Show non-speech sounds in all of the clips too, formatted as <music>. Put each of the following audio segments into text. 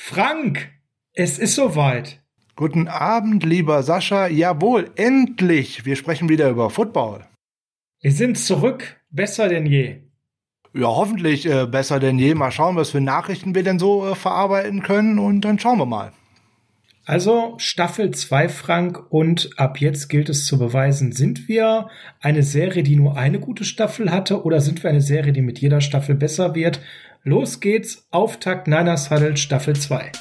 Frank, es ist soweit. Guten Abend, lieber Sascha. Jawohl, endlich. Wir sprechen wieder über Football. Wir sind zurück, besser denn je. Ja, hoffentlich äh, besser denn je. Mal schauen, was für Nachrichten wir denn so äh, verarbeiten können und dann schauen wir mal. Also Staffel 2 Frank und ab jetzt gilt es zu beweisen, sind wir eine Serie, die nur eine gute Staffel hatte oder sind wir eine Serie, die mit jeder Staffel besser wird? Los geht's, Auftakt Niners Huddle Staffel 2.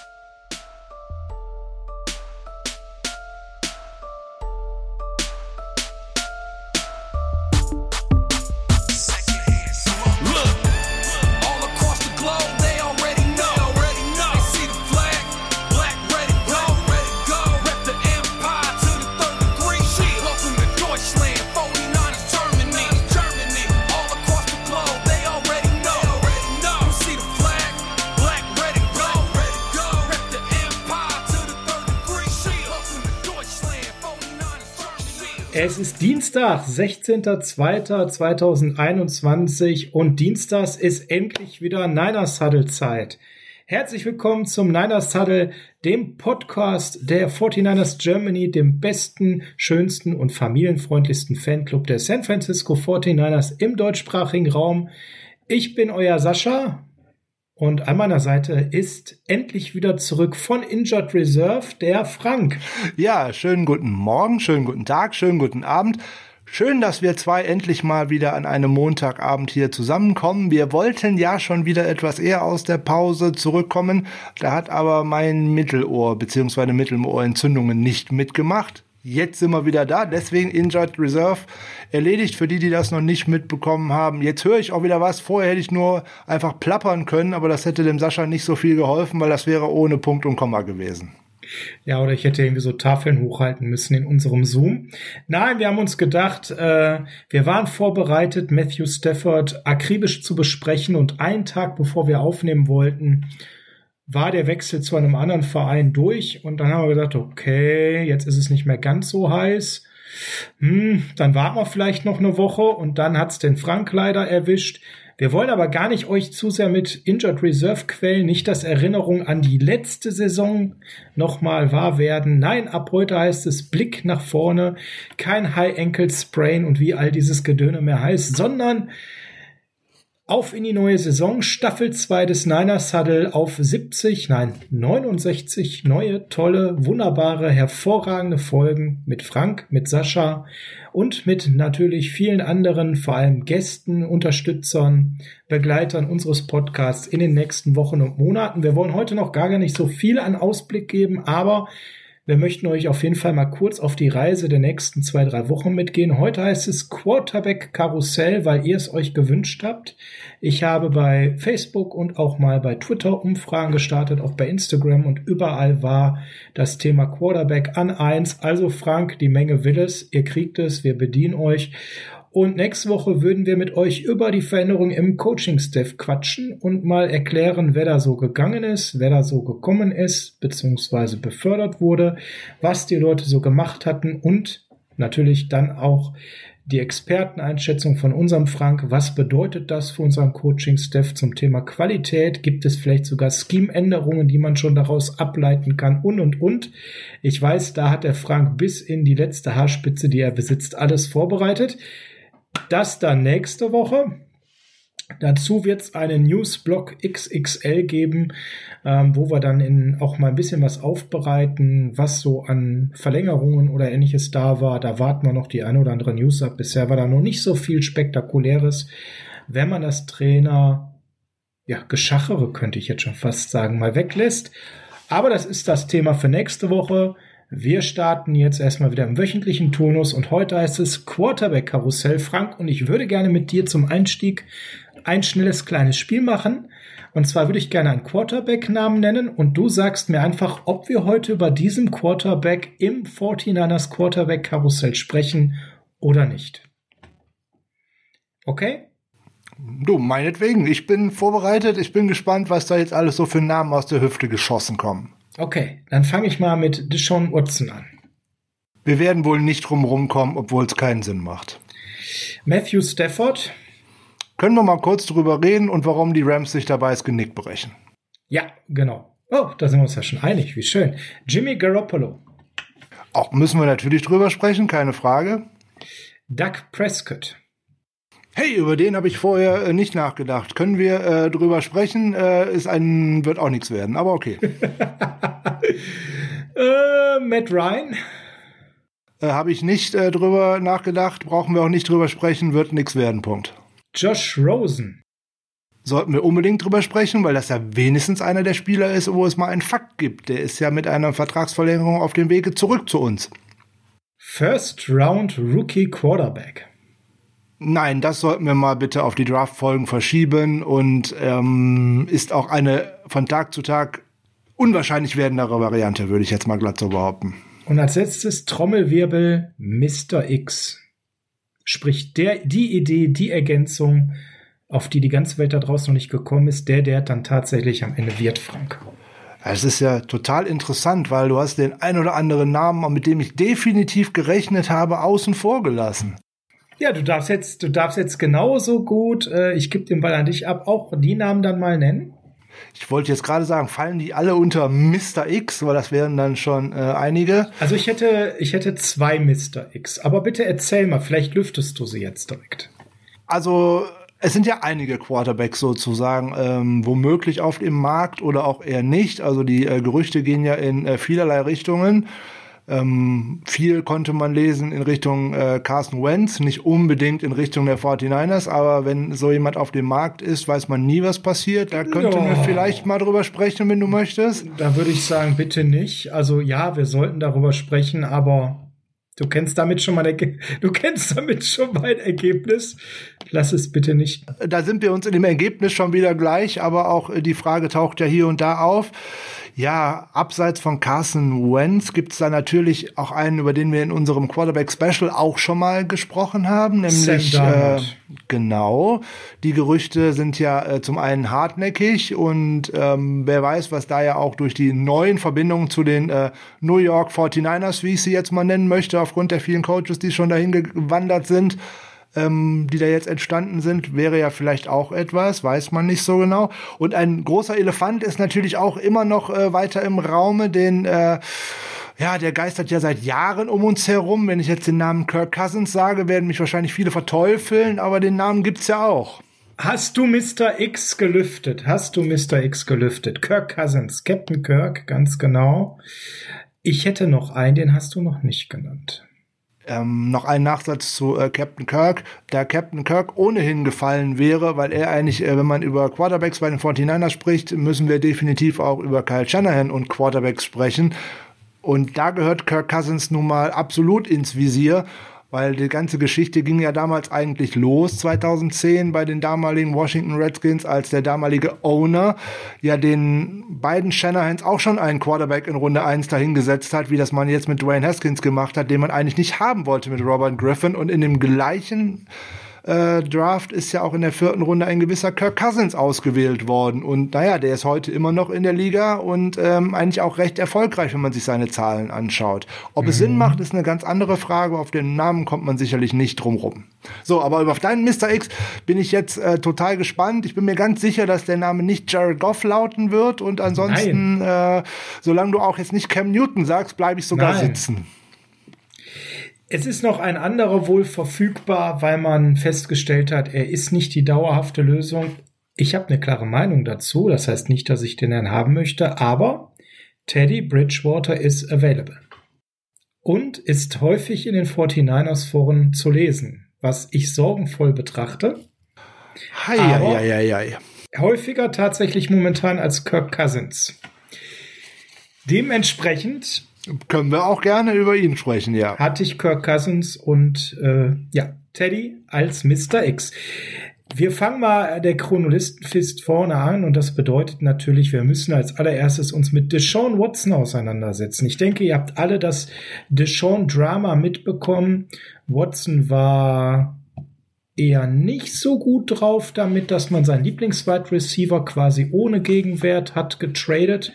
Dienstag, 16.02.2021 und Dienstags ist endlich wieder Niners Huddle Zeit. Herzlich willkommen zum Niners Huddle, dem Podcast der 49ers Germany, dem besten, schönsten und familienfreundlichsten Fanclub der San Francisco 49ers im deutschsprachigen Raum. Ich bin euer Sascha und an meiner Seite ist endlich wieder zurück von Injured Reserve der Frank. Ja, schönen guten Morgen, schönen guten Tag, schönen guten Abend. Schön, dass wir zwei endlich mal wieder an einem Montagabend hier zusammenkommen. Wir wollten ja schon wieder etwas eher aus der Pause zurückkommen. Da hat aber mein Mittelohr bzw. Mittelohrentzündungen nicht mitgemacht. Jetzt sind wir wieder da, deswegen Injured Reserve erledigt für die, die das noch nicht mitbekommen haben. Jetzt höre ich auch wieder was. Vorher hätte ich nur einfach plappern können, aber das hätte dem Sascha nicht so viel geholfen, weil das wäre ohne Punkt und Komma gewesen. Ja, oder ich hätte irgendwie so Tafeln hochhalten müssen in unserem Zoom. Nein, wir haben uns gedacht, äh, wir waren vorbereitet, Matthew Stafford akribisch zu besprechen und einen Tag bevor wir aufnehmen wollten, war der Wechsel zu einem anderen Verein durch und dann haben wir gesagt, okay, jetzt ist es nicht mehr ganz so heiß. Hm, dann warten wir vielleicht noch eine Woche und dann hat's den Frank leider erwischt. Wir wollen aber gar nicht euch zu sehr mit Injured Reserve quälen, nicht dass Erinnerungen an die letzte Saison nochmal wahr werden. Nein, ab heute heißt es Blick nach vorne, kein High Ankle Sprain und wie all dieses Gedöne mehr heißt, sondern auf in die neue Saison, Staffel 2 des Niners Huddle auf 70, nein, 69 neue, tolle, wunderbare, hervorragende Folgen mit Frank, mit Sascha und mit natürlich vielen anderen, vor allem Gästen, Unterstützern, Begleitern unseres Podcasts in den nächsten Wochen und Monaten. Wir wollen heute noch gar nicht so viel an Ausblick geben, aber wir möchten euch auf jeden Fall mal kurz auf die Reise der nächsten zwei, drei Wochen mitgehen. Heute heißt es Quarterback Karussell, weil ihr es euch gewünscht habt. Ich habe bei Facebook und auch mal bei Twitter Umfragen gestartet, auch bei Instagram und überall war das Thema Quarterback an eins. Also Frank, die Menge will es, ihr kriegt es, wir bedienen euch. Und nächste Woche würden wir mit euch über die Veränderung im Coaching-Staff quatschen und mal erklären, wer da so gegangen ist, wer da so gekommen ist, beziehungsweise befördert wurde, was die Leute so gemacht hatten und natürlich dann auch die Experteneinschätzung von unserem Frank. Was bedeutet das für unseren Coaching-Staff zum Thema Qualität? Gibt es vielleicht sogar Scheme-Änderungen, die man schon daraus ableiten kann? Und, und, und. Ich weiß, da hat der Frank bis in die letzte Haarspitze, die er besitzt, alles vorbereitet. Das dann nächste Woche. Dazu wird es einen Newsblock XXL geben, ähm, wo wir dann in auch mal ein bisschen was aufbereiten, was so an Verlängerungen oder ähnliches da war. Da warten wir noch die eine oder andere News ab. Bisher war da noch nicht so viel Spektakuläres. Wenn man das Trainer, ja, Geschachere könnte ich jetzt schon fast sagen, mal weglässt. Aber das ist das Thema für nächste Woche. Wir starten jetzt erstmal wieder im wöchentlichen Turnus und heute heißt es Quarterback Karussell Frank und ich würde gerne mit dir zum Einstieg ein schnelles kleines Spiel machen. Und zwar würde ich gerne einen Quarterback-Namen nennen und du sagst mir einfach, ob wir heute über diesen Quarterback im 49ers Quarterback-Karussell sprechen oder nicht. Okay? Du, meinetwegen. Ich bin vorbereitet. Ich bin gespannt, was da jetzt alles so für Namen aus der Hüfte geschossen kommen. Okay, dann fange ich mal mit Deshaun Watson an. Wir werden wohl nicht drum kommen, obwohl es keinen Sinn macht. Matthew Stafford. Können wir mal kurz drüber reden und warum die Rams sich dabei das Genick brechen? Ja, genau. Oh, da sind wir uns ja schon einig. Wie schön. Jimmy Garoppolo. Auch müssen wir natürlich drüber sprechen, keine Frage. Doug Prescott. Hey, über den habe ich vorher äh, nicht nachgedacht. Können wir äh, drüber sprechen? Äh, ist ein, wird auch nichts werden, aber okay. <laughs> äh, Matt Ryan. Äh, habe ich nicht äh, drüber nachgedacht, brauchen wir auch nicht drüber sprechen, wird nichts werden, Punkt. Josh Rosen. Sollten wir unbedingt drüber sprechen, weil das ja wenigstens einer der Spieler ist, wo es mal einen Fakt gibt. Der ist ja mit einer Vertragsverlängerung auf dem Wege zurück zu uns. First Round Rookie Quarterback. Nein, das sollten wir mal bitte auf die Draft-Folgen verschieben und ähm, ist auch eine von Tag zu Tag unwahrscheinlich werdendere Variante, würde ich jetzt mal glatt so behaupten. Und als letztes Trommelwirbel Mr. X. Sprich, der, die Idee, die Ergänzung, auf die die ganze Welt da draußen noch nicht gekommen ist, der, der dann tatsächlich am Ende wird, Frank. Es ist ja total interessant, weil du hast den ein oder anderen Namen, mit dem ich definitiv gerechnet habe, außen vor gelassen. Ja, du darfst jetzt, du darfst jetzt genauso gut, äh, ich gebe den Ball an dich ab, auch die Namen dann mal nennen. Ich wollte jetzt gerade sagen, fallen die alle unter Mr. X, weil das wären dann schon äh, einige. Also ich hätte, ich hätte zwei Mr. X, aber bitte erzähl mal, vielleicht lüftest du sie jetzt direkt. Also es sind ja einige Quarterbacks sozusagen ähm, womöglich auf dem Markt oder auch eher nicht. Also die äh, Gerüchte gehen ja in äh, vielerlei Richtungen. Ähm, viel konnte man lesen in Richtung äh, Carson Wentz, nicht unbedingt in Richtung der 49ers, aber wenn so jemand auf dem Markt ist, weiß man nie, was passiert. Da könnten ja. wir vielleicht mal drüber sprechen, wenn du möchtest. Da würde ich sagen, bitte nicht. Also ja, wir sollten darüber sprechen, aber Du kennst damit schon mal <laughs> du kennst damit schon mein Ergebnis. Lass es bitte nicht. Da sind wir uns in dem Ergebnis schon wieder gleich, aber auch die Frage taucht ja hier und da auf. Ja, abseits von Carson Wentz gibt's da natürlich auch einen, über den wir in unserem Quarterback Special auch schon mal gesprochen haben, nämlich äh, genau. Die Gerüchte sind ja äh, zum einen hartnäckig und ähm, wer weiß, was da ja auch durch die neuen Verbindungen zu den äh, New York 49ers, wie ich sie jetzt mal nennen möchte, aufgrund der vielen Coaches, die schon dahin gewandert sind, ähm, die da jetzt entstanden sind, wäre ja vielleicht auch etwas, weiß man nicht so genau. Und ein großer Elefant ist natürlich auch immer noch äh, weiter im Raume, den äh, ja, der geistert ja seit Jahren um uns herum. Wenn ich jetzt den Namen Kirk Cousins sage, werden mich wahrscheinlich viele verteufeln, aber den Namen gibt's ja auch. Hast du Mr. X gelüftet? Hast du Mr. X gelüftet? Kirk Cousins, Captain Kirk, ganz genau. Ich hätte noch einen, den hast du noch nicht genannt. Ähm, noch ein Nachsatz zu äh, Captain Kirk. Da Captain Kirk ohnehin gefallen wäre, weil er eigentlich, äh, wenn man über Quarterbacks bei den 49ers spricht, müssen wir definitiv auch über Kyle Shanahan und Quarterbacks sprechen. Und da gehört Kirk Cousins nun mal absolut ins Visier weil die ganze Geschichte ging ja damals eigentlich los, 2010 bei den damaligen Washington Redskins, als der damalige Owner ja den beiden Shanahans auch schon einen Quarterback in Runde 1 dahingesetzt hat, wie das man jetzt mit Dwayne Haskins gemacht hat, den man eigentlich nicht haben wollte mit Robert Griffin. Und in dem gleichen äh, Draft ist ja auch in der vierten Runde ein gewisser Kirk Cousins ausgewählt worden. Und naja, der ist heute immer noch in der Liga und ähm, eigentlich auch recht erfolgreich, wenn man sich seine Zahlen anschaut. Ob mhm. es Sinn macht, ist eine ganz andere Frage. Auf den Namen kommt man sicherlich nicht drum rum. So, aber auf deinen Mr. X bin ich jetzt äh, total gespannt. Ich bin mir ganz sicher, dass der Name nicht Jared Goff lauten wird. Und ansonsten, äh, solange du auch jetzt nicht Cam Newton sagst, bleibe ich sogar Nein. sitzen. Es ist noch ein anderer wohl verfügbar, weil man festgestellt hat, er ist nicht die dauerhafte Lösung. Ich habe eine klare Meinung dazu. Das heißt nicht, dass ich den Herrn haben möchte, aber Teddy Bridgewater is available. Und ist häufig in den 49ers Foren zu lesen, was ich sorgenvoll betrachte. Hei, hei, hei, hei. Häufiger tatsächlich momentan als Kirk Cousins. Dementsprechend können wir auch gerne über ihn sprechen, ja. Hatte ich Kirk Cousins und äh, ja, Teddy als Mr. X. Wir fangen mal der Chronolistenfist vorne an und das bedeutet natürlich, wir müssen als allererstes uns mit Deshaun Watson auseinandersetzen. Ich denke, ihr habt alle das Deshaun Drama mitbekommen. Watson war eher nicht so gut drauf damit, dass man seinen Lieblingswide Receiver quasi ohne Gegenwert hat getradet.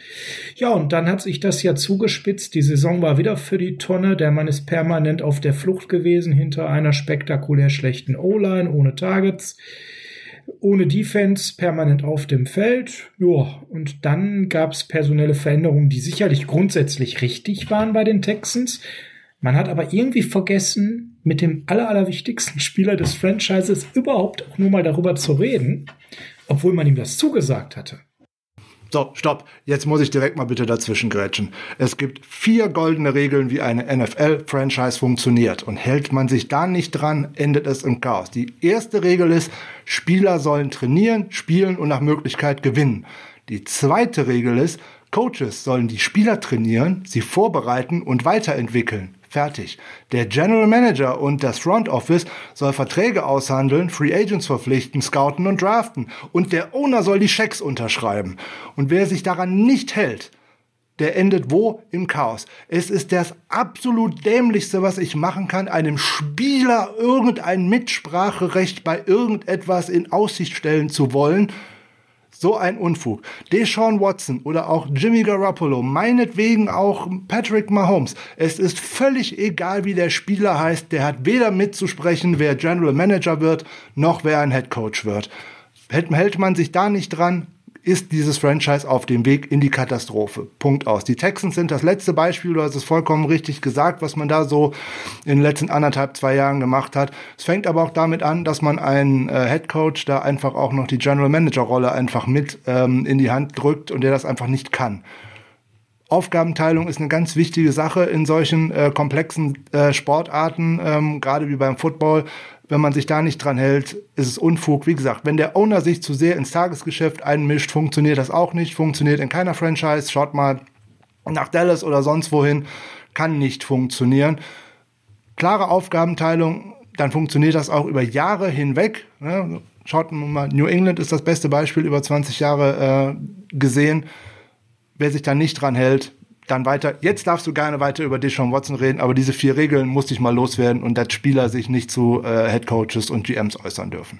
Ja, und dann hat sich das ja zugespitzt. Die Saison war wieder für die Tonne. Der Mann ist permanent auf der Flucht gewesen hinter einer spektakulär schlechten O-Line ohne Targets. ohne Defense permanent auf dem Feld. Ja, und dann gab es personelle Veränderungen, die sicherlich grundsätzlich richtig waren bei den Texans. Man hat aber irgendwie vergessen, mit dem aller, allerwichtigsten Spieler des Franchises überhaupt auch nur mal darüber zu reden, obwohl man ihm das zugesagt hatte. So, stopp. Jetzt muss ich direkt mal bitte dazwischen grätschen. Es gibt vier goldene Regeln, wie eine NFL-Franchise funktioniert. Und hält man sich da nicht dran, endet es im Chaos. Die erste Regel ist, Spieler sollen trainieren, spielen und nach Möglichkeit gewinnen. Die zweite Regel ist, Coaches sollen die Spieler trainieren, sie vorbereiten und weiterentwickeln. Fertig. Der General Manager und das Front Office soll Verträge aushandeln, Free Agents verpflichten, scouten und draften. Und der Owner soll die Schecks unterschreiben. Und wer sich daran nicht hält, der endet wo? Im Chaos. Es ist das absolut dämlichste, was ich machen kann, einem Spieler irgendein Mitspracherecht bei irgendetwas in Aussicht stellen zu wollen, so ein Unfug. Deshaun Watson oder auch Jimmy Garoppolo, meinetwegen auch Patrick Mahomes. Es ist völlig egal, wie der Spieler heißt. Der hat weder mitzusprechen, wer General Manager wird, noch wer ein Head Coach wird. Hält man sich da nicht dran, ist dieses Franchise auf dem Weg in die Katastrophe. Punkt aus. Die Texans sind das letzte Beispiel, du hast es vollkommen richtig gesagt, was man da so in den letzten anderthalb, zwei Jahren gemacht hat. Es fängt aber auch damit an, dass man einen äh, Head Coach da einfach auch noch die General Manager Rolle einfach mit ähm, in die Hand drückt und der das einfach nicht kann. Aufgabenteilung ist eine ganz wichtige Sache in solchen äh, komplexen äh, Sportarten, ähm, gerade wie beim Football. Wenn man sich da nicht dran hält, ist es Unfug. Wie gesagt, wenn der Owner sich zu sehr ins Tagesgeschäft einmischt, funktioniert das auch nicht, funktioniert in keiner Franchise. Schaut mal nach Dallas oder sonst wohin, kann nicht funktionieren. Klare Aufgabenteilung, dann funktioniert das auch über Jahre hinweg. Ne? Schaut mal, New England ist das beste Beispiel über 20 Jahre äh, gesehen. Wer sich da nicht dran hält, dann weiter. Jetzt darfst du gerne weiter über Deshaun Watson reden, aber diese vier Regeln musste ich mal loswerden und dass Spieler sich nicht zu äh, Head Coaches und GMs äußern dürfen.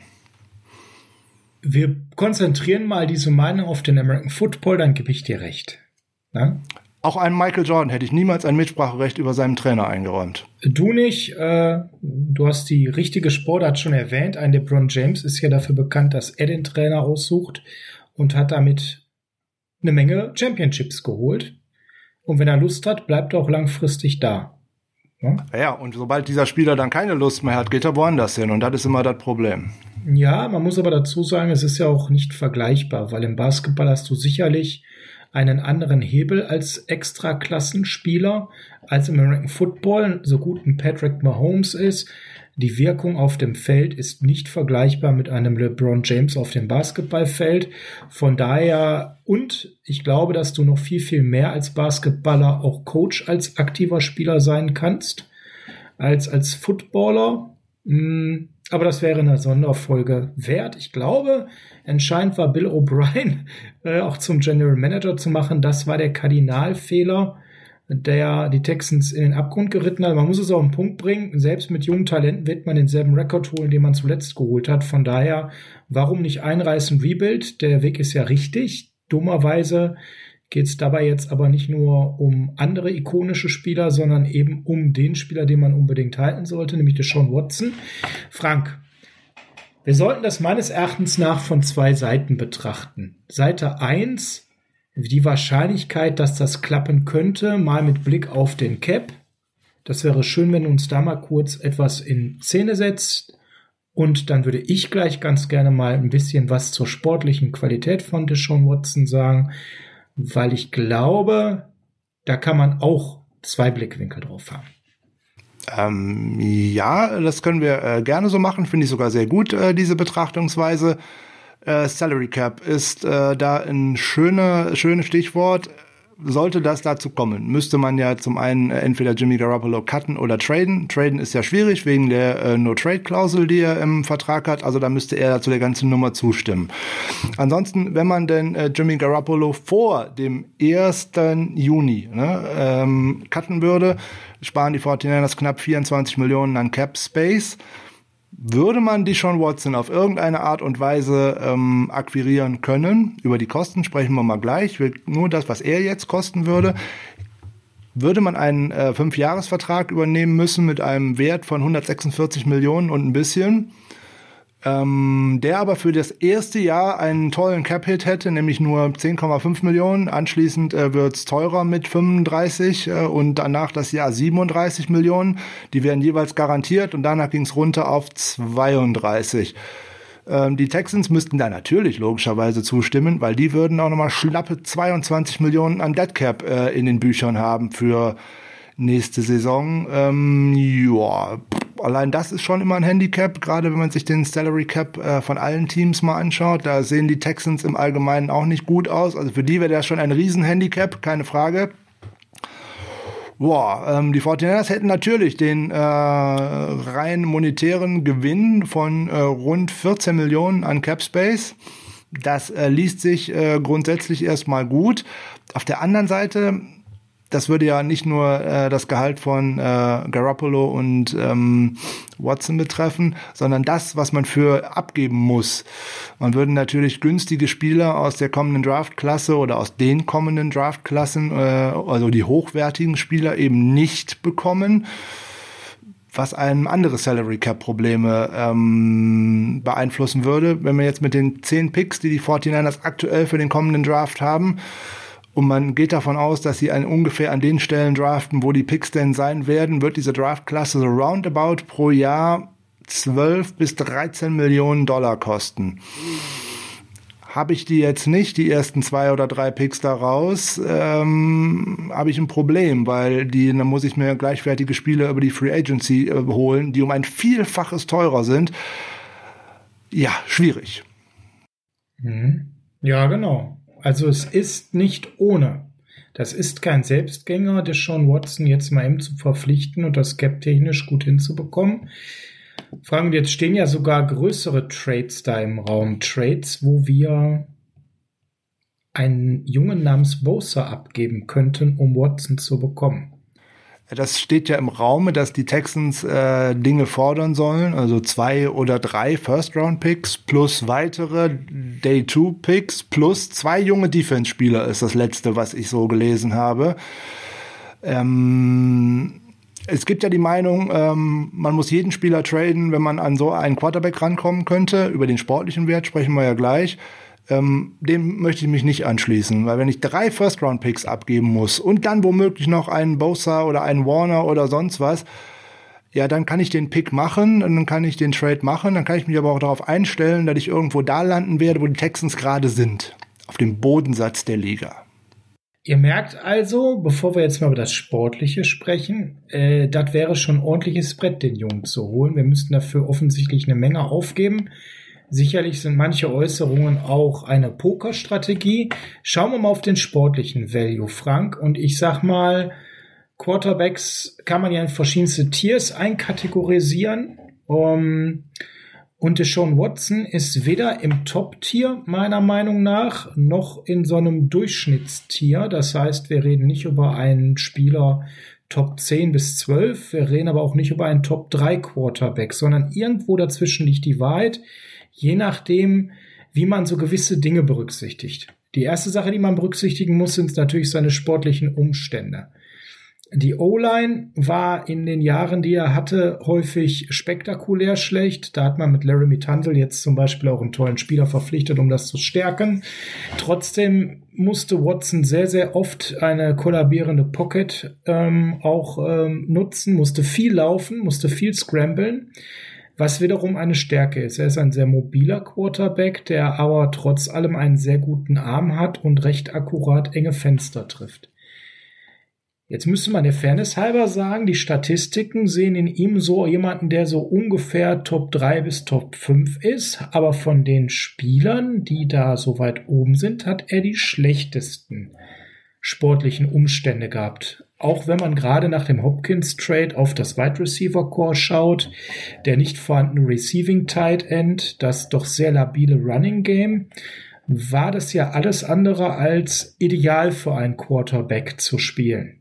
Wir konzentrieren mal diese Meinung auf den American Football, dann gebe ich dir recht. Na? Auch einem Michael Jordan hätte ich niemals ein Mitspracherecht über seinen Trainer eingeräumt. Du nicht. Äh, du hast die richtige Sportart schon erwähnt. Ein LeBron James ist ja dafür bekannt, dass er den Trainer aussucht und hat damit eine Menge Championships geholt. Und wenn er Lust hat, bleibt er auch langfristig da. Ja? ja, und sobald dieser Spieler dann keine Lust mehr hat, geht er woanders hin. Und das ist immer das Problem. Ja, man muss aber dazu sagen, es ist ja auch nicht vergleichbar, weil im Basketball hast du sicherlich einen anderen Hebel als Extraklassenspieler als im American Football, so gut ein Patrick Mahomes ist, die Wirkung auf dem Feld ist nicht vergleichbar mit einem LeBron James auf dem Basketballfeld. Von daher, und ich glaube, dass du noch viel, viel mehr als Basketballer auch Coach als aktiver Spieler sein kannst, als als Footballer. Hm, aber das wäre eine Sonderfolge wert. Ich glaube, entscheidend war Bill O'Brien <laughs> äh, auch zum General Manager zu machen. Das war der Kardinalfehler der die Texans in den Abgrund geritten hat. Man muss es auf den Punkt bringen. Selbst mit jungen Talenten wird man denselben Rekord holen, den man zuletzt geholt hat. Von daher, warum nicht einreißen Rebuild? Der Weg ist ja richtig. Dummerweise geht es dabei jetzt aber nicht nur um andere ikonische Spieler, sondern eben um den Spieler, den man unbedingt halten sollte, nämlich Deshaun Watson. Frank, wir sollten das meines Erachtens nach von zwei Seiten betrachten. Seite 1 die Wahrscheinlichkeit, dass das klappen könnte, mal mit Blick auf den Cap. Das wäre schön, wenn du uns da mal kurz etwas in Szene setzt. Und dann würde ich gleich ganz gerne mal ein bisschen was zur sportlichen Qualität von Deshaun Watson sagen, weil ich glaube, da kann man auch zwei Blickwinkel drauf haben. Ähm, ja, das können wir äh, gerne so machen, finde ich sogar sehr gut, äh, diese Betrachtungsweise. Äh, Salary Cap ist äh, da ein schöner, schönes Stichwort. Sollte das dazu kommen, müsste man ja zum einen äh, entweder Jimmy Garoppolo cutten oder traden. Traden ist ja schwierig wegen der äh, No-Trade-Klausel, die er im Vertrag hat. Also da müsste er zu der ganzen Nummer zustimmen. Ansonsten, wenn man denn äh, Jimmy Garoppolo vor dem 1. Juni ne, ähm, cutten würde, sparen die 49ers knapp 24 Millionen an Cap Space würde man die Sean Watson auf irgendeine Art und Weise ähm, akquirieren können, über die Kosten sprechen wir mal gleich, nur das, was er jetzt kosten würde, würde man einen äh, Fünfjahresvertrag übernehmen müssen mit einem Wert von 146 Millionen und ein bisschen. Ähm, der aber für das erste Jahr einen tollen Cap-Hit hätte, nämlich nur 10,5 Millionen. Anschließend äh, wird's teurer mit 35 äh, und danach das Jahr 37 Millionen. Die werden jeweils garantiert und danach ging's runter auf 32. Ähm, die Texans müssten da natürlich logischerweise zustimmen, weil die würden auch nochmal schlappe 22 Millionen an Dead Cap äh, in den Büchern haben für nächste Saison. Ähm, ja, allein das ist schon immer ein Handicap, gerade wenn man sich den Salary Cap äh, von allen Teams mal anschaut. Da sehen die Texans im Allgemeinen auch nicht gut aus. Also für die wäre das schon ein Riesenhandicap, keine Frage. Boah, ähm, die 49ers hätten natürlich den äh, rein monetären Gewinn von äh, rund 14 Millionen an Cap Space. Das äh, liest sich äh, grundsätzlich erstmal gut. Auf der anderen Seite das würde ja nicht nur äh, das Gehalt von äh, Garoppolo und ähm, Watson betreffen, sondern das, was man für abgeben muss. Man würde natürlich günstige Spieler aus der kommenden Draftklasse oder aus den kommenden Draftklassen, äh, also die hochwertigen Spieler eben nicht bekommen was einem andere Salary Cap Probleme ähm, beeinflussen würde. Wenn wir jetzt mit den zehn Picks, die die 49ers aktuell für den kommenden Draft haben, und man geht davon aus, dass sie an, ungefähr an den Stellen draften, wo die Picks denn sein werden, wird diese Draftklasse so roundabout pro Jahr 12 bis 13 Millionen Dollar kosten. Habe ich die jetzt nicht, die ersten zwei oder drei Picks daraus, ähm, habe ich ein Problem, weil die, dann muss ich mir gleichwertige Spiele über die Free Agency äh, holen, die um ein Vielfaches teurer sind. Ja, schwierig. Mhm. Ja, genau. Also es ist nicht ohne. Das ist kein Selbstgänger, der Sean Watson jetzt mal eben zu verpflichten und das Cap technisch gut hinzubekommen. Fragen wir, jetzt stehen ja sogar größere Trades da im Raum. Trades, wo wir einen Jungen namens Bosa abgeben könnten, um Watson zu bekommen. Das steht ja im Raume, dass die Texans äh, Dinge fordern sollen, also zwei oder drei First-Round-Picks plus weitere Day-Two-Picks plus zwei junge Defense-Spieler ist das letzte, was ich so gelesen habe. Ähm, es gibt ja die Meinung, ähm, man muss jeden Spieler traden, wenn man an so einen Quarterback rankommen könnte. Über den sportlichen Wert sprechen wir ja gleich ähm, dem möchte ich mich nicht anschließen, weil wenn ich drei First-Round-Picks abgeben muss und dann womöglich noch einen Bosa oder einen Warner oder sonst was, ja, dann kann ich den Pick machen dann kann ich den Trade machen, dann kann ich mich aber auch darauf einstellen, dass ich irgendwo da landen werde, wo die Texans gerade sind, auf dem Bodensatz der Liga. Ihr merkt also, bevor wir jetzt mal über das Sportliche sprechen, äh, das wäre schon ordentliches Brett, den Jungen zu holen. Wir müssten dafür offensichtlich eine Menge aufgeben. Sicherlich sind manche Äußerungen auch eine Pokerstrategie. Schauen wir mal auf den sportlichen Value, Frank. Und ich sag mal, Quarterbacks kann man ja in verschiedenste Tiers einkategorisieren. Um, und Deshaun Watson ist weder im Top-Tier meiner Meinung nach noch in so einem Durchschnittstier. Das heißt, wir reden nicht über einen Spieler Top 10 bis 12. Wir reden aber auch nicht über einen Top 3 Quarterback, sondern irgendwo dazwischen liegt die Wahrheit je nachdem, wie man so gewisse Dinge berücksichtigt. Die erste Sache, die man berücksichtigen muss, sind natürlich seine sportlichen Umstände. Die O-Line war in den Jahren, die er hatte, häufig spektakulär schlecht. Da hat man mit Laramie Tunzel jetzt zum Beispiel auch einen tollen Spieler verpflichtet, um das zu stärken. Trotzdem musste Watson sehr, sehr oft eine kollabierende Pocket ähm, auch ähm, nutzen, musste viel laufen, musste viel scramblen was wiederum eine Stärke ist. Er ist ein sehr mobiler Quarterback, der aber trotz allem einen sehr guten Arm hat und recht akkurat enge Fenster trifft. Jetzt müsste man der Fairness halber sagen, die Statistiken sehen in ihm so jemanden, der so ungefähr Top 3 bis Top 5 ist, aber von den Spielern, die da so weit oben sind, hat er die schlechtesten sportlichen Umstände gehabt. Auch wenn man gerade nach dem Hopkins Trade auf das Wide Receiver Core schaut, der nicht vorhandene Receiving Tight End, das doch sehr labile Running Game, war das ja alles andere als ideal für einen Quarterback zu spielen.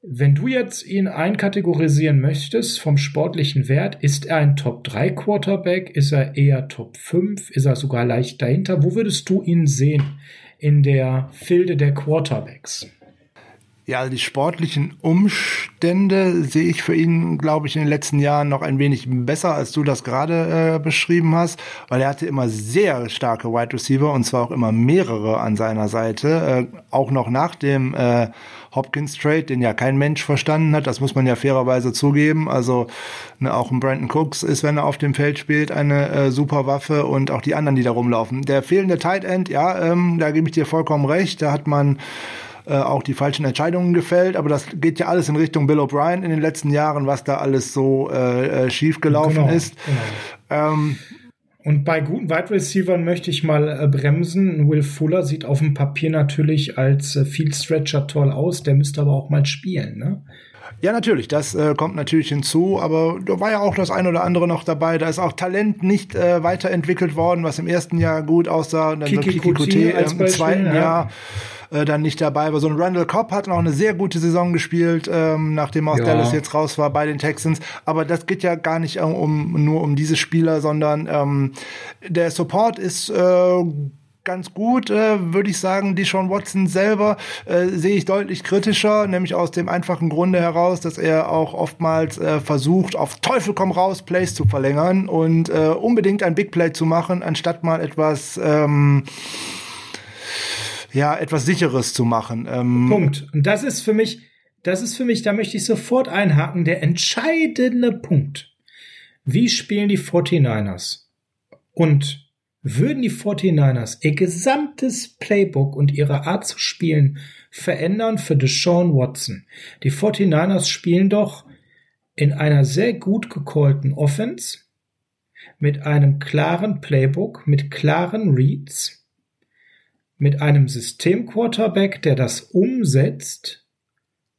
Wenn du jetzt ihn einkategorisieren möchtest vom sportlichen Wert, ist er ein Top 3 Quarterback? Ist er eher Top 5? Ist er sogar leicht dahinter? Wo würdest du ihn sehen in der Filde der Quarterbacks? Ja, also die sportlichen Umstände sehe ich für ihn, glaube ich, in den letzten Jahren noch ein wenig besser, als du das gerade äh, beschrieben hast, weil er hatte immer sehr starke Wide Receiver und zwar auch immer mehrere an seiner Seite, äh, auch noch nach dem äh, Hopkins Trade, den ja kein Mensch verstanden hat, das muss man ja fairerweise zugeben. Also ne, auch ein Brandon Cooks ist, wenn er auf dem Feld spielt, eine äh, super Waffe und auch die anderen, die da rumlaufen. Der fehlende Tight End, ja, ähm, da gebe ich dir vollkommen recht, da hat man äh, auch die falschen Entscheidungen gefällt. Aber das geht ja alles in Richtung Bill O'Brien in den letzten Jahren, was da alles so äh, äh schief gelaufen genau, ist. Genau. Ähm, und bei guten Wide Receivers möchte ich mal äh, bremsen. Will Fuller sieht auf dem Papier natürlich als äh, Field Stretcher toll aus, der müsste aber auch mal spielen, ne? Ja, natürlich, das äh, kommt natürlich hinzu, aber da war ja auch das ein oder andere noch dabei. Da ist auch Talent nicht äh, weiterentwickelt worden, was im ersten Jahr gut aussah. Und dann Kiki Kiki äh, im zweiten ja. Jahr äh, dann nicht dabei war. So ein Randall Cobb hat noch eine sehr gute Saison gespielt, ähm, nachdem aus ja. Dallas jetzt raus war bei den Texans. Aber das geht ja gar nicht um, nur um diese Spieler, sondern ähm, der Support ist äh, ganz gut, äh, würde ich sagen. Die Sean Watson selber äh, sehe ich deutlich kritischer, nämlich aus dem einfachen Grunde heraus, dass er auch oftmals äh, versucht, auf Teufel komm raus Plays zu verlängern und äh, unbedingt ein Big Play zu machen, anstatt mal etwas ähm, ja, etwas sicheres zu machen. Ähm Punkt. Und das ist für mich, das ist für mich, da möchte ich sofort einhaken, der entscheidende Punkt. Wie spielen die 49ers? Und würden die 49ers ihr gesamtes Playbook und ihre Art zu spielen verändern für Deshaun Watson? Die 49ers spielen doch in einer sehr gut gecallten Offense mit einem klaren Playbook, mit klaren Reads mit einem System-Quarterback, der das umsetzt.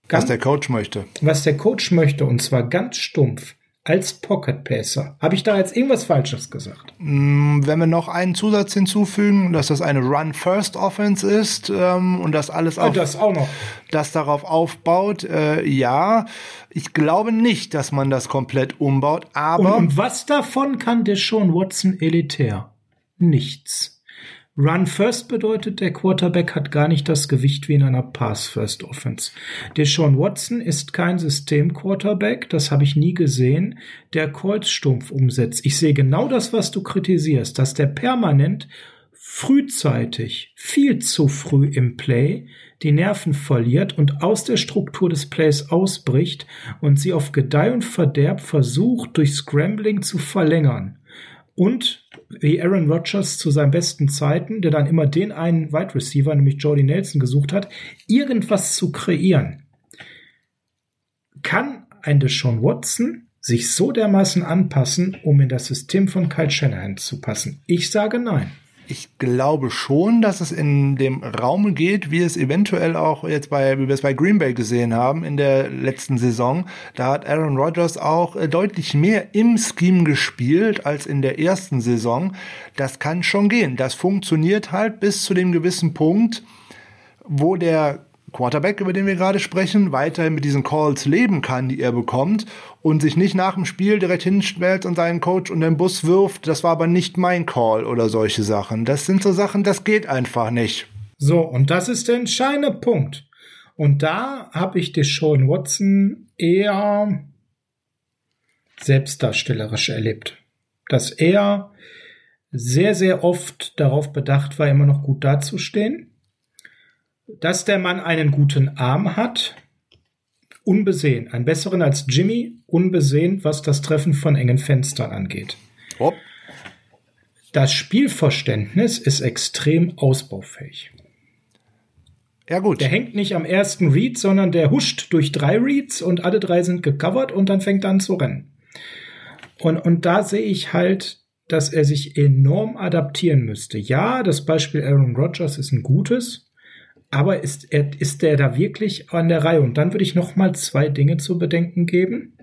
Was der Coach möchte. Was der Coach möchte, und zwar ganz stumpf als Pocket Pacer. Habe ich da jetzt irgendwas Falsches gesagt? Mm, wenn wir noch einen Zusatz hinzufügen, dass das eine Run First Offense ist ähm, und das alles auf, das auch noch. das darauf aufbaut, äh, ja. Ich glaube nicht, dass man das komplett umbaut, aber und, und was davon kann der Sean Watson elitär? Nichts. Run First bedeutet, der Quarterback hat gar nicht das Gewicht wie in einer Pass First Offense. Der Sean Watson ist kein System-Quarterback, das habe ich nie gesehen, der Colts stumpf umsetzt. Ich sehe genau das, was du kritisierst, dass der permanent frühzeitig, viel zu früh im Play die Nerven verliert und aus der Struktur des Plays ausbricht und sie auf Gedeih und Verderb versucht, durch Scrambling zu verlängern. Und wie Aaron Rodgers zu seinen besten Zeiten, der dann immer den einen Wide Receiver, nämlich Jordy Nelson, gesucht hat, irgendwas zu kreieren. Kann ein Deshaun Watson sich so dermaßen anpassen, um in das System von Kyle Shanahan zu passen? Ich sage nein. Ich glaube schon, dass es in dem Raum geht, wie es eventuell auch jetzt bei, wie wir es bei Green Bay gesehen haben in der letzten Saison. Da hat Aaron Rodgers auch äh, deutlich mehr im Scheme gespielt als in der ersten Saison. Das kann schon gehen. Das funktioniert halt bis zu dem gewissen Punkt, wo der Quarterback, über den wir gerade sprechen, weiterhin mit diesen Calls leben kann, die er bekommt und sich nicht nach dem Spiel direkt hinstellt und seinen Coach und den Bus wirft, das war aber nicht mein Call oder solche Sachen. Das sind so Sachen, das geht einfach nicht. So, und das ist der entscheidende Punkt. Und da habe ich Deshaun Watson eher selbstdarstellerisch erlebt. Dass er sehr, sehr oft darauf bedacht war, immer noch gut dazustehen dass der Mann einen guten Arm hat, unbesehen, einen besseren als Jimmy, unbesehen, was das Treffen von engen Fenstern angeht. Oh. Das Spielverständnis ist extrem ausbaufähig. Ja, gut. Der hängt nicht am ersten Read, sondern der huscht durch drei Reads und alle drei sind gecovert und dann fängt er an zu rennen. Und, und da sehe ich halt, dass er sich enorm adaptieren müsste. Ja, das Beispiel Aaron Rodgers ist ein gutes. Aber ist, er, ist der da wirklich an der Reihe? Und dann würde ich noch mal zwei Dinge zu bedenken geben.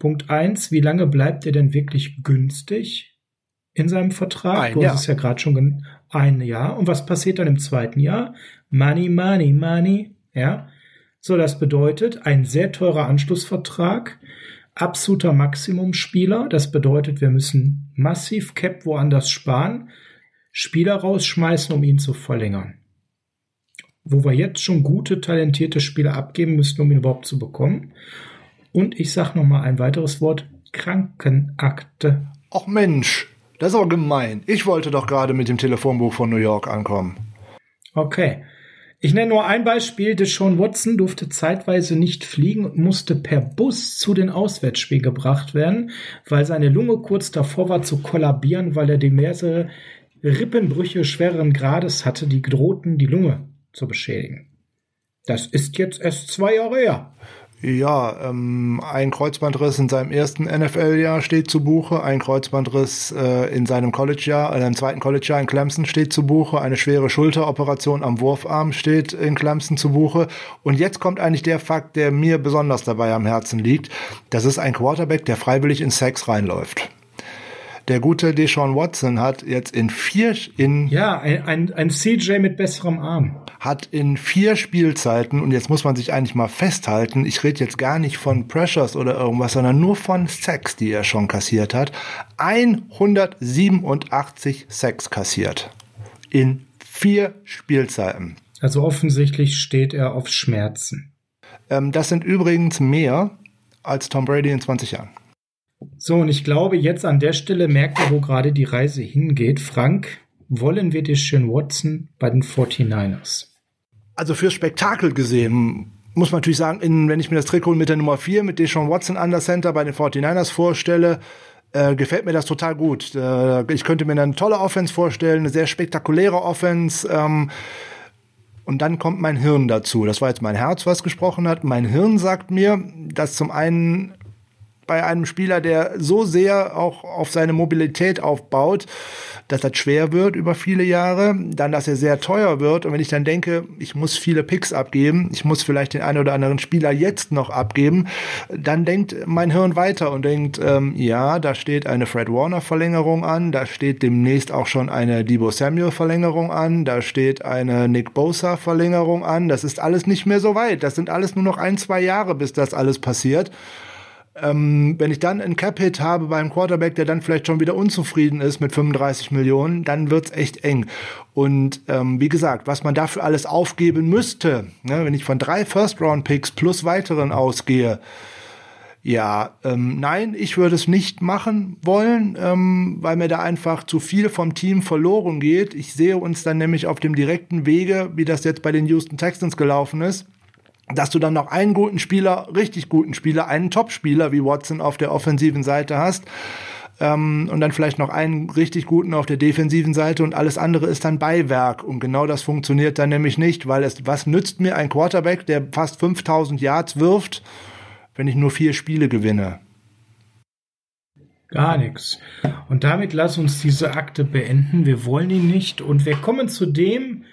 Punkt eins, wie lange bleibt er denn wirklich günstig in seinem Vertrag? Ein du Jahr. hast es ja gerade schon ein Jahr. Und was passiert dann im zweiten Jahr? Money, money, money. Ja. So, das bedeutet ein sehr teurer Anschlussvertrag, absoluter Maximumspieler. Das bedeutet, wir müssen massiv Cap woanders sparen, Spieler rausschmeißen, um ihn zu verlängern. Wo wir jetzt schon gute, talentierte Spieler abgeben müssten, um ihn überhaupt zu bekommen. Und ich sage noch mal ein weiteres Wort, Krankenakte. Ach Mensch, das ist aber gemein. Ich wollte doch gerade mit dem Telefonbuch von New York ankommen. Okay. Ich nenne nur ein Beispiel. Deshaun Watson durfte zeitweise nicht fliegen und musste per Bus zu den Auswärtsspielen gebracht werden, weil seine Lunge kurz davor war zu kollabieren, weil er diverse Rippenbrüche schwereren Grades hatte, die drohten, die Lunge zu beschädigen. Das ist jetzt erst zwei Jahre her. Ja, ähm, ein Kreuzbandriss in seinem ersten NFL-Jahr steht zu Buche, ein Kreuzbandriss äh, in seinem College-Jahr, äh, im zweiten College-Jahr in Clemson steht zu Buche, eine schwere Schulteroperation am Wurfarm steht in Clemson zu Buche. Und jetzt kommt eigentlich der Fakt, der mir besonders dabei am Herzen liegt. Das ist ein Quarterback, der freiwillig in Sex reinläuft. Der gute Deshaun Watson hat jetzt in vier in ja ein, ein, ein CJ mit besserem Arm hat in vier Spielzeiten und jetzt muss man sich eigentlich mal festhalten. Ich rede jetzt gar nicht von Pressures oder irgendwas, sondern nur von Sex, die er schon kassiert hat. 187 Sex kassiert in vier Spielzeiten. Also offensichtlich steht er auf Schmerzen. Ähm, das sind übrigens mehr als Tom Brady in 20 Jahren. So, und ich glaube, jetzt an der Stelle merkt ihr, wo gerade die Reise hingeht. Frank, wollen wir Deshaun Watson bei den 49ers? Also fürs Spektakel gesehen muss man natürlich sagen, in, wenn ich mir das Trikot mit der Nummer 4 mit Deshaun Watson an der Center bei den 49ers vorstelle, äh, gefällt mir das total gut. Äh, ich könnte mir eine tolle Offense vorstellen, eine sehr spektakuläre Offense. Ähm, und dann kommt mein Hirn dazu. Das war jetzt mein Herz, was gesprochen hat. Mein Hirn sagt mir, dass zum einen bei einem Spieler, der so sehr auch auf seine Mobilität aufbaut, dass das schwer wird über viele Jahre, dann, dass er sehr teuer wird. Und wenn ich dann denke, ich muss viele Picks abgeben, ich muss vielleicht den einen oder anderen Spieler jetzt noch abgeben, dann denkt mein Hirn weiter und denkt, ähm, ja, da steht eine Fred Warner Verlängerung an, da steht demnächst auch schon eine Debo Samuel Verlängerung an, da steht eine Nick Bosa Verlängerung an. Das ist alles nicht mehr so weit. Das sind alles nur noch ein, zwei Jahre, bis das alles passiert. Ähm, wenn ich dann einen Cap-Hit habe beim Quarterback, der dann vielleicht schon wieder unzufrieden ist mit 35 Millionen, dann wird's echt eng. Und ähm, wie gesagt, was man dafür alles aufgeben müsste, ne, wenn ich von drei First-Round-Picks plus weiteren ausgehe, ja, ähm, nein, ich würde es nicht machen wollen, ähm, weil mir da einfach zu viel vom Team verloren geht. Ich sehe uns dann nämlich auf dem direkten Wege, wie das jetzt bei den Houston Texans gelaufen ist dass du dann noch einen guten Spieler, richtig guten Spieler, einen Top-Spieler wie Watson auf der offensiven Seite hast ähm, und dann vielleicht noch einen richtig guten auf der defensiven Seite und alles andere ist dann Beiwerk und genau das funktioniert dann nämlich nicht, weil es was nützt mir ein Quarterback, der fast 5000 Yards wirft, wenn ich nur vier Spiele gewinne? Gar nichts. Und damit lass uns diese Akte beenden. Wir wollen ihn nicht und wir kommen zu dem,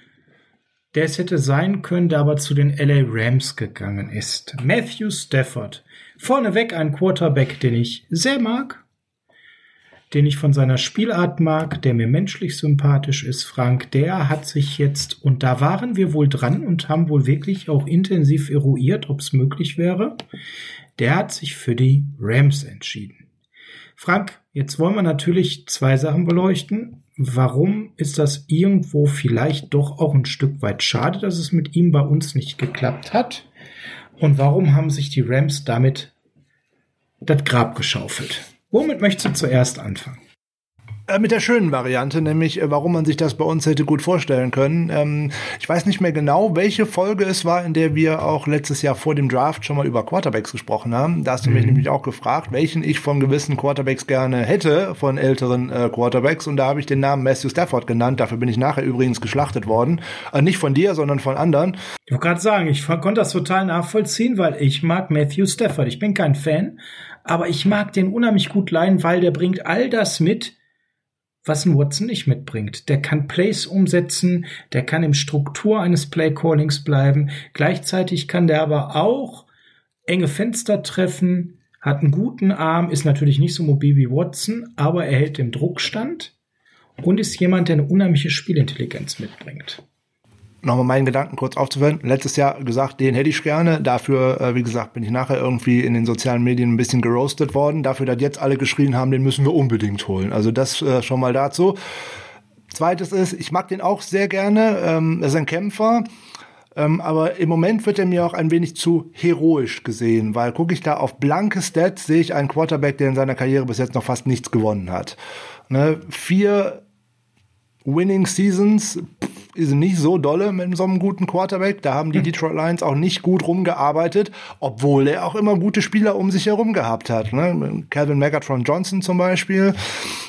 der es hätte sein können, der aber zu den LA Rams gegangen ist. Matthew Stafford. Vorneweg ein Quarterback, den ich sehr mag, den ich von seiner Spielart mag, der mir menschlich sympathisch ist, Frank, der hat sich jetzt, und da waren wir wohl dran und haben wohl wirklich auch intensiv eruiert, ob es möglich wäre, der hat sich für die Rams entschieden. Frank, jetzt wollen wir natürlich zwei Sachen beleuchten warum ist das irgendwo vielleicht doch auch ein Stück weit schade, dass es mit ihm bei uns nicht geklappt hat? Und warum haben sich die Rams damit das Grab geschaufelt? Womit möchtest du zuerst anfangen? Äh, mit der schönen Variante, nämlich äh, warum man sich das bei uns hätte gut vorstellen können. Ähm, ich weiß nicht mehr genau, welche Folge es war, in der wir auch letztes Jahr vor dem Draft schon mal über Quarterbacks gesprochen haben. Da hast du mhm. mich nämlich auch gefragt, welchen ich von gewissen Quarterbacks gerne hätte, von älteren äh, Quarterbacks. Und da habe ich den Namen Matthew Stafford genannt. Dafür bin ich nachher übrigens geschlachtet worden. Äh, nicht von dir, sondern von anderen. Ich wollte gerade sagen, ich konnte das total nachvollziehen, weil ich mag Matthew Stafford. Ich bin kein Fan, aber ich mag den unheimlich gut leiden, weil der bringt all das mit, was ein Watson nicht mitbringt. Der kann Plays umsetzen, der kann im Struktur eines Playcallings bleiben. Gleichzeitig kann der aber auch enge Fenster treffen, hat einen guten Arm, ist natürlich nicht so mobil wie Watson, aber er hält den Druckstand und ist jemand, der eine unheimliche Spielintelligenz mitbringt nochmal meinen Gedanken kurz aufzuführen. Letztes Jahr gesagt, den hätte ich gerne. Dafür, äh, wie gesagt, bin ich nachher irgendwie in den sozialen Medien ein bisschen geroastet worden. Dafür, dass jetzt alle geschrien haben, den müssen wir unbedingt holen. Also das äh, schon mal dazu. Zweites ist, ich mag den auch sehr gerne. Ähm, er ist ein Kämpfer. Ähm, aber im Moment wird er mir auch ein wenig zu heroisch gesehen, weil gucke ich da auf blanke Stats, sehe ich einen Quarterback, der in seiner Karriere bis jetzt noch fast nichts gewonnen hat. Ne? Vier Winning Seasons ist nicht so dolle mit so einem guten Quarterback. Da haben die hm. Detroit Lions auch nicht gut rumgearbeitet, obwohl er auch immer gute Spieler um sich herum gehabt hat. Ne? Calvin Megatron Johnson zum Beispiel.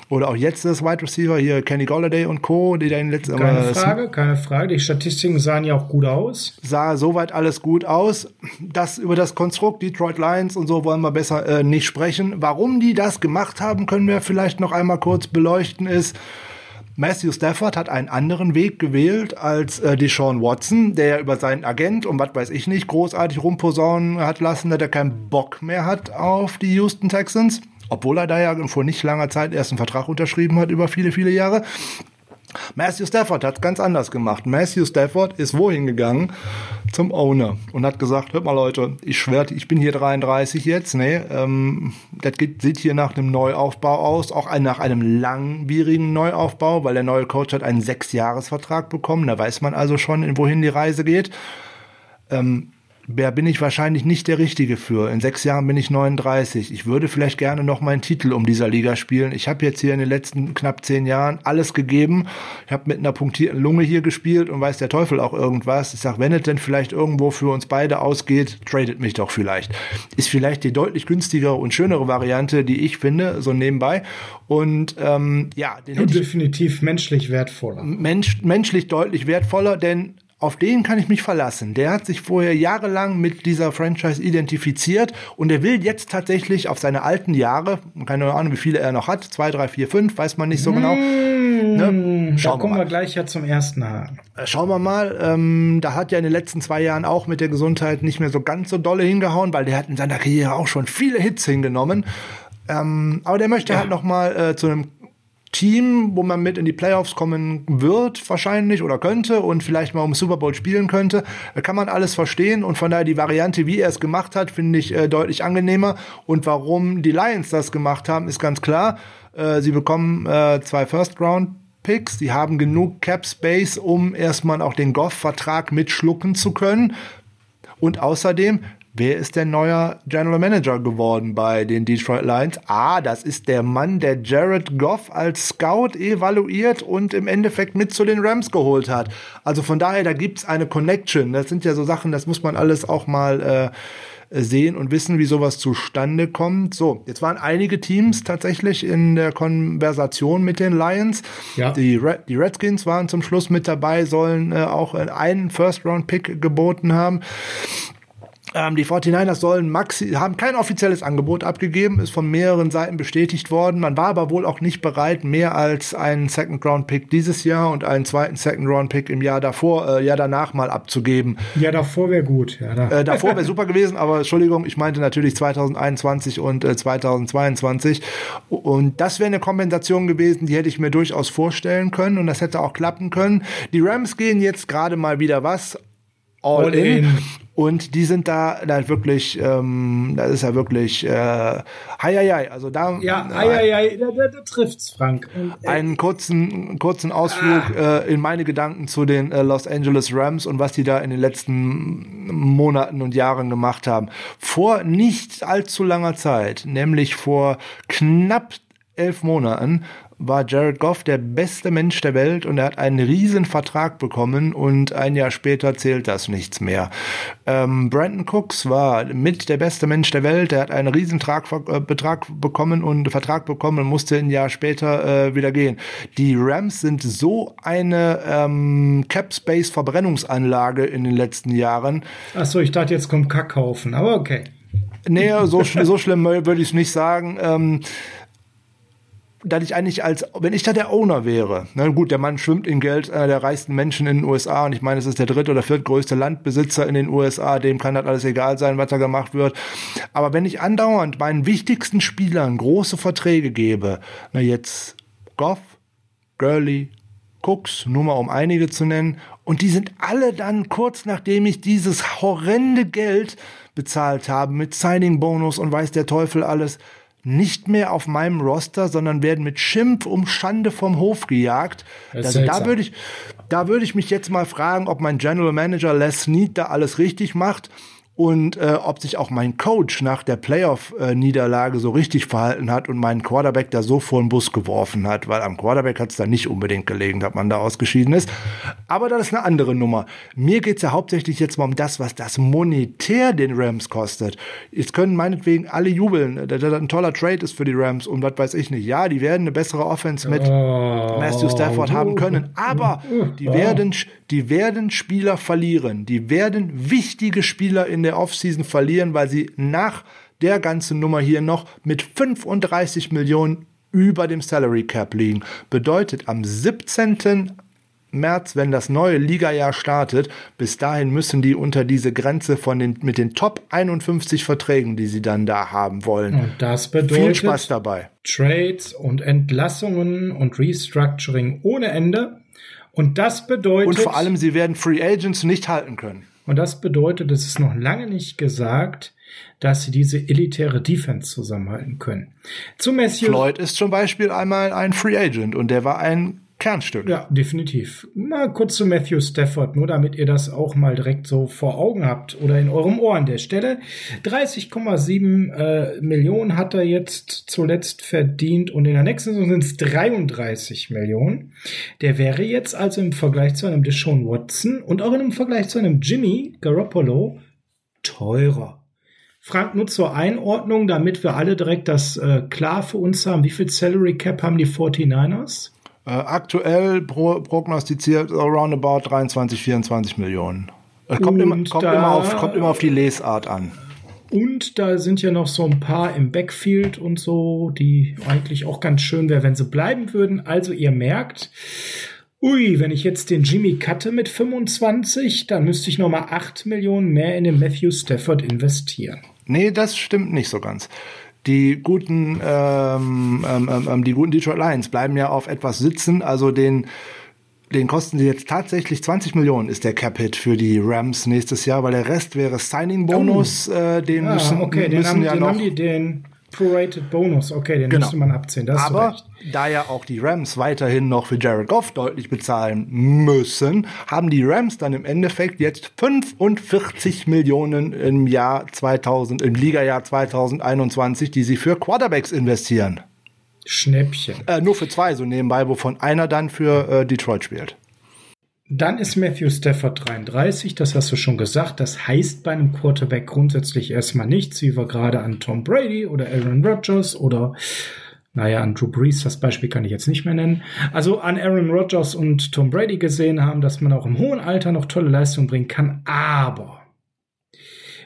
Oder auch jetzt das Wide Receiver hier, Kenny Golladay und Co., die da in letzter Keine äh, Frage, keine Frage. Die Statistiken sahen ja auch gut aus. Sah soweit alles gut aus. Das über das Konstrukt Detroit Lions und so wollen wir besser äh, nicht sprechen. Warum die das gemacht haben, können wir vielleicht noch einmal kurz beleuchten, ist, Matthew Stafford hat einen anderen Weg gewählt als äh, Deshaun Watson, der über seinen Agent und was weiß ich nicht großartig rumposaunen hat lassen, dass er keinen Bock mehr hat auf die Houston Texans, obwohl er da ja vor nicht langer Zeit erst einen Vertrag unterschrieben hat über viele, viele Jahre. Matthew Stafford hat ganz anders gemacht. Matthew Stafford ist wohin gegangen? Zum Owner und hat gesagt, hört mal Leute, ich schwöre, ich bin hier 33 jetzt, nee, ähm, das geht, sieht hier nach einem Neuaufbau aus, auch nach einem langwierigen Neuaufbau, weil der neue Coach hat einen Sechsjahresvertrag bekommen, da weiß man also schon, wohin die Reise geht. Ähm, da bin ich wahrscheinlich nicht der Richtige für. In sechs Jahren bin ich 39. Ich würde vielleicht gerne noch meinen Titel um dieser Liga spielen. Ich habe jetzt hier in den letzten knapp zehn Jahren alles gegeben. Ich habe mit einer punktierten Lunge hier gespielt und weiß der Teufel auch irgendwas. Ich sage, wenn es denn vielleicht irgendwo für uns beide ausgeht, tradet mich doch vielleicht. Ist vielleicht die deutlich günstigere und schönere Variante, die ich finde, so nebenbei. Und ähm, ja, den und definitiv menschlich wertvoller. Mensch, menschlich deutlich wertvoller, denn auf den kann ich mich verlassen. Der hat sich vorher jahrelang mit dieser Franchise identifiziert und er will jetzt tatsächlich auf seine alten Jahre, keine Ahnung, wie viele er noch hat, zwei, drei, vier, fünf, weiß man nicht so genau. Mmh, ne? Da kommen wir, wir, gleich ja zum ersten Haken. Äh, schauen wir mal, ähm, da hat er in den letzten zwei Jahren auch mit der Gesundheit nicht mehr so ganz so dolle hingehauen, weil der hat in seiner Karriere auch schon viele Hits hingenommen. Ähm, aber der möchte ja. halt noch mal äh, zu einem Team, wo man mit in die Playoffs kommen wird, wahrscheinlich oder könnte und vielleicht mal um Super Bowl spielen könnte, kann man alles verstehen und von daher die Variante, wie er es gemacht hat, finde ich äh, deutlich angenehmer. Und warum die Lions das gemacht haben, ist ganz klar. Äh, sie bekommen äh, zwei First Round Picks, die haben genug Cap Space, um erstmal auch den Goff-Vertrag mitschlucken zu können. Und außerdem Wer ist der neue General Manager geworden bei den Detroit Lions? Ah, das ist der Mann, der Jared Goff als Scout evaluiert und im Endeffekt mit zu den Rams geholt hat. Also von daher, da gibt's eine Connection. Das sind ja so Sachen, das muss man alles auch mal äh, sehen und wissen, wie sowas zustande kommt. So, jetzt waren einige Teams tatsächlich in der Konversation mit den Lions. Ja. Die, Red, die Redskins waren zum Schluss mit dabei, sollen äh, auch einen First-Round-Pick geboten haben. Ähm, die 49ers sollen maxi haben kein offizielles Angebot abgegeben, ist von mehreren Seiten bestätigt worden. Man war aber wohl auch nicht bereit, mehr als einen Second Round Pick dieses Jahr und einen zweiten Second Round Pick im Jahr davor, äh, Jahr danach mal abzugeben. Ja, davor wäre gut. Ja, da. äh, davor wäre super gewesen, aber Entschuldigung, ich meinte natürlich 2021 und äh, 2022. Und das wäre eine Kompensation gewesen, die hätte ich mir durchaus vorstellen können und das hätte auch klappen können. Die Rams gehen jetzt gerade mal wieder was all, all in. in. Und die sind da dann wirklich, ähm, das ist ja wirklich, äh, hei, hei, hei. also da. Ja, hei, hei, hei. Da, da, da trifft's, Frank. Und, äh, einen kurzen, kurzen Ausflug ah. äh, in meine Gedanken zu den äh, Los Angeles Rams und was die da in den letzten Monaten und Jahren gemacht haben. Vor nicht allzu langer Zeit, nämlich vor knapp elf Monaten, war Jared Goff der beste Mensch der Welt und er hat einen riesen Vertrag bekommen und ein Jahr später zählt das nichts mehr. Ähm, Brandon Cooks war mit der beste Mensch der Welt, er hat einen riesen Trag, äh, Betrag bekommen und Vertrag bekommen und musste ein Jahr später äh, wieder gehen. Die Rams sind so eine ähm, Cap Space Verbrennungsanlage in den letzten Jahren. Achso, ich dachte, jetzt kommt Kackhaufen, aber okay. Nee, so, so schlimm würde ich es nicht sagen. Ähm, dass ich eigentlich als, wenn ich da der Owner wäre, na gut, der Mann schwimmt in Geld, einer der reichsten Menschen in den USA und ich meine, es ist der dritte oder viertgrößte Landbesitzer in den USA, dem kann das alles egal sein, was da gemacht wird. Aber wenn ich andauernd meinen wichtigsten Spielern große Verträge gebe, na jetzt Goff, Gurley, Cooks, nur mal um einige zu nennen, und die sind alle dann kurz nachdem ich dieses horrende Geld bezahlt habe mit Signing-Bonus und weiß der Teufel alles, nicht mehr auf meinem Roster, sondern werden mit Schimpf um Schande vom Hof gejagt. Also da würde ich, da würde ich mich jetzt mal fragen, ob mein General Manager Les Snead da alles richtig macht und äh, ob sich auch mein Coach nach der Playoff-Niederlage so richtig verhalten hat und meinen Quarterback da so vor den Bus geworfen hat, weil am Quarterback hat es da nicht unbedingt gelegen, dass man da ausgeschieden ist. Aber das ist eine andere Nummer. Mir geht es ja hauptsächlich jetzt mal um das, was das monetär den Rams kostet. Jetzt können meinetwegen alle jubeln, dass das ein toller Trade ist für die Rams und was weiß ich nicht. Ja, die werden eine bessere Offense mit oh, Matthew Stafford haben können, aber die werden, die werden Spieler verlieren. Die werden wichtige Spieler in der Offseason verlieren, weil sie nach der ganzen Nummer hier noch mit 35 Millionen über dem Salary Cap liegen. Bedeutet, am 17. März, wenn das neue Ligajahr startet, bis dahin müssen die unter diese Grenze von den, mit den Top 51 Verträgen, die sie dann da haben wollen. Und das bedeutet viel Spaß dabei. Trades und Entlassungen und Restructuring ohne Ende. Und das bedeutet. Und vor allem, sie werden Free Agents nicht halten können. Und das bedeutet, es ist noch lange nicht gesagt, dass sie diese elitäre Defense zusammenhalten können. Zu Matthew Floyd ist zum Beispiel einmal ein Free Agent und der war ein Kernstück. Ja, definitiv. Mal kurz zu Matthew Stafford, nur damit ihr das auch mal direkt so vor Augen habt oder in eurem Ohr an der Stelle. 30,7 äh, Millionen hat er jetzt zuletzt verdient und in der nächsten Saison sind es 33 Millionen. Der wäre jetzt also im Vergleich zu einem Deshaun Watson und auch im Vergleich zu einem Jimmy Garoppolo teurer. Frank, nur zur Einordnung, damit wir alle direkt das äh, klar für uns haben. Wie viel Salary Cap haben die 49ers? Äh, aktuell pro, prognostiziert roundabout 23, 24 Millionen. Äh, kommt, immer, kommt, immer auf, kommt immer auf die Lesart an. Und da sind ja noch so ein paar im Backfield und so, die eigentlich auch ganz schön wäre, wenn sie bleiben würden. Also ihr merkt, ui, wenn ich jetzt den Jimmy cutte mit 25, dann müsste ich noch mal 8 Millionen mehr in den Matthew Stafford investieren. Nee, das stimmt nicht so ganz die guten, ähm, ähm, ähm, ähm, die guten Detroit Lions bleiben ja auf etwas sitzen, also den den kosten sie jetzt tatsächlich 20 Millionen ist der Cap-Hit für die Rams nächstes Jahr, weil der Rest wäre Signing-Bonus, oh. äh, den ah, müssen, okay, müssen den haben, ja den noch. Haben die den Prorated Bonus, okay, den genau. müsste man abziehen. Das Aber da ja auch die Rams weiterhin noch für Jared Goff deutlich bezahlen müssen, haben die Rams dann im Endeffekt jetzt 45 Millionen im Jahr 2000, im Ligajahr 2021, die sie für Quarterbacks investieren. Schnäppchen. Äh, nur für zwei so nebenbei, wovon einer dann für äh, Detroit spielt. Dann ist Matthew Stafford 33, das hast du schon gesagt. Das heißt bei einem Quarterback grundsätzlich erstmal nichts, wie wir gerade an Tom Brady oder Aaron Rodgers oder naja, an Drew Brees, das Beispiel kann ich jetzt nicht mehr nennen. Also an Aaron Rodgers und Tom Brady gesehen haben, dass man auch im hohen Alter noch tolle Leistungen bringen kann. Aber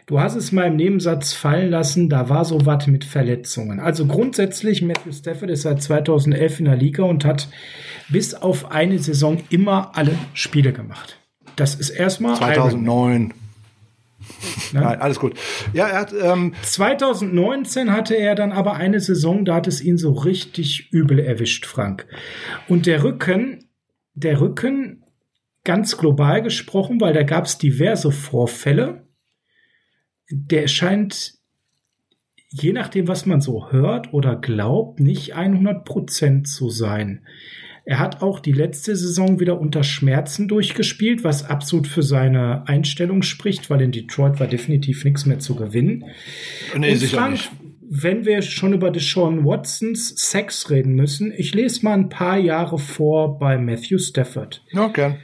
du hast es mal im Nebensatz fallen lassen, da war so was mit Verletzungen. Also grundsätzlich, Matthew Stafford ist seit 2011 in der Liga und hat bis auf eine Saison immer alle Spiele gemacht. Das ist erstmal 2009. Ne? Nein, alles gut. Ja, er hat. Ähm 2019 hatte er dann aber eine Saison, da hat es ihn so richtig übel erwischt, Frank. Und der Rücken, der Rücken, ganz global gesprochen, weil da gab es diverse Vorfälle, der scheint, je nachdem, was man so hört oder glaubt, nicht 100 Prozent zu sein. Er hat auch die letzte Saison wieder unter Schmerzen durchgespielt, was absolut für seine Einstellung spricht, weil in Detroit war definitiv nichts mehr zu gewinnen. Nee, Und sicher Frank, nicht. wenn wir schon über Deshaun Watsons Sex reden müssen, ich lese mal ein paar Jahre vor bei Matthew Stafford. Okay.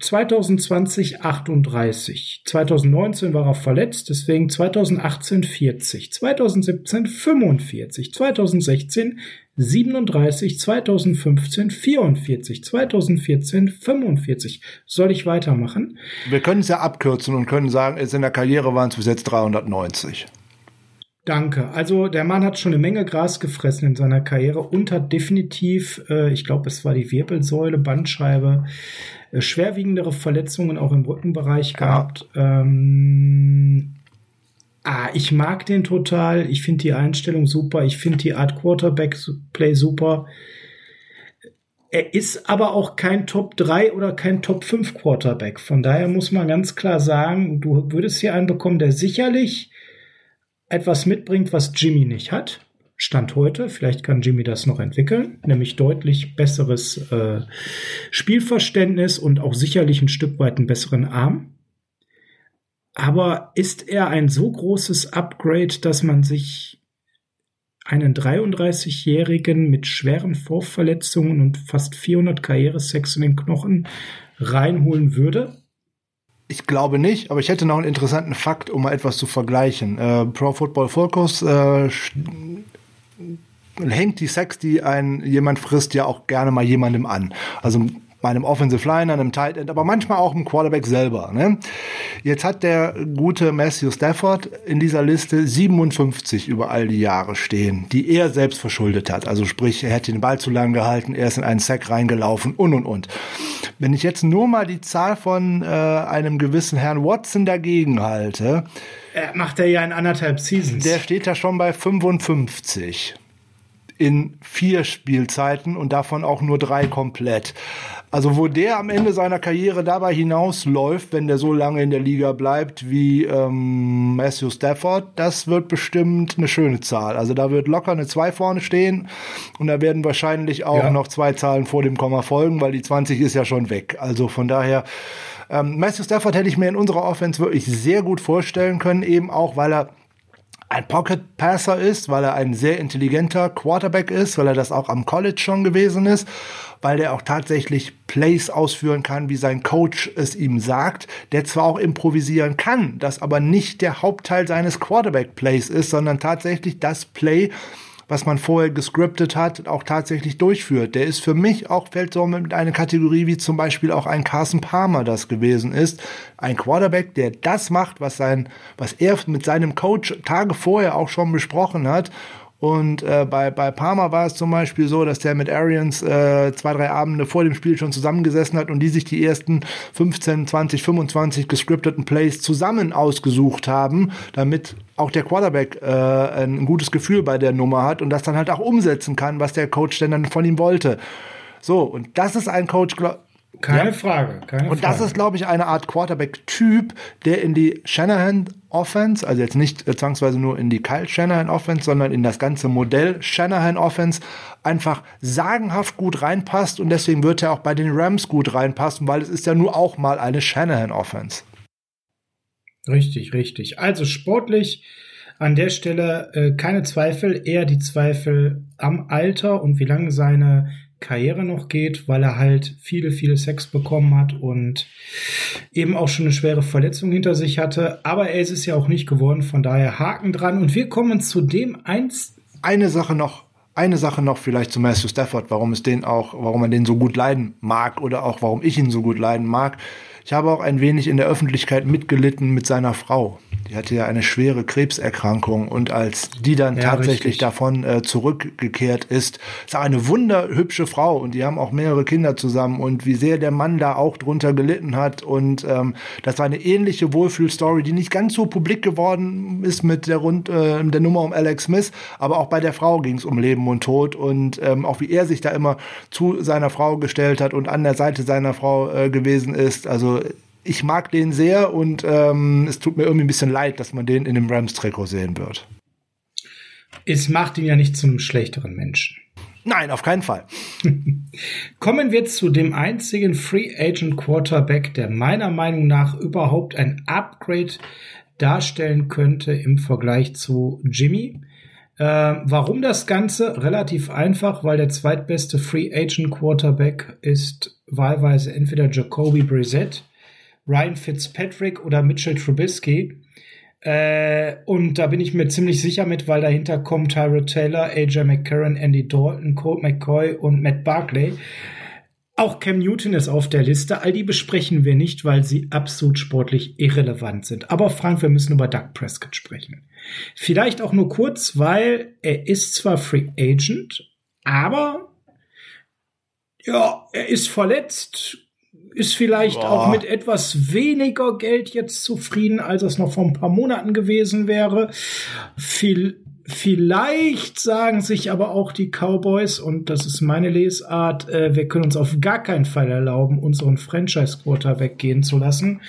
2020 38, 2019 war er verletzt, deswegen 2018 40, 2017 45, 2016 37, 2015 44, 2014 45. Soll ich weitermachen? Wir können es ja abkürzen und können sagen, in der Karriere waren es bis jetzt 390. Danke. Also der Mann hat schon eine Menge Gras gefressen in seiner Karriere und hat definitiv, äh, ich glaube, es war die Wirbelsäule, Bandscheibe, schwerwiegendere Verletzungen auch im Rückenbereich ja. gehabt. Ähm, ah, ich mag den total. Ich finde die Einstellung super. Ich finde die Art Quarterback-Play super. Er ist aber auch kein Top 3 oder kein Top 5 Quarterback. Von daher muss man ganz klar sagen, du würdest hier einen bekommen, der sicherlich etwas mitbringt, was Jimmy nicht hat. Stand heute, vielleicht kann Jimmy das noch entwickeln, nämlich deutlich besseres äh, Spielverständnis und auch sicherlich ein Stück weit einen besseren Arm. Aber ist er ein so großes Upgrade, dass man sich einen 33-Jährigen mit schweren Vorverletzungen und fast 400 Karrieresex in den Knochen reinholen würde? Ich glaube nicht, aber ich hätte noch einen interessanten Fakt, um mal etwas zu vergleichen. Äh, Pro Football Focus äh, hängt die Sex, die ein jemand frisst, ja auch gerne mal jemandem an. Also bei einem Offensive Liner, einem Tight End, aber manchmal auch im Quarterback selber. Ne? Jetzt hat der gute Matthew Stafford in dieser Liste 57 über all die Jahre stehen, die er selbst verschuldet hat. Also sprich, er hätte den Ball zu lang gehalten, er ist in einen Sack reingelaufen und und und. Wenn ich jetzt nur mal die Zahl von äh, einem gewissen Herrn Watson dagegen halte, er macht er ja in anderthalb Seasons. Der steht da schon bei 55 in vier Spielzeiten und davon auch nur drei komplett. Also wo der am Ende seiner Karriere dabei hinausläuft, wenn der so lange in der Liga bleibt wie ähm, Matthew Stafford, das wird bestimmt eine schöne Zahl. Also da wird locker eine 2 vorne stehen und da werden wahrscheinlich auch ja. noch zwei Zahlen vor dem Komma folgen, weil die 20 ist ja schon weg. Also von daher ähm, Matthew Stafford hätte ich mir in unserer Offense wirklich sehr gut vorstellen können, eben auch, weil er ein Pocket Passer ist, weil er ein sehr intelligenter Quarterback ist, weil er das auch am College schon gewesen ist, weil er auch tatsächlich Plays ausführen kann, wie sein Coach es ihm sagt, der zwar auch improvisieren kann, das aber nicht der Hauptteil seines Quarterback Plays ist, sondern tatsächlich das Play, was man vorher gescriptet hat, auch tatsächlich durchführt. Der ist für mich auch, fällt so mit einer Kategorie wie zum Beispiel auch ein Carson Palmer das gewesen ist. Ein Quarterback, der das macht, was sein, was er mit seinem Coach Tage vorher auch schon besprochen hat und äh, bei, bei Parma war es zum Beispiel so, dass der mit Arians äh, zwei, drei Abende vor dem Spiel schon zusammengesessen hat und die sich die ersten 15, 20, 25 gescripteten Plays zusammen ausgesucht haben, damit auch der Quarterback äh, ein gutes Gefühl bei der Nummer hat und das dann halt auch umsetzen kann, was der Coach denn dann von ihm wollte. So, und das ist ein Coach, keine ja. Frage. Keine und das ist, glaube ich, eine Art Quarterback-Typ, der in die Shanahan-Offense, also jetzt nicht äh, zwangsweise nur in die Kyle Shanahan-Offense, sondern in das ganze Modell Shanahan-Offense einfach sagenhaft gut reinpasst und deswegen wird er auch bei den Rams gut reinpassen, weil es ist ja nur auch mal eine Shanahan-Offense. Richtig, richtig. Also sportlich an der Stelle äh, keine Zweifel, eher die Zweifel am Alter und wie lange seine Karriere noch geht, weil er halt viele, viele Sex bekommen hat und eben auch schon eine schwere Verletzung hinter sich hatte. Aber er ist es ja auch nicht geworden, von daher Haken dran. Und wir kommen zu dem eins. Eine Sache noch, eine Sache noch vielleicht zu Matthew Stafford, warum es den auch, warum man den so gut leiden mag oder auch warum ich ihn so gut leiden mag. Ich habe auch ein wenig in der Öffentlichkeit mitgelitten mit seiner Frau. Die hatte ja eine schwere Krebserkrankung und als die dann ja, tatsächlich richtig. davon äh, zurückgekehrt ist, ist eine wunderhübsche Frau und die haben auch mehrere Kinder zusammen und wie sehr der Mann da auch drunter gelitten hat und ähm, das war eine ähnliche Wohlfühlstory, die nicht ganz so publik geworden ist mit der Rund äh, der Nummer um Alex Smith, aber auch bei der Frau ging es um Leben und Tod und ähm, auch wie er sich da immer zu seiner Frau gestellt hat und an der Seite seiner Frau äh, gewesen ist. Also ich mag den sehr und ähm, es tut mir irgendwie ein bisschen leid, dass man den in dem Rams-Trikot sehen wird. Es macht ihn ja nicht zum schlechteren Menschen. Nein, auf keinen Fall. <laughs> Kommen wir zu dem einzigen Free Agent Quarterback, der meiner Meinung nach überhaupt ein Upgrade darstellen könnte im Vergleich zu Jimmy. Äh, warum das Ganze? Relativ einfach, weil der zweitbeste Free Agent Quarterback ist wahlweise entweder Jacoby Brissett Ryan Fitzpatrick oder Mitchell Trubisky. Äh, und da bin ich mir ziemlich sicher mit, weil dahinter kommen Tyrod Taylor, AJ McCarron, Andy Dalton, Colt McCoy und Matt Barkley. Auch Cam Newton ist auf der Liste. All die besprechen wir nicht, weil sie absolut sportlich irrelevant sind. Aber Frank, wir müssen über Doug Prescott sprechen. Vielleicht auch nur kurz, weil er ist zwar Free Agent, aber ja, er ist verletzt, ist vielleicht Boah. auch mit etwas weniger Geld jetzt zufrieden, als es noch vor ein paar Monaten gewesen wäre. Viel, vielleicht sagen sich aber auch die Cowboys, und das ist meine Lesart, äh, wir können uns auf gar keinen Fall erlauben, unseren Franchise-Quarter weggehen zu lassen.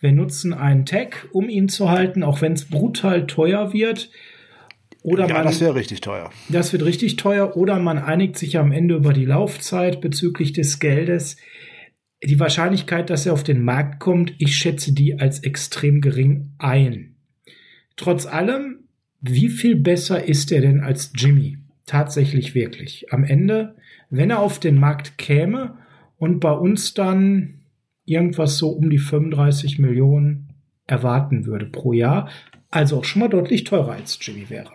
Wir nutzen einen Tag, um ihn zu halten, auch wenn es brutal teuer wird. Oder ja, man, das wäre richtig teuer. Das wird richtig teuer. Oder man einigt sich am Ende über die Laufzeit bezüglich des Geldes. Die Wahrscheinlichkeit, dass er auf den Markt kommt, ich schätze die als extrem gering ein. Trotz allem, wie viel besser ist er denn als Jimmy? Tatsächlich wirklich. Am Ende, wenn er auf den Markt käme und bei uns dann irgendwas so um die 35 Millionen erwarten würde pro Jahr, also auch schon mal deutlich teurer als Jimmy wäre.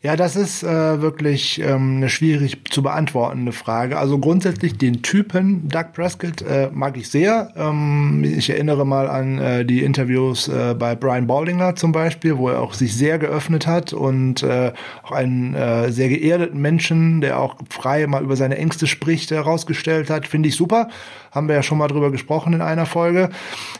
Ja, das ist äh, wirklich ähm, eine schwierig zu beantwortende Frage. Also grundsätzlich den Typen Doug Prescott äh, mag ich sehr. Ähm, ich erinnere mal an äh, die Interviews äh, bei Brian Baldinger zum Beispiel, wo er auch sich sehr geöffnet hat und äh, auch einen äh, sehr geerdeten Menschen, der auch frei mal über seine Ängste spricht, herausgestellt hat. Finde ich super haben wir ja schon mal drüber gesprochen in einer Folge.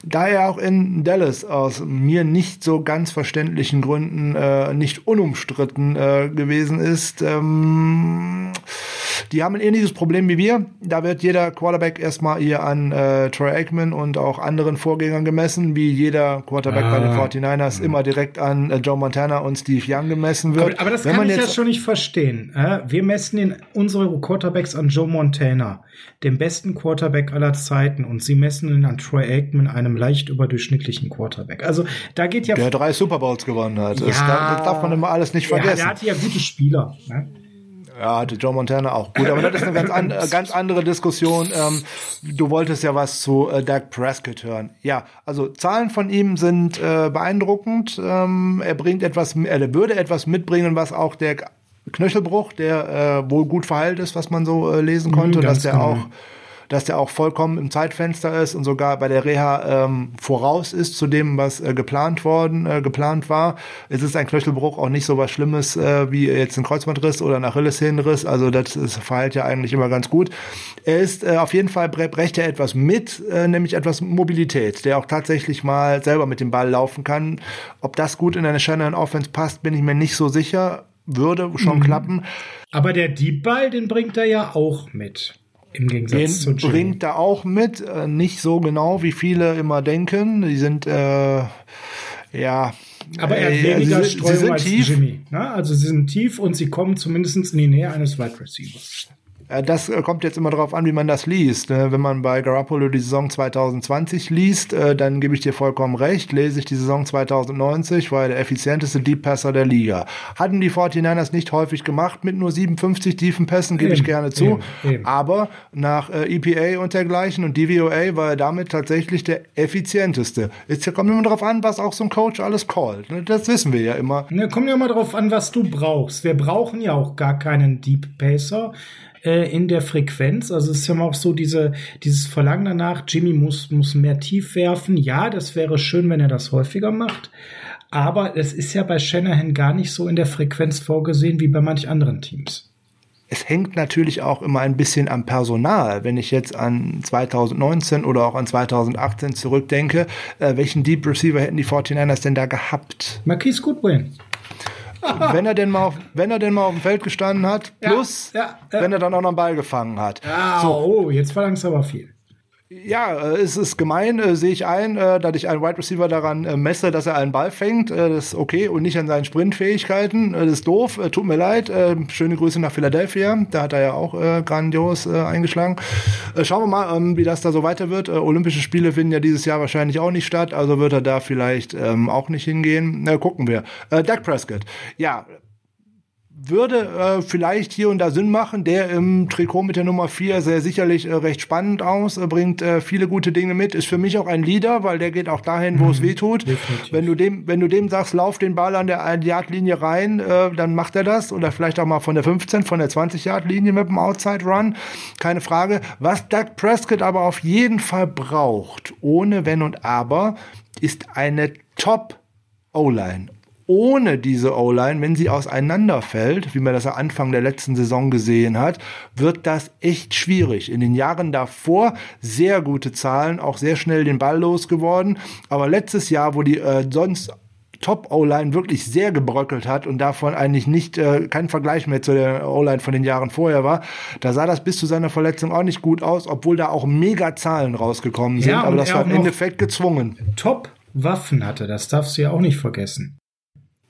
Da er auch in Dallas aus mir nicht so ganz verständlichen Gründen äh, nicht unumstritten äh, gewesen ist, ähm, die haben ein ähnliches Problem wie wir. Da wird jeder Quarterback erstmal hier an äh, Troy Aikman und auch anderen Vorgängern gemessen, wie jeder Quarterback ah. bei den 49ers immer direkt an äh, Joe Montana und Steve Young gemessen wird. Aber, aber das Wenn kann ich ja schon nicht verstehen. Äh? Wir messen in unsere Quarterbacks an Joe Montana, dem besten Quarterback aller Zeiten, und sie messen ihn an Troy Aikman, einem leicht überdurchschnittlichen Quarterback. Also da geht ja. Der drei Super Bowls gewonnen hat. Ja, das, das, darf man immer alles nicht vergessen. Ja, der hatte ja gute Spieler. Ne? Ja, hatte Joe Montana auch. Gut, aber das ist eine ganz, an, <laughs> ganz andere Diskussion. Ähm, du wolltest ja was zu äh, Dak Prescott hören. Ja, also Zahlen von ihm sind äh, beeindruckend. Ähm, er bringt etwas, er würde etwas mitbringen, was auch der Knöchelbruch, der äh, wohl gut verheilt ist, was man so äh, lesen konnte, mhm, dass der genau. auch dass der auch vollkommen im Zeitfenster ist und sogar bei der Reha ähm, voraus ist zu dem, was äh, geplant worden, äh, geplant war. Es ist ein Knöchelbruch auch nicht so was Schlimmes äh, wie jetzt ein Kreuzbandriss oder ein Achillessehnenriss. Also das ist, verheilt ja eigentlich immer ganz gut. Er ist äh, auf jeden Fall brecht er etwas mit, äh, nämlich etwas Mobilität, der auch tatsächlich mal selber mit dem Ball laufen kann. Ob das gut in eine Shannon Offense passt, bin ich mir nicht so sicher. Würde schon mhm. klappen. Aber der Deep Ball, den bringt er ja auch mit. Im Gegensatz Den zu Jimmy. bringt er auch mit, äh, nicht so genau, wie viele immer denken. Die sind äh, ja. Aber er hat äh, weniger sie, Streuung sie als tief. Jimmy. Ne? Also sie sind tief und sie kommen zumindest in die Nähe eines Wide Receivers. Äh, das äh, kommt jetzt immer darauf an, wie man das liest. Ne? Wenn man bei Garoppolo die Saison 2020 liest, äh, dann gebe ich dir vollkommen recht. Lese ich die Saison 2090, war er der effizienteste Deep Passer der Liga. Hatten die 49ers nicht häufig gemacht mit nur 57 tiefen Pässen, gebe ich gerne zu. Eben, eben. Aber nach EPA und dergleichen und DVOA war er damit tatsächlich der effizienteste. Jetzt kommt immer darauf an, was auch so ein Coach alles callt. Ne? Das wissen wir ja immer. Ne, kommt ja immer darauf an, was du brauchst. Wir brauchen ja auch gar keinen Deep Pacer äh, in der Frequenz. Also es ist ja auch so diese, dieses Verlangen danach, Jimmy muss, muss mehr tief werfen. Ja, das wäre schön, wenn er das häufiger macht. Aber es ist ja bei Shanahan gar nicht so in der Frequenz vorgesehen wie bei manch anderen Teams. Es hängt natürlich auch immer ein bisschen am Personal. Wenn ich jetzt an 2019 oder auch an 2018 zurückdenke, äh, welchen Deep Receiver hätten die 49ers denn da gehabt? Marquise Goodwin wenn er denn mal auf, wenn er denn mal auf dem Feld gestanden hat, plus ja, ja, ja. wenn er dann auch noch einen Ball gefangen hat. Ja, so. oh, jetzt verlangst du aber viel. Ja, äh, es ist gemein, äh, sehe ich ein, äh, dass ich einen Wide Receiver daran äh, messe, dass er einen Ball fängt. Äh, das ist okay und nicht an seinen Sprintfähigkeiten. Äh, das ist doof, tut mir leid. schöne Grüße nach Philadelphia. Da hat er ja auch grandios eingeschlagen. schauen wir mal, ähm, wie das da so weiter wird. Olympische Spiele finden ja dieses Jahr wahrscheinlich auch nicht statt, also wird er da vielleicht ähm, auch nicht hingehen. gucken wir. Dak Prescott. Ja, würde äh, vielleicht hier und da Sinn machen. Der im Trikot mit der Nummer 4 sehr sicherlich äh, recht spannend aus, äh, bringt äh, viele gute Dinge mit, ist für mich auch ein Leader, weil der geht auch dahin, wo mhm, es weh tut. Wenn du dem, wenn du dem sagst, lauf den Ball an der 1-Yard-Linie rein, äh, dann macht er das. Oder vielleicht auch mal von der 15, von der 20-Yard-Linie mit dem Outside-Run. Keine Frage. Was Doug Prescott aber auf jeden Fall braucht, ohne Wenn und Aber, ist eine Top O-Line ohne diese O-Line, wenn sie auseinanderfällt, wie man das am Anfang der letzten Saison gesehen hat, wird das echt schwierig. In den Jahren davor sehr gute Zahlen, auch sehr schnell den Ball losgeworden. Aber letztes Jahr, wo die äh, sonst Top-O-Line wirklich sehr gebröckelt hat und davon eigentlich nicht äh, kein Vergleich mehr zu der O-Line von den Jahren vorher war. Da sah das bis zu seiner Verletzung auch nicht gut aus, obwohl da auch mega Zahlen rausgekommen sind. Ja, aber das war im Endeffekt gezwungen. Top-Waffen hatte, das darfst du ja auch nicht vergessen.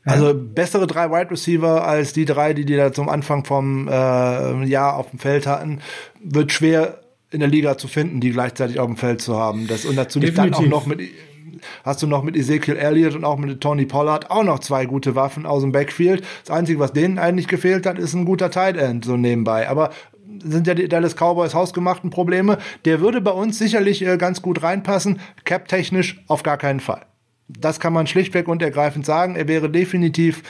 Also bessere drei Wide Receiver als die drei, die die da zum Anfang vom äh, Jahr auf dem Feld hatten, wird schwer in der Liga zu finden, die gleichzeitig auf dem Feld zu haben. Das und dazu dann auch noch mit hast du noch mit Ezekiel Elliott und auch mit Tony Pollard auch noch zwei gute Waffen aus dem Backfield. Das Einzige, was denen eigentlich gefehlt hat, ist ein guter Tight End so nebenbei. Aber sind ja die Dallas Cowboys hausgemachten Probleme. Der würde bei uns sicherlich äh, ganz gut reinpassen. Cap-technisch auf gar keinen Fall. Das kann man schlichtweg und ergreifend sagen. Er wäre definitiv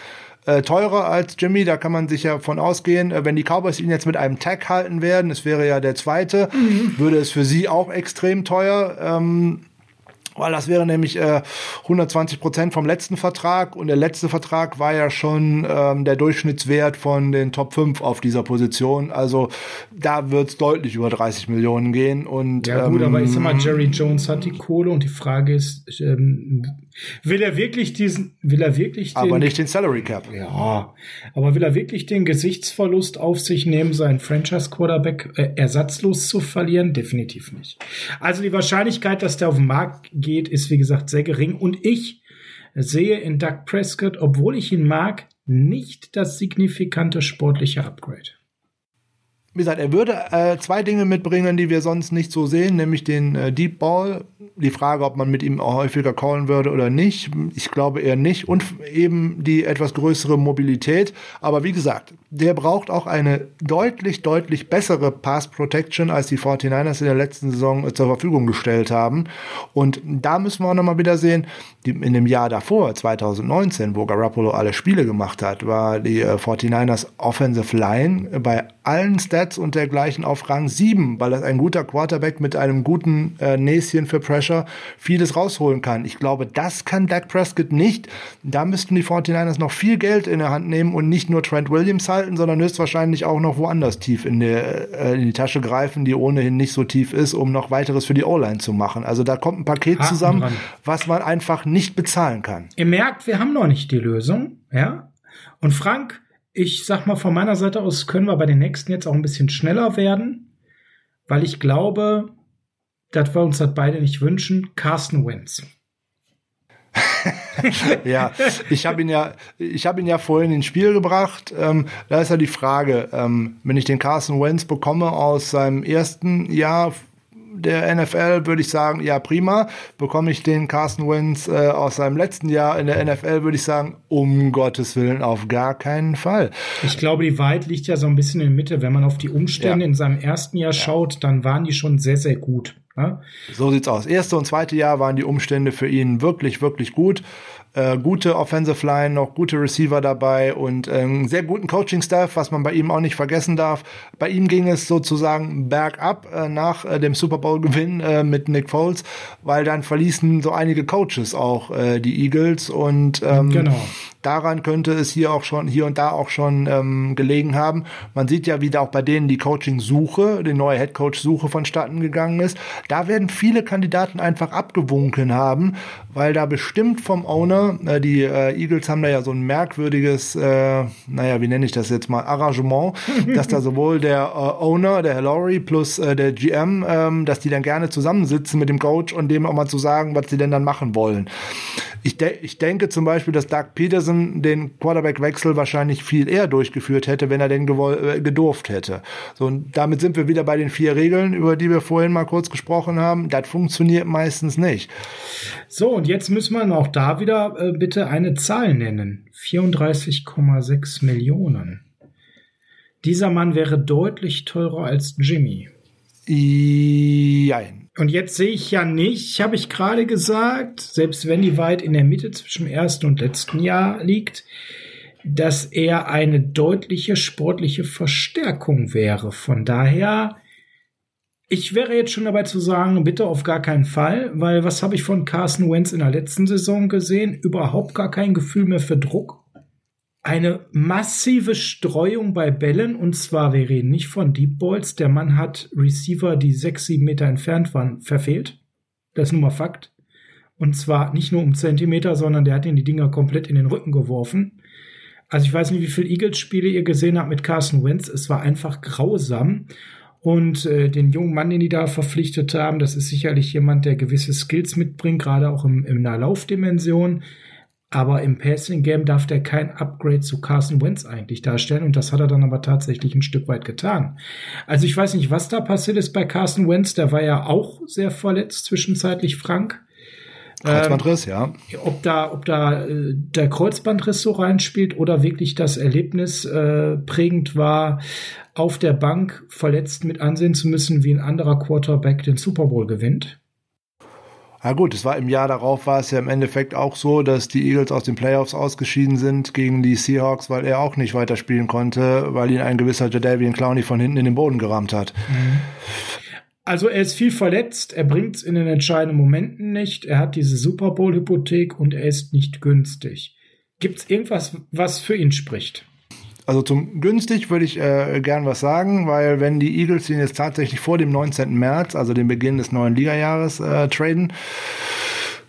äh, teurer als Jimmy, da kann man sich ja von ausgehen. Äh, wenn die Cowboys ihn jetzt mit einem Tag halten werden, es wäre ja der zweite, mhm. würde es für sie auch extrem teuer. Ähm, weil das wäre nämlich äh, 120 Prozent vom letzten Vertrag und der letzte Vertrag war ja schon ähm, der Durchschnittswert von den Top 5 auf dieser Position. Also da wird es deutlich über 30 Millionen gehen. Und, ja gut, ähm, aber ich sag mal, ähm, Jerry Jones hat die Kohle und die Frage ist, ähm, will er wirklich diesen, will er wirklich den, Aber nicht den Salary Cap. Ja, aber will er wirklich den Gesichtsverlust auf sich nehmen, seinen Franchise Quarterback äh, ersatzlos zu verlieren? Definitiv nicht. Also die Wahrscheinlichkeit, dass der auf den Markt geht, geht, ist wie gesagt sehr gering. Und ich sehe in Doug Prescott, obwohl ich ihn mag, nicht das signifikante sportliche Upgrade. Wie gesagt, er würde äh, zwei Dinge mitbringen, die wir sonst nicht so sehen, nämlich den äh, Deep Ball, die Frage, ob man mit ihm auch häufiger callen würde oder nicht. Ich glaube eher nicht. Und eben die etwas größere Mobilität. Aber wie gesagt, der braucht auch eine deutlich, deutlich bessere Pass Protection, als die 49ers in der letzten Saison äh, zur Verfügung gestellt haben. Und da müssen wir auch nochmal wieder sehen, die, in dem Jahr davor, 2019, wo Garoppolo alle Spiele gemacht hat, war die äh, 49ers Offensive Line bei allen Stats und dergleichen auf Rang 7, weil das ein guter Quarterback mit einem guten äh, Näschen für Pressure vieles rausholen kann. Ich glaube, das kann Dak Prescott nicht. Da müssten die 49ers noch viel Geld in der Hand nehmen und nicht nur Trent Williams halten, sondern höchstwahrscheinlich auch noch woanders tief in, der, äh, in die Tasche greifen, die ohnehin nicht so tief ist, um noch weiteres für die O-Line zu machen. Also da kommt ein Paket Haken zusammen, dran. was man einfach nicht bezahlen kann. Ihr merkt, wir haben noch nicht die Lösung, ja? Und Frank, ich sag mal, von meiner Seite aus können wir bei den nächsten jetzt auch ein bisschen schneller werden, weil ich glaube, dass wir uns das beide nicht wünschen. Carsten Wentz. <laughs> ja, ich habe ihn ja, ich habe ihn ja vorhin ins Spiel gebracht. Ähm, da ist ja die Frage, ähm, wenn ich den Carsten Wentz bekomme aus seinem ersten Jahr der NFL würde ich sagen, ja prima. Bekomme ich den Carsten Wentz äh, aus seinem letzten Jahr in der NFL, würde ich sagen, um Gottes Willen auf gar keinen Fall. Ich glaube, die Wahrheit liegt ja so ein bisschen in der Mitte. Wenn man auf die Umstände ja. in seinem ersten Jahr ja. schaut, dann waren die schon sehr, sehr gut. Ja? So sieht's aus. Erste und zweite Jahr waren die Umstände für ihn wirklich, wirklich gut äh, gute Offensive Line, noch gute Receiver dabei und ähm, sehr guten Coaching-Staff, was man bei ihm auch nicht vergessen darf. Bei ihm ging es sozusagen bergab äh, nach äh, dem Super Bowl-Gewinn äh, mit Nick Foles, weil dann verließen so einige Coaches auch äh, die Eagles und ähm, genau. Daran könnte es hier auch schon, hier und da auch schon ähm, gelegen haben. Man sieht ja, wie da auch bei denen die Coaching-Suche, die neue Headcoach-Suche vonstatten gegangen ist. Da werden viele Kandidaten einfach abgewunken haben, weil da bestimmt vom Owner, äh, die äh, Eagles haben da ja so ein merkwürdiges, äh, naja, wie nenne ich das jetzt mal, Arrangement, <laughs> dass da sowohl der äh, Owner, der Herr Lowry, plus äh, der GM, ähm, dass die dann gerne zusammensitzen mit dem Coach und dem auch mal zu sagen, was sie denn dann machen wollen. Ich, de ich denke zum Beispiel, dass Doug Peterson den Quarterback-Wechsel wahrscheinlich viel eher durchgeführt hätte, wenn er den äh, gedurft hätte. So, und damit sind wir wieder bei den vier Regeln, über die wir vorhin mal kurz gesprochen haben. Das funktioniert meistens nicht. So, und jetzt müssen wir auch da wieder äh, bitte eine Zahl nennen. 34,6 Millionen. Dieser Mann wäre deutlich teurer als Jimmy. Jein. Und jetzt sehe ich ja nicht, habe ich gerade gesagt, selbst wenn die weit in der Mitte zwischen ersten und letzten Jahr liegt, dass er eine deutliche sportliche Verstärkung wäre. Von daher, ich wäre jetzt schon dabei zu sagen, bitte auf gar keinen Fall, weil was habe ich von Carson Wentz in der letzten Saison gesehen? Überhaupt gar kein Gefühl mehr für Druck eine massive Streuung bei Bällen und zwar, wir reden nicht von Deep Balls. Der Mann hat Receiver, die sechs, sieben Meter entfernt waren, verfehlt. Das ist nun mal Fakt. Und zwar nicht nur um Zentimeter, sondern der hat ihn die Dinger komplett in den Rücken geworfen. Also ich weiß nicht, wie viele Eagles-Spiele ihr gesehen habt mit Carson Wentz. Es war einfach grausam. Und äh, den jungen Mann, den die da verpflichtet haben, das ist sicherlich jemand, der gewisse Skills mitbringt, gerade auch im, in der Laufdimension. Aber im Passing Game darf der kein Upgrade zu Carson Wentz eigentlich darstellen und das hat er dann aber tatsächlich ein Stück weit getan. Also ich weiß nicht, was da passiert ist bei Carson Wentz, der war ja auch sehr verletzt zwischenzeitlich Frank. Kreuzbandriss, ähm, ja. Ob da, ob da äh, der Kreuzbandriss so reinspielt oder wirklich das Erlebnis äh, prägend war, auf der Bank verletzt mit ansehen zu müssen, wie ein anderer Quarterback den Super Bowl gewinnt. Ja gut, es war im Jahr darauf war es ja im Endeffekt auch so, dass die Eagles aus den Playoffs ausgeschieden sind gegen die Seahawks, weil er auch nicht weiterspielen konnte, weil ihn ein gewisser Jadavian Clowney von hinten in den Boden gerammt hat. Mhm. Also er ist viel verletzt, er bringt es in den entscheidenden Momenten nicht, er hat diese Super Bowl-Hypothek und er ist nicht günstig. Gibt es irgendwas, was für ihn spricht? Also zum günstig würde ich äh, gern was sagen, weil wenn die Eagles ihn jetzt tatsächlich vor dem 19. März, also dem Beginn des neuen Ligajahres, äh, traden,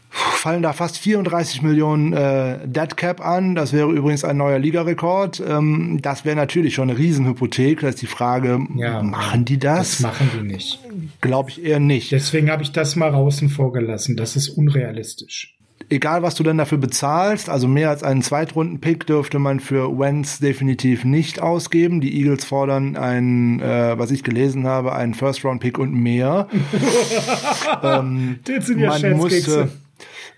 fallen da fast 34 Millionen äh, Dead Cap an. Das wäre übrigens ein neuer Ligarekord. Ähm, das wäre natürlich schon eine Riesenhypothek. Da ist die Frage, ja, machen die das? Das machen die nicht. Glaube ich eher nicht. Deswegen habe ich das mal außen vorgelassen. Das ist unrealistisch. Egal, was du dann dafür bezahlst, also mehr als einen Zweitrunden-Pick dürfte man für Wentz definitiv nicht ausgeben. Die Eagles fordern einen, äh, was ich gelesen habe, einen First-Round-Pick und mehr. <laughs> ähm, das sind ja man musste,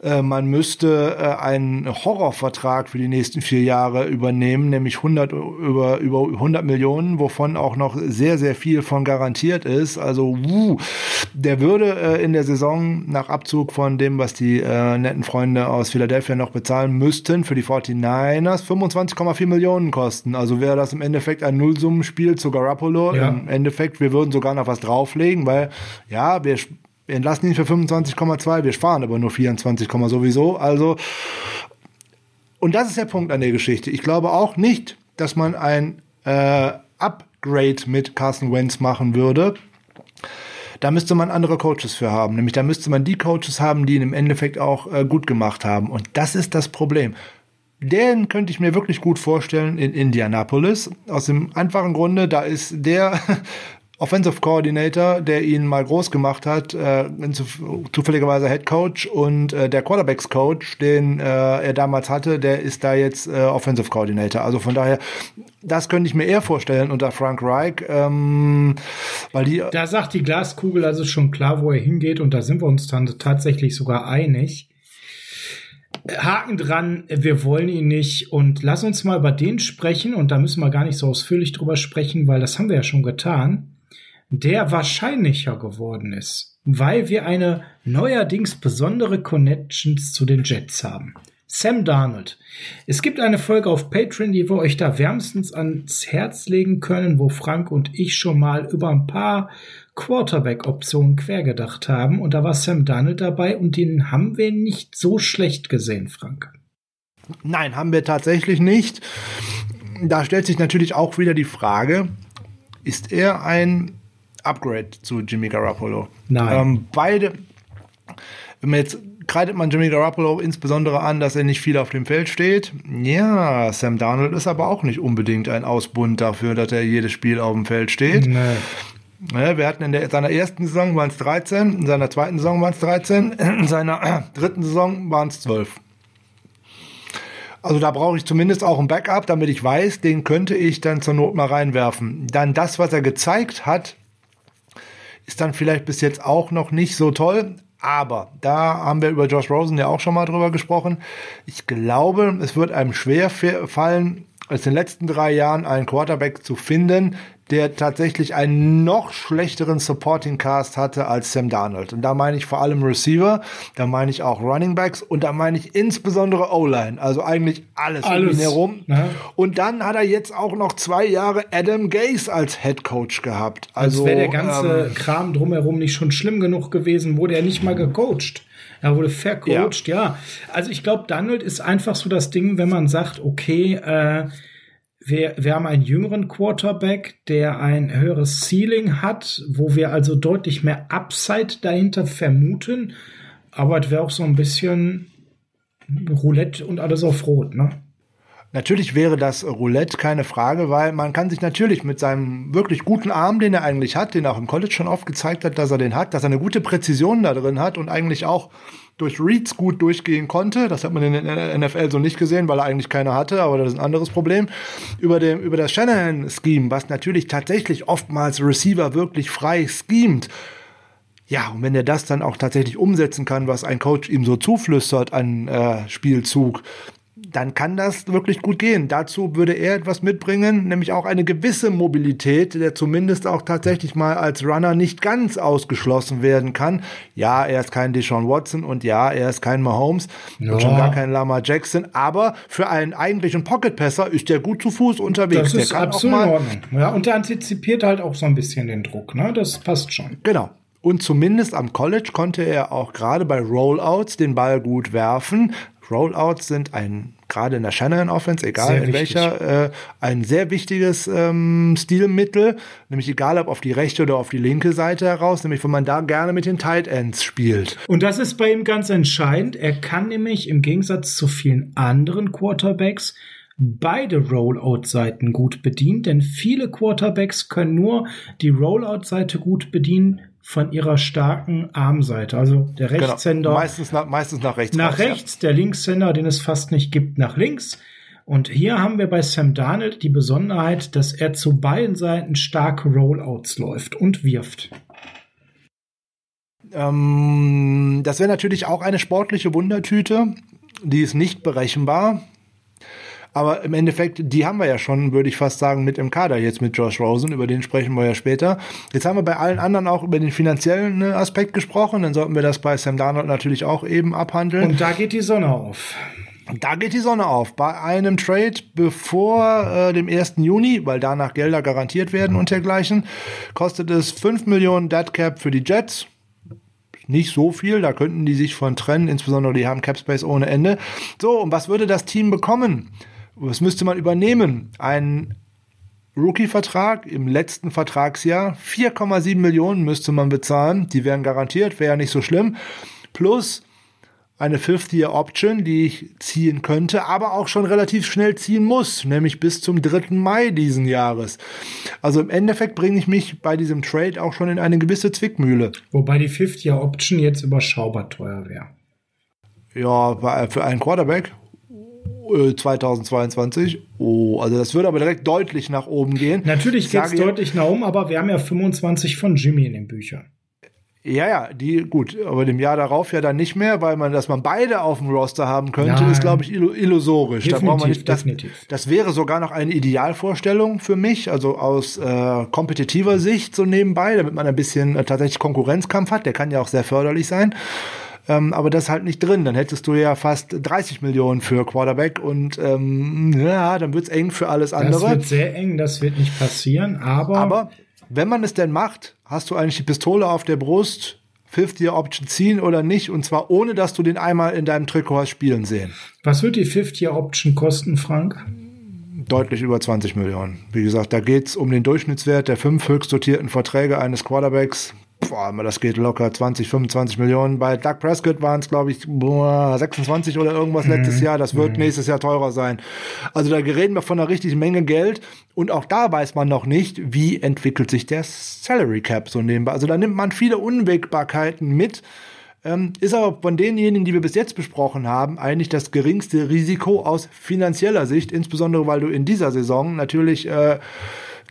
äh, man müsste äh, einen Horrorvertrag für die nächsten vier Jahre übernehmen, nämlich 100 über über 100 Millionen, wovon auch noch sehr sehr viel von garantiert ist. Also wuh, der würde äh, in der Saison nach Abzug von dem, was die äh, netten Freunde aus Philadelphia noch bezahlen müssten, für die 49ers 25,4 Millionen kosten. Also wäre das im Endeffekt ein Nullsummenspiel zu Garoppolo. Ja. Im Endeffekt, wir würden sogar noch was drauflegen, weil ja, wir wir entlassen ihn für 25,2, wir sparen aber nur 24, sowieso. Also, und das ist der Punkt an der Geschichte. Ich glaube auch nicht, dass man ein äh, Upgrade mit Carson Wentz machen würde. Da müsste man andere Coaches für haben. Nämlich da müsste man die Coaches haben, die ihn im Endeffekt auch äh, gut gemacht haben. Und das ist das Problem. Den könnte ich mir wirklich gut vorstellen in Indianapolis. Aus dem einfachen Grunde, da ist der <laughs> Offensive Coordinator, der ihn mal groß gemacht hat, äh, zufälligerweise Head Coach und äh, der Quarterbacks Coach, den äh, er damals hatte, der ist da jetzt äh, Offensive Coordinator. Also von daher, das könnte ich mir eher vorstellen unter Frank Reich, ähm, weil die. Da sagt die Glaskugel also schon klar, wo er hingeht und da sind wir uns dann tatsächlich sogar einig. Haken dran, wir wollen ihn nicht und lass uns mal über den sprechen und da müssen wir gar nicht so ausführlich drüber sprechen, weil das haben wir ja schon getan der wahrscheinlicher geworden ist, weil wir eine neuerdings besondere Connections zu den Jets haben. Sam Darnold. Es gibt eine Folge auf Patreon, die wir euch da wärmstens ans Herz legen können, wo Frank und ich schon mal über ein paar Quarterback-Optionen quergedacht haben. Und da war Sam Darnold dabei und den haben wir nicht so schlecht gesehen, Frank. Nein, haben wir tatsächlich nicht. Da stellt sich natürlich auch wieder die Frage, ist er ein Upgrade zu Jimmy Garoppolo. Nein. Ähm, beide, wenn man jetzt kreidet man Jimmy Garoppolo insbesondere an, dass er nicht viel auf dem Feld steht. Ja, Sam Darnold ist aber auch nicht unbedingt ein Ausbund dafür, dass er jedes Spiel auf dem Feld steht. Nee. Ja, wir hatten in der, seiner ersten Saison waren es 13, in seiner zweiten Saison waren es 13, in seiner äh, dritten Saison waren es 12. Also da brauche ich zumindest auch ein Backup, damit ich weiß, den könnte ich dann zur Not mal reinwerfen. Dann das, was er gezeigt hat, ist dann vielleicht bis jetzt auch noch nicht so toll. Aber da haben wir über Josh Rosen ja auch schon mal drüber gesprochen. Ich glaube, es wird einem schwer fallen, als in den letzten drei Jahren einen Quarterback zu finden, der tatsächlich einen noch schlechteren Supporting Cast hatte als Sam Darnold. Und da meine ich vor allem Receiver, da meine ich auch Running Backs und da meine ich insbesondere O-Line. Also eigentlich alles, alles. um ihn herum. Ja. Und dann hat er jetzt auch noch zwei Jahre Adam Gase als Head Coach gehabt. Also wäre der ganze ähm, Kram drumherum nicht schon schlimm genug gewesen, wurde er nicht mal gecoacht. Er wurde vercoacht, ja. ja. Also ich glaube, Donald ist einfach so das Ding, wenn man sagt, okay, äh, wir, wir haben einen jüngeren Quarterback, der ein höheres Ceiling hat, wo wir also deutlich mehr Upside dahinter vermuten. Aber es wäre auch so ein bisschen Roulette und alles auf Rot, ne? Natürlich wäre das Roulette keine Frage, weil man kann sich natürlich mit seinem wirklich guten Arm, den er eigentlich hat, den er auch im College schon oft gezeigt hat, dass er den hat, dass er eine gute Präzision da drin hat und eigentlich auch durch Reads gut durchgehen konnte. Das hat man in der NFL so nicht gesehen, weil er eigentlich keine hatte, aber das ist ein anderes Problem. Über, dem, über das Shanahan-Scheme, was natürlich tatsächlich oftmals Receiver wirklich frei schemt, ja, und wenn er das dann auch tatsächlich umsetzen kann, was ein Coach ihm so zuflüstert an äh, Spielzug, dann kann das wirklich gut gehen. Dazu würde er etwas mitbringen, nämlich auch eine gewisse Mobilität, der zumindest auch tatsächlich mal als Runner nicht ganz ausgeschlossen werden kann. Ja, er ist kein Deshaun Watson und ja, er ist kein Mahomes ja. und schon gar kein Lama Jackson, aber für einen eigentlichen Pocket-Passer ist der gut zu Fuß unterwegs. Das ist absolut in Ordnung. Ja, und der antizipiert halt auch so ein bisschen den Druck, ne? Das passt schon. Genau. Und zumindest am College konnte er auch gerade bei Rollouts den Ball gut werfen. Rollouts sind ein, gerade in der Shanahan Offense, egal sehr in wichtig. welcher, äh, ein sehr wichtiges ähm, Stilmittel, nämlich egal ob auf die rechte oder auf die linke Seite heraus, nämlich wenn man da gerne mit den Tight Ends spielt. Und das ist bei ihm ganz entscheidend. Er kann nämlich im Gegensatz zu vielen anderen Quarterbacks beide Rollout-Seiten gut bedienen, denn viele Quarterbacks können nur die Rollout-Seite gut bedienen, von ihrer starken Armseite. Also der. Rechtshänder. Genau. Meistens, nach, meistens nach rechts. Nach raus, rechts, ja. der Linkshänder, den es fast nicht gibt, nach links. Und hier haben wir bei Sam Darnold die Besonderheit, dass er zu beiden Seiten starke Rollouts läuft und wirft. Ähm, das wäre natürlich auch eine sportliche Wundertüte. Die ist nicht berechenbar. Aber im Endeffekt, die haben wir ja schon, würde ich fast sagen, mit im Kader jetzt mit Josh Rosen. Über den sprechen wir ja später. Jetzt haben wir bei allen anderen auch über den finanziellen ne, Aspekt gesprochen. Dann sollten wir das bei Sam Darnold natürlich auch eben abhandeln. Und da geht die Sonne auf. Da geht die Sonne auf. Bei einem Trade bevor äh, dem 1. Juni, weil danach Gelder garantiert werden und dergleichen, kostet es 5 Millionen Dead Cap für die Jets. Nicht so viel, da könnten die sich von trennen, insbesondere die haben Cap Space ohne Ende. So, und was würde das Team bekommen? Was müsste man übernehmen? Ein Rookie-Vertrag im letzten Vertragsjahr, 4,7 Millionen müsste man bezahlen, die wären garantiert, wäre ja nicht so schlimm, plus eine Fifth-Year-Option, die ich ziehen könnte, aber auch schon relativ schnell ziehen muss, nämlich bis zum 3. Mai diesen Jahres. Also im Endeffekt bringe ich mich bei diesem Trade auch schon in eine gewisse Zwickmühle. Wobei die Fifth-Year-Option jetzt überschaubar teuer wäre. Ja, für einen Quarterback 2022. Äh, oh, also das würde aber direkt deutlich nach oben gehen. Natürlich geht es deutlich nach oben, aber wir haben ja 25 von Jimmy in den Büchern. Ja, ja, die, gut, aber dem Jahr darauf ja dann nicht mehr, weil man, dass man beide auf dem Roster haben könnte, Nein. ist, glaube ich, illusorisch. Definitiv, da braucht man nicht, das, definitiv. das wäre sogar noch eine Idealvorstellung für mich, also aus äh, kompetitiver Sicht so nebenbei, damit man ein bisschen äh, tatsächlich Konkurrenzkampf hat, der kann ja auch sehr förderlich sein ähm, aber das halt nicht drin. Dann hättest du ja fast 30 Millionen für Quarterback und ähm, ja, dann wird's eng für alles andere. Das wird sehr eng, das wird nicht passieren, aber. Aber wenn man es denn macht, hast du eigentlich die Pistole auf der Brust, Fifth-Year-Option ziehen oder nicht, und zwar ohne, dass du den einmal in deinem Trikot hast spielen sehen. Was wird die Fifth-Year-Option kosten, Frank? Deutlich über 20 Millionen. Wie gesagt, da geht's um den Durchschnittswert der fünf höchst dotierten Verträge eines Quarterbacks boah, das geht locker 20, 25 Millionen. Bei Doug Prescott waren es, glaube ich, boah, 26 oder irgendwas mhm. letztes Jahr. Das wird mhm. nächstes Jahr teurer sein. Also da reden wir von einer richtigen Menge Geld. Und auch da weiß man noch nicht, wie entwickelt sich der Salary Cap so nebenbei. Also da nimmt man viele Unwägbarkeiten mit. Ähm, ist aber von denjenigen, die wir bis jetzt besprochen haben, eigentlich das geringste Risiko aus finanzieller Sicht, insbesondere weil du in dieser Saison natürlich äh,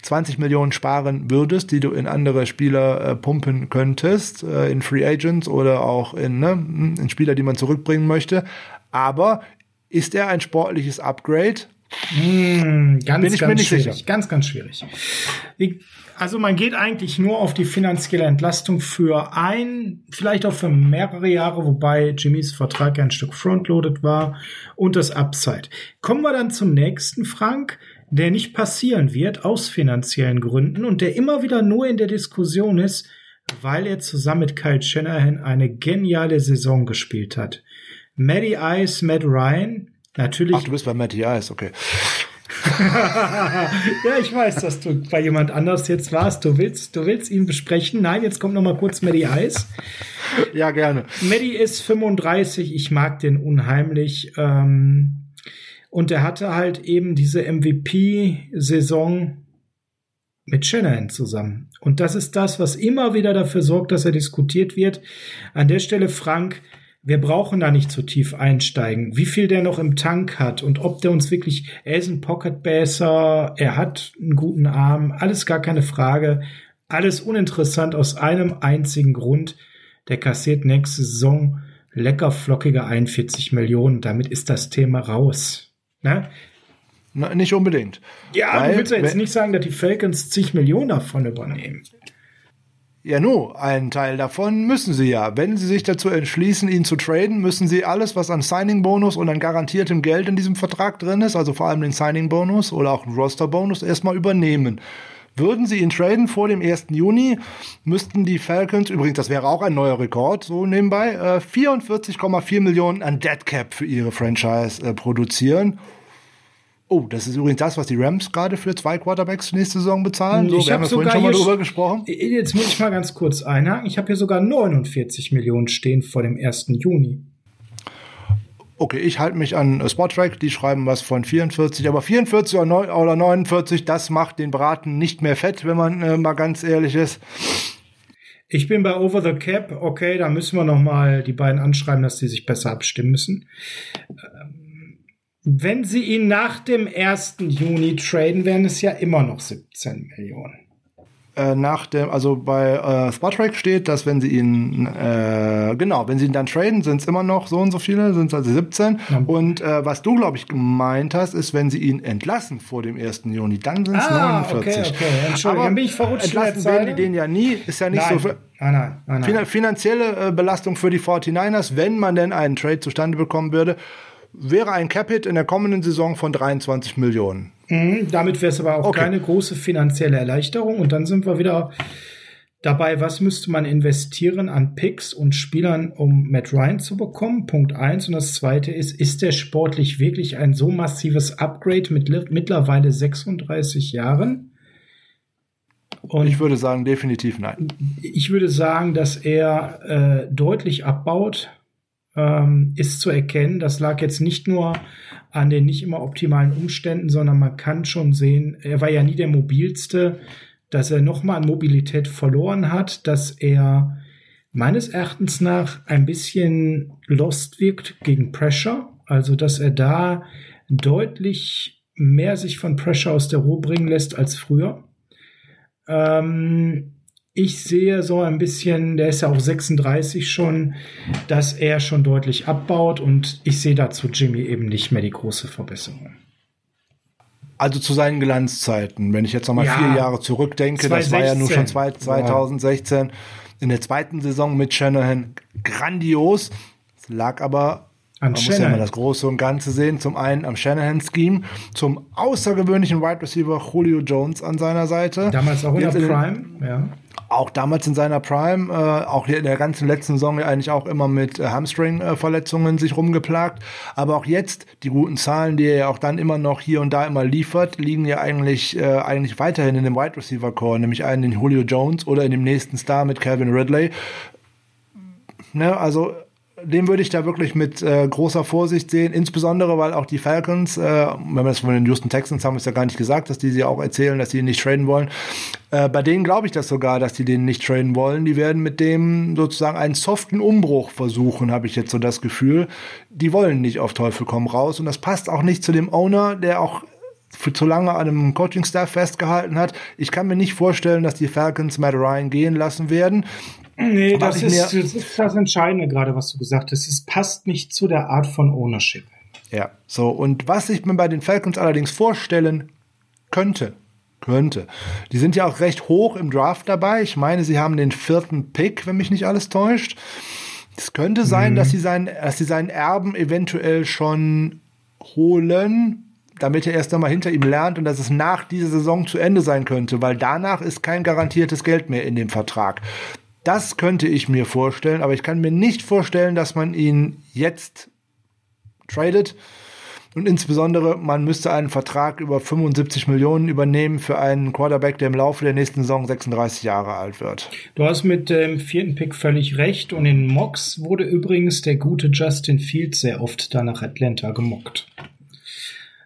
20 Millionen sparen würdest, die du in andere Spieler äh, pumpen könntest, äh, in Free Agents oder auch in, ne, in Spieler, die man zurückbringen möchte. Aber ist er ein sportliches Upgrade? Hm, ganz, Bin ich ganz mir nicht schwierig. Sicher. Ganz, ganz schwierig. Also man geht eigentlich nur auf die finanzielle Entlastung für ein, vielleicht auch für mehrere Jahre, wobei Jimmys Vertrag ein Stück frontloaded war und das Upside. Kommen wir dann zum nächsten, Frank der nicht passieren wird aus finanziellen Gründen und der immer wieder nur in der Diskussion ist, weil er zusammen mit Kyle Shanahan eine geniale Saison gespielt hat. Matty Ice, Matt Ryan, natürlich. Ach, du bist bei Matty Ice, okay. <laughs> ja, ich weiß, dass du bei jemand anders jetzt warst. Du willst, du willst ihn besprechen. Nein, jetzt kommt noch mal kurz Maddie Ice. Ja, gerne. Maddie ist 35. Ich mag den unheimlich. Ähm, Und er hatte halt eben diese MVP-Saison mit Shanahan zusammen. Und das ist das, was immer wieder dafür sorgt, dass er diskutiert wird. An der Stelle, Frank, wir brauchen da nicht zu tief einsteigen. Wie viel der noch im Tank hat und ob der uns wirklich, er ist ein Pocket Baser, er hat einen guten Arm, alles gar keine Frage. Alles uninteressant aus einem einzigen Grund. Der kassiert nächste Saison lecker flockige 41 Millionen. Damit ist das Thema raus. Ne? Na, nicht unbedingt. Ja, Weil, du willst ja jetzt nicht sagen, dass die Falcons zig Millionen davon übernehmen. Ja, nu, einen Teil davon müssen sie ja. Wenn sie sich dazu entschließen, ihn zu traden, müssen sie alles, was an Signing-Bonus und an garantiertem Geld in diesem Vertrag drin ist, also vor allem den Signing-Bonus oder auch den Roster-Bonus, erstmal übernehmen. Würden sie ihn traden vor dem 1. Juni, müssten die Falcons, übrigens, das wäre auch ein neuer Rekord, so nebenbei, äh, 44,4 Millionen an Dead Cap für ihre Franchise äh, produzieren. Oh, das ist übrigens das, was die Rams gerade für zwei Quarterbacks nächste Saison bezahlen. So, ich wir haben ja vorhin schon mal drüber gesprochen. Jetzt muss ich mal ganz kurz einhaken. Ich habe hier sogar 49 Millionen stehen vor dem 1. Juni. Okay, ich halte mich an Spottrack, die schreiben was von 44, aber 44 oder 49, das macht den Braten nicht mehr fett, wenn man äh, mal ganz ehrlich ist. Ich bin bei Over the Cap, okay, da müssen wir noch mal die beiden anschreiben, dass sie sich besser abstimmen müssen. Wenn sie ihn nach dem 1. Juni traden, wären es ja immer noch 17 Millionen. Äh, nach dem, also bei äh, Spotrack steht, dass wenn sie ihn, äh, genau, wenn sie ihn dann traden, sind es immer noch so und so viele, sind es also 17. Ja. Und äh, was du, glaube ich, gemeint hast, ist, wenn sie ihn entlassen vor dem 1. Juni, dann sind es ah, 49. Okay, okay. Entschuldigung, Aber dann bin ich verrutscht. Entlassen werden die den ja nie, ist ja nicht nein. so. Für, nein, nein, nein, nein. Finanzielle äh, Belastung für die 49ers, wenn man denn einen Trade zustande bekommen würde wäre ein Capit in der kommenden Saison von 23 Millionen. Mhm, damit wäre es aber auch okay. keine große finanzielle Erleichterung. Und dann sind wir wieder dabei, was müsste man investieren an Picks und Spielern, um Matt Ryan zu bekommen? Punkt eins. Und das zweite ist, ist der sportlich wirklich ein so massives Upgrade mit mittlerweile 36 Jahren? Und ich würde sagen, definitiv nein. Ich würde sagen, dass er äh, deutlich abbaut ähm, ist zu erkennen. Das lag jetzt nicht nur an den nicht immer optimalen Umständen, sondern man kann schon sehen, er war ja nie der mobilste, dass er nochmal an Mobilität verloren hat, dass er meines Erachtens nach ein bisschen lost wirkt gegen Pressure, also dass er da deutlich mehr sich von Pressure aus der Ruhe bringen lässt als früher. Ähm, ich sehe so ein bisschen, der ist ja auch 36 schon, dass er schon deutlich abbaut und ich sehe dazu Jimmy eben nicht mehr die große Verbesserung. Also zu seinen Glanzzeiten, wenn ich jetzt nochmal ja, vier Jahre zurückdenke, 2016. das war ja nur schon zwei, 2016 ja. in der zweiten Saison mit Shanahan grandios. Es lag aber an Man muss ja immer das Große und Ganze sehen. Zum einen am Shanahan-Scheme, zum außergewöhnlichen Wide Receiver Julio Jones an seiner Seite. Damals auch in der Prime, ja auch damals in seiner Prime, äh, auch in der ganzen letzten Saison eigentlich auch immer mit äh, Hamstring-Verletzungen sich rumgeplagt. Aber auch jetzt, die guten Zahlen, die er ja auch dann immer noch hier und da immer liefert, liegen ja eigentlich, äh, eigentlich weiterhin in dem Wide Receiver Core, nämlich einen in Julio Jones oder in dem nächsten Star mit Calvin Ridley. Ne, also den würde ich da wirklich mit äh, großer Vorsicht sehen, insbesondere weil auch die Falcons, äh, wenn wir das von den Houston Texans haben, ist ja gar nicht gesagt, dass die sie auch erzählen, dass die nicht traden wollen. Äh, bei denen glaube ich das sogar, dass die den nicht traden wollen. Die werden mit dem sozusagen einen soften Umbruch versuchen, habe ich jetzt so das Gefühl. Die wollen nicht auf Teufel komm raus und das passt auch nicht zu dem Owner, der auch für zu lange an einem Coaching-Staff festgehalten hat. Ich kann mir nicht vorstellen, dass die Falcons Matt Ryan gehen lassen werden. Nee, das ist, das ist das Entscheidende gerade, was du gesagt hast. Es passt nicht zu der Art von Ownership. Ja, so. Und was ich mir bei den Falcons allerdings vorstellen könnte, könnte. Die sind ja auch recht hoch im Draft dabei. Ich meine, sie haben den vierten Pick, wenn mich nicht alles täuscht. Es könnte sein, mhm. dass, sie seinen, dass sie seinen Erben eventuell schon holen, damit er erst einmal hinter ihm lernt und dass es nach dieser Saison zu Ende sein könnte, weil danach ist kein garantiertes Geld mehr in dem Vertrag. Das könnte ich mir vorstellen, aber ich kann mir nicht vorstellen, dass man ihn jetzt tradet. Und insbesondere, man müsste einen Vertrag über 75 Millionen übernehmen für einen Quarterback, der im Laufe der nächsten Saison 36 Jahre alt wird. Du hast mit dem vierten Pick völlig recht. Und in Mocks wurde übrigens der gute Justin Fields sehr oft da nach Atlanta gemockt.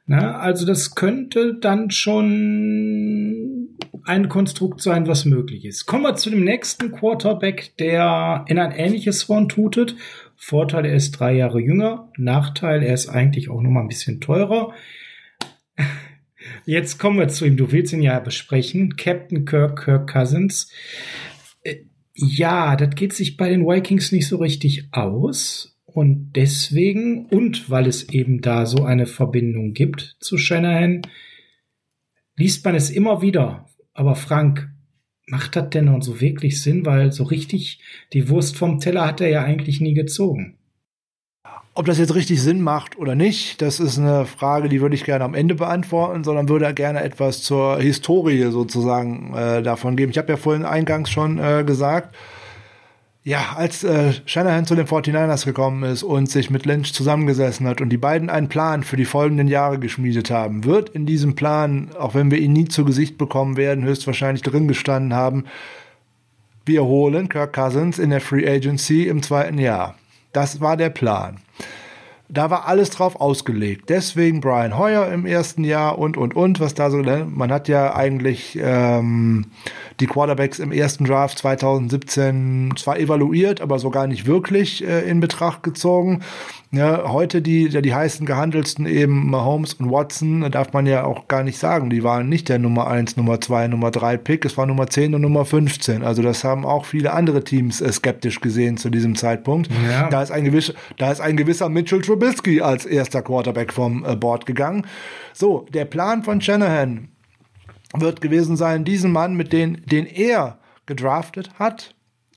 Na, also das könnte dann schon ein Konstrukt sein, was möglich ist. Kommen wir zu dem nächsten Quarterback, der in ein ähnliches Horn tutet. Vorteil, er ist drei Jahre jünger. Nachteil, er ist eigentlich auch noch mal ein bisschen teurer. <laughs> Jetzt kommen wir zu ihm. Du willst ihn ja besprechen. Captain Kirk, Kirk Cousins. Äh, ja, das geht sich bei den Vikings nicht so richtig aus. Und deswegen, und weil es eben da so eine Verbindung gibt zu Shanahan, liest man es immer wieder. Aber Frank, macht das denn noch so wirklich Sinn? Weil so richtig die Wurst vom Teller hat er ja eigentlich nie gezogen. Ob das jetzt richtig Sinn macht oder nicht, das ist eine Frage, die würde ich gerne am Ende beantworten, sondern würde gerne etwas zur Historie sozusagen äh, davon geben. Ich habe ja vorhin eingangs schon äh, gesagt, ja, als äh, Shanahan zu den 49ers gekommen ist und sich mit Lynch zusammengesessen hat und die beiden einen Plan für die folgenden Jahre geschmiedet haben, wird in diesem Plan, auch wenn wir ihn nie zu Gesicht bekommen werden, höchstwahrscheinlich drin gestanden haben, wir holen Kirk Cousins in der Free Agency im zweiten Jahr. Das war der Plan. Da war alles drauf ausgelegt. Deswegen Brian Hoyer im ersten Jahr und, und, und, was da so, ne? man hat ja eigentlich ähm, die Quarterbacks im ersten Draft 2017 zwar evaluiert, aber so gar nicht wirklich äh, in Betracht gezogen. Ja, heute die, ja, die heißen gehandelsten eben Mahomes und Watson, darf man ja auch gar nicht sagen. Die waren nicht der Nummer 1, Nummer 2, Nummer 3 Pick, es war Nummer 10 und Nummer 15. Also das haben auch viele andere Teams äh, skeptisch gesehen zu diesem Zeitpunkt. Ja. Da, ist ein gewiss, da ist ein gewisser Mitchell Trubisky als erster Quarterback vom äh, Board gegangen. So, der Plan von Shanahan wird gewesen sein, diesen Mann, mit den, den er gedraftet hat,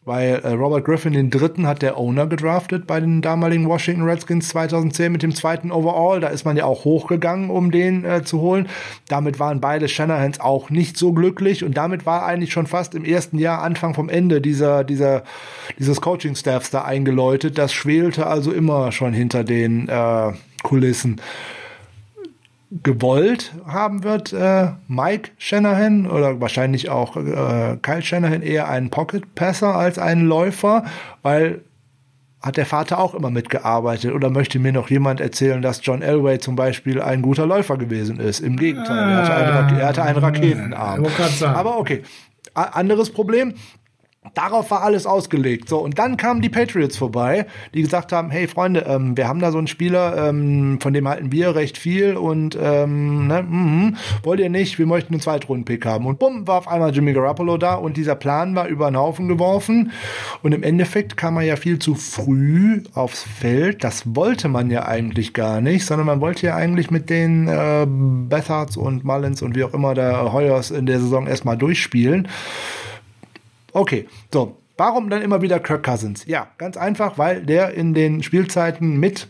weil äh, Robert Griffin den dritten hat der Owner gedraftet bei den damaligen Washington Redskins 2010 mit dem zweiten Overall. Da ist man ja auch hochgegangen, um den äh, zu holen. Damit waren beide Shanahans auch nicht so glücklich und damit war eigentlich schon fast im ersten Jahr Anfang vom Ende dieser, dieser, dieses Coaching-Staffs da eingeläutet. Das schwelte also immer schon hinter den äh, Kulissen gewollt haben wird, äh, Mike Shanahan oder wahrscheinlich auch äh, Kyle Shanahan eher einen Pocket-Passer als einen Läufer, weil hat der Vater auch immer mitgearbeitet oder möchte mir noch jemand erzählen, dass John Elway zum Beispiel ein guter Läufer gewesen ist? Im Gegenteil, er hatte einen, er hatte einen Raketenarm. Aber okay, anderes Problem. Darauf war alles ausgelegt. So, und dann kamen die Patriots vorbei, die gesagt haben, hey Freunde, ähm, wir haben da so einen Spieler, ähm, von dem halten wir recht viel und ähm, ne, mm, wollt ihr nicht, wir möchten einen Zweitrunden-Pick haben. Und bumm, war auf einmal Jimmy Garoppolo da und dieser Plan war über den Haufen geworfen. Und im Endeffekt kam er ja viel zu früh aufs Feld. Das wollte man ja eigentlich gar nicht, sondern man wollte ja eigentlich mit den äh, Bethards und Mullins und wie auch immer der Heuers in der Saison erstmal durchspielen. Okay, so. Warum dann immer wieder Kirk Cousins? Ja, ganz einfach, weil der in den Spielzeiten mit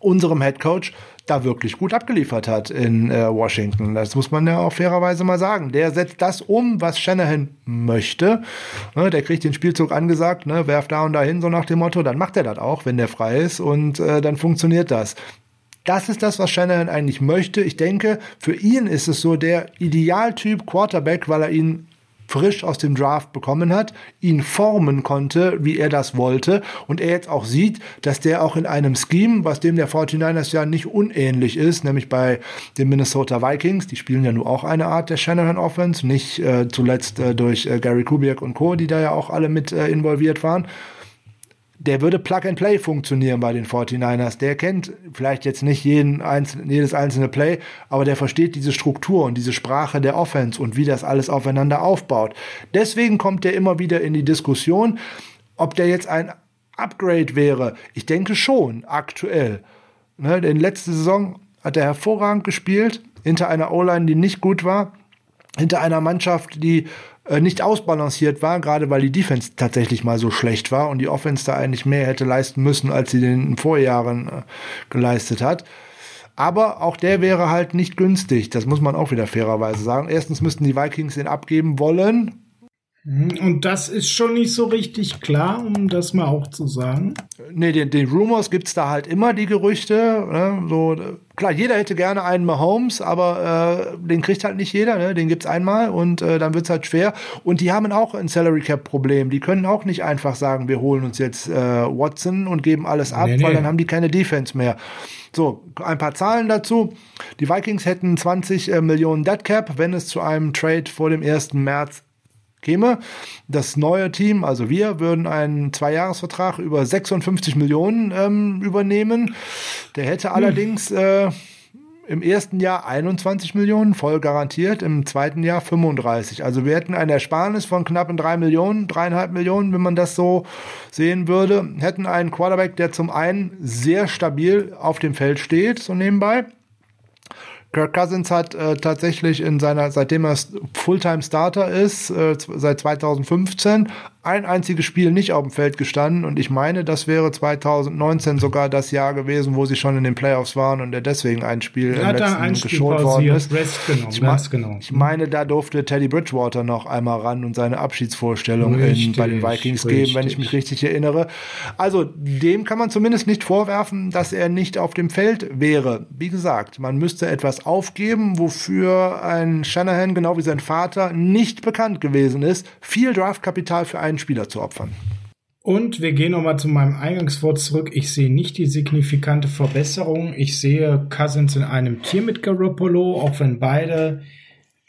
unserem Head Coach da wirklich gut abgeliefert hat in äh, Washington. Das muss man ja auch fairerweise mal sagen. Der setzt das um, was Shanahan möchte. Ne, der kriegt den Spielzug angesagt, ne, werf da und da hin, so nach dem Motto. Dann macht er das auch, wenn der frei ist und äh, dann funktioniert das. Das ist das, was Shanahan eigentlich möchte. Ich denke, für ihn ist es so der Idealtyp Quarterback, weil er ihn frisch aus dem Draft bekommen hat, ihn formen konnte, wie er das wollte und er jetzt auch sieht, dass der auch in einem Scheme, was dem der 49ers ja nicht unähnlich ist, nämlich bei den Minnesota Vikings, die spielen ja nur auch eine Art der Shanahan Offense, nicht äh, zuletzt äh, durch äh, Gary Kubiak und Co., die da ja auch alle mit äh, involviert waren, der würde Plug and Play funktionieren bei den 49ers. Der kennt vielleicht jetzt nicht jeden einzelne, jedes einzelne Play, aber der versteht diese Struktur und diese Sprache der Offense und wie das alles aufeinander aufbaut. Deswegen kommt der immer wieder in die Diskussion, ob der jetzt ein Upgrade wäre. Ich denke schon, aktuell. Ne, in letzter Saison hat er hervorragend gespielt, hinter einer O-Line, die nicht gut war, hinter einer Mannschaft, die äh, nicht ausbalanciert war, gerade weil die Defense tatsächlich mal so schlecht war und die Offense da eigentlich mehr hätte leisten müssen, als sie in den Vorjahren äh, geleistet hat. Aber auch der wäre halt nicht günstig. Das muss man auch wieder fairerweise sagen. Erstens müssten die Vikings den abgeben wollen. Hm, und das ist schon nicht so richtig klar, um das mal auch zu sagen. Nee, den, den Rumors gibt's da halt immer, die Gerüchte. Ne? So, klar, jeder hätte gerne einen Mahomes, aber äh, den kriegt halt nicht jeder, ne? den gibt's einmal und äh, dann wird's halt schwer. Und die haben auch ein Salary Cap Problem. Die können auch nicht einfach sagen, wir holen uns jetzt äh, Watson und geben alles ab, nee, nee. weil dann haben die keine Defense mehr. So, ein paar Zahlen dazu. Die Vikings hätten 20 äh, Millionen Dead Cap, wenn es zu einem Trade vor dem 1. März käme. Das neue Team, also wir, würden einen Zweijahresvertrag über 56 Millionen ähm, übernehmen. Der hätte hm. allerdings äh, im ersten Jahr 21 Millionen, voll garantiert, im zweiten Jahr 35. Also wir hätten eine Ersparnis von knapp 3 Millionen, dreieinhalb Millionen, wenn man das so sehen würde. Hätten einen Quarterback, der zum einen sehr stabil auf dem Feld steht, so nebenbei Kirk Cousins hat äh, tatsächlich in seiner, seitdem er Fulltime Starter ist, äh, seit 2015, ein einziges Spiel nicht auf dem Feld gestanden und ich meine, das wäre 2019 sogar das Jahr gewesen, wo sie schon in den Playoffs waren und er deswegen ein Spiel ja, im letzten ein geschont worden ist. Genommen, ich, mein, genau. ich, meine, da durfte Teddy Bridgewater noch einmal ran und seine Abschiedsvorstellung richtig, in, bei den Vikings richtig. geben, wenn ich mich richtig erinnere. Also dem kann man zumindest nicht vorwerfen, dass er nicht auf dem Feld wäre. Wie gesagt, man müsste etwas aufgeben, wofür ein Shanahan, genau wie sein Vater, nicht bekannt gewesen ist. Viel Draftkapital für einen einen Spieler zu opfern. Und wir gehen nochmal zu meinem Eingangswort zurück. Ich sehe nicht die signifikante Verbesserung. Ich sehe Cousins in einem Tier mit Garoppolo, auch wenn beide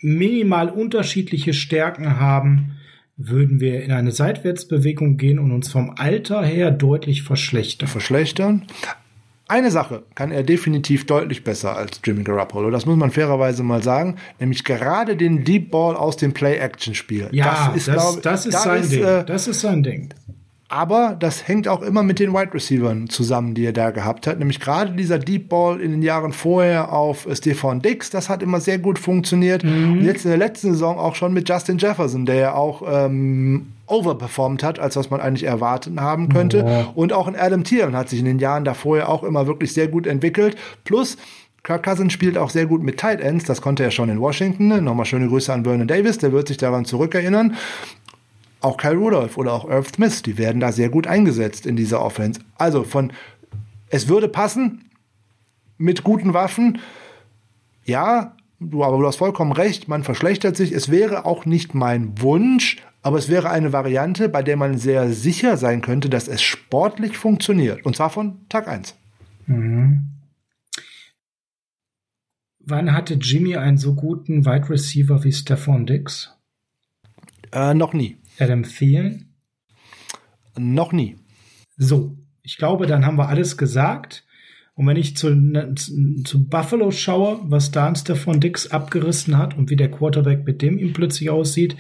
minimal unterschiedliche Stärken haben, würden wir in eine Seitwärtsbewegung gehen und uns vom Alter her deutlich verschlechtern. Verschlechtern? Eine Sache kann er definitiv deutlich besser als Jimmy Garoppolo. Das muss man fairerweise mal sagen. Nämlich gerade den Deep Ball aus dem Play-Action-Spiel. Ja, das ist, das, glaub, das ist da sein ist, Ding. Äh, das ist sein Ding. Aber das hängt auch immer mit den Wide Receivers zusammen, die er da gehabt hat. Nämlich gerade dieser Deep Ball in den Jahren vorher auf Stefan Dix, das hat immer sehr gut funktioniert. Mhm. Und jetzt in der letzten Saison auch schon mit Justin Jefferson, der ja auch ähm, overperformed hat, als was man eigentlich erwarten haben könnte. Oh. Und auch in Adam Thielen hat sich in den Jahren davor ja auch immer wirklich sehr gut entwickelt. Plus Kirk Cousins spielt auch sehr gut mit Tight Ends, das konnte er schon in Washington. Nochmal schöne Grüße an Vernon Davis, der wird sich daran zurückerinnern auch Kyle Rudolph oder auch Irv Smith, die werden da sehr gut eingesetzt in dieser Offense. Also von, es würde passen mit guten Waffen. Ja, du, aber du hast vollkommen recht, man verschlechtert sich. Es wäre auch nicht mein Wunsch, aber es wäre eine Variante, bei der man sehr sicher sein könnte, dass es sportlich funktioniert. Und zwar von Tag 1. Mhm. Wann hatte Jimmy einen so guten Wide Receiver wie Stephon Dix? Äh, noch nie. Adam Thielen? Noch nie. So, ich glaube, dann haben wir alles gesagt. Und wenn ich zu, zu Buffalo schaue, was da Stefan Dix abgerissen hat und wie der Quarterback mit dem ihm plötzlich aussieht,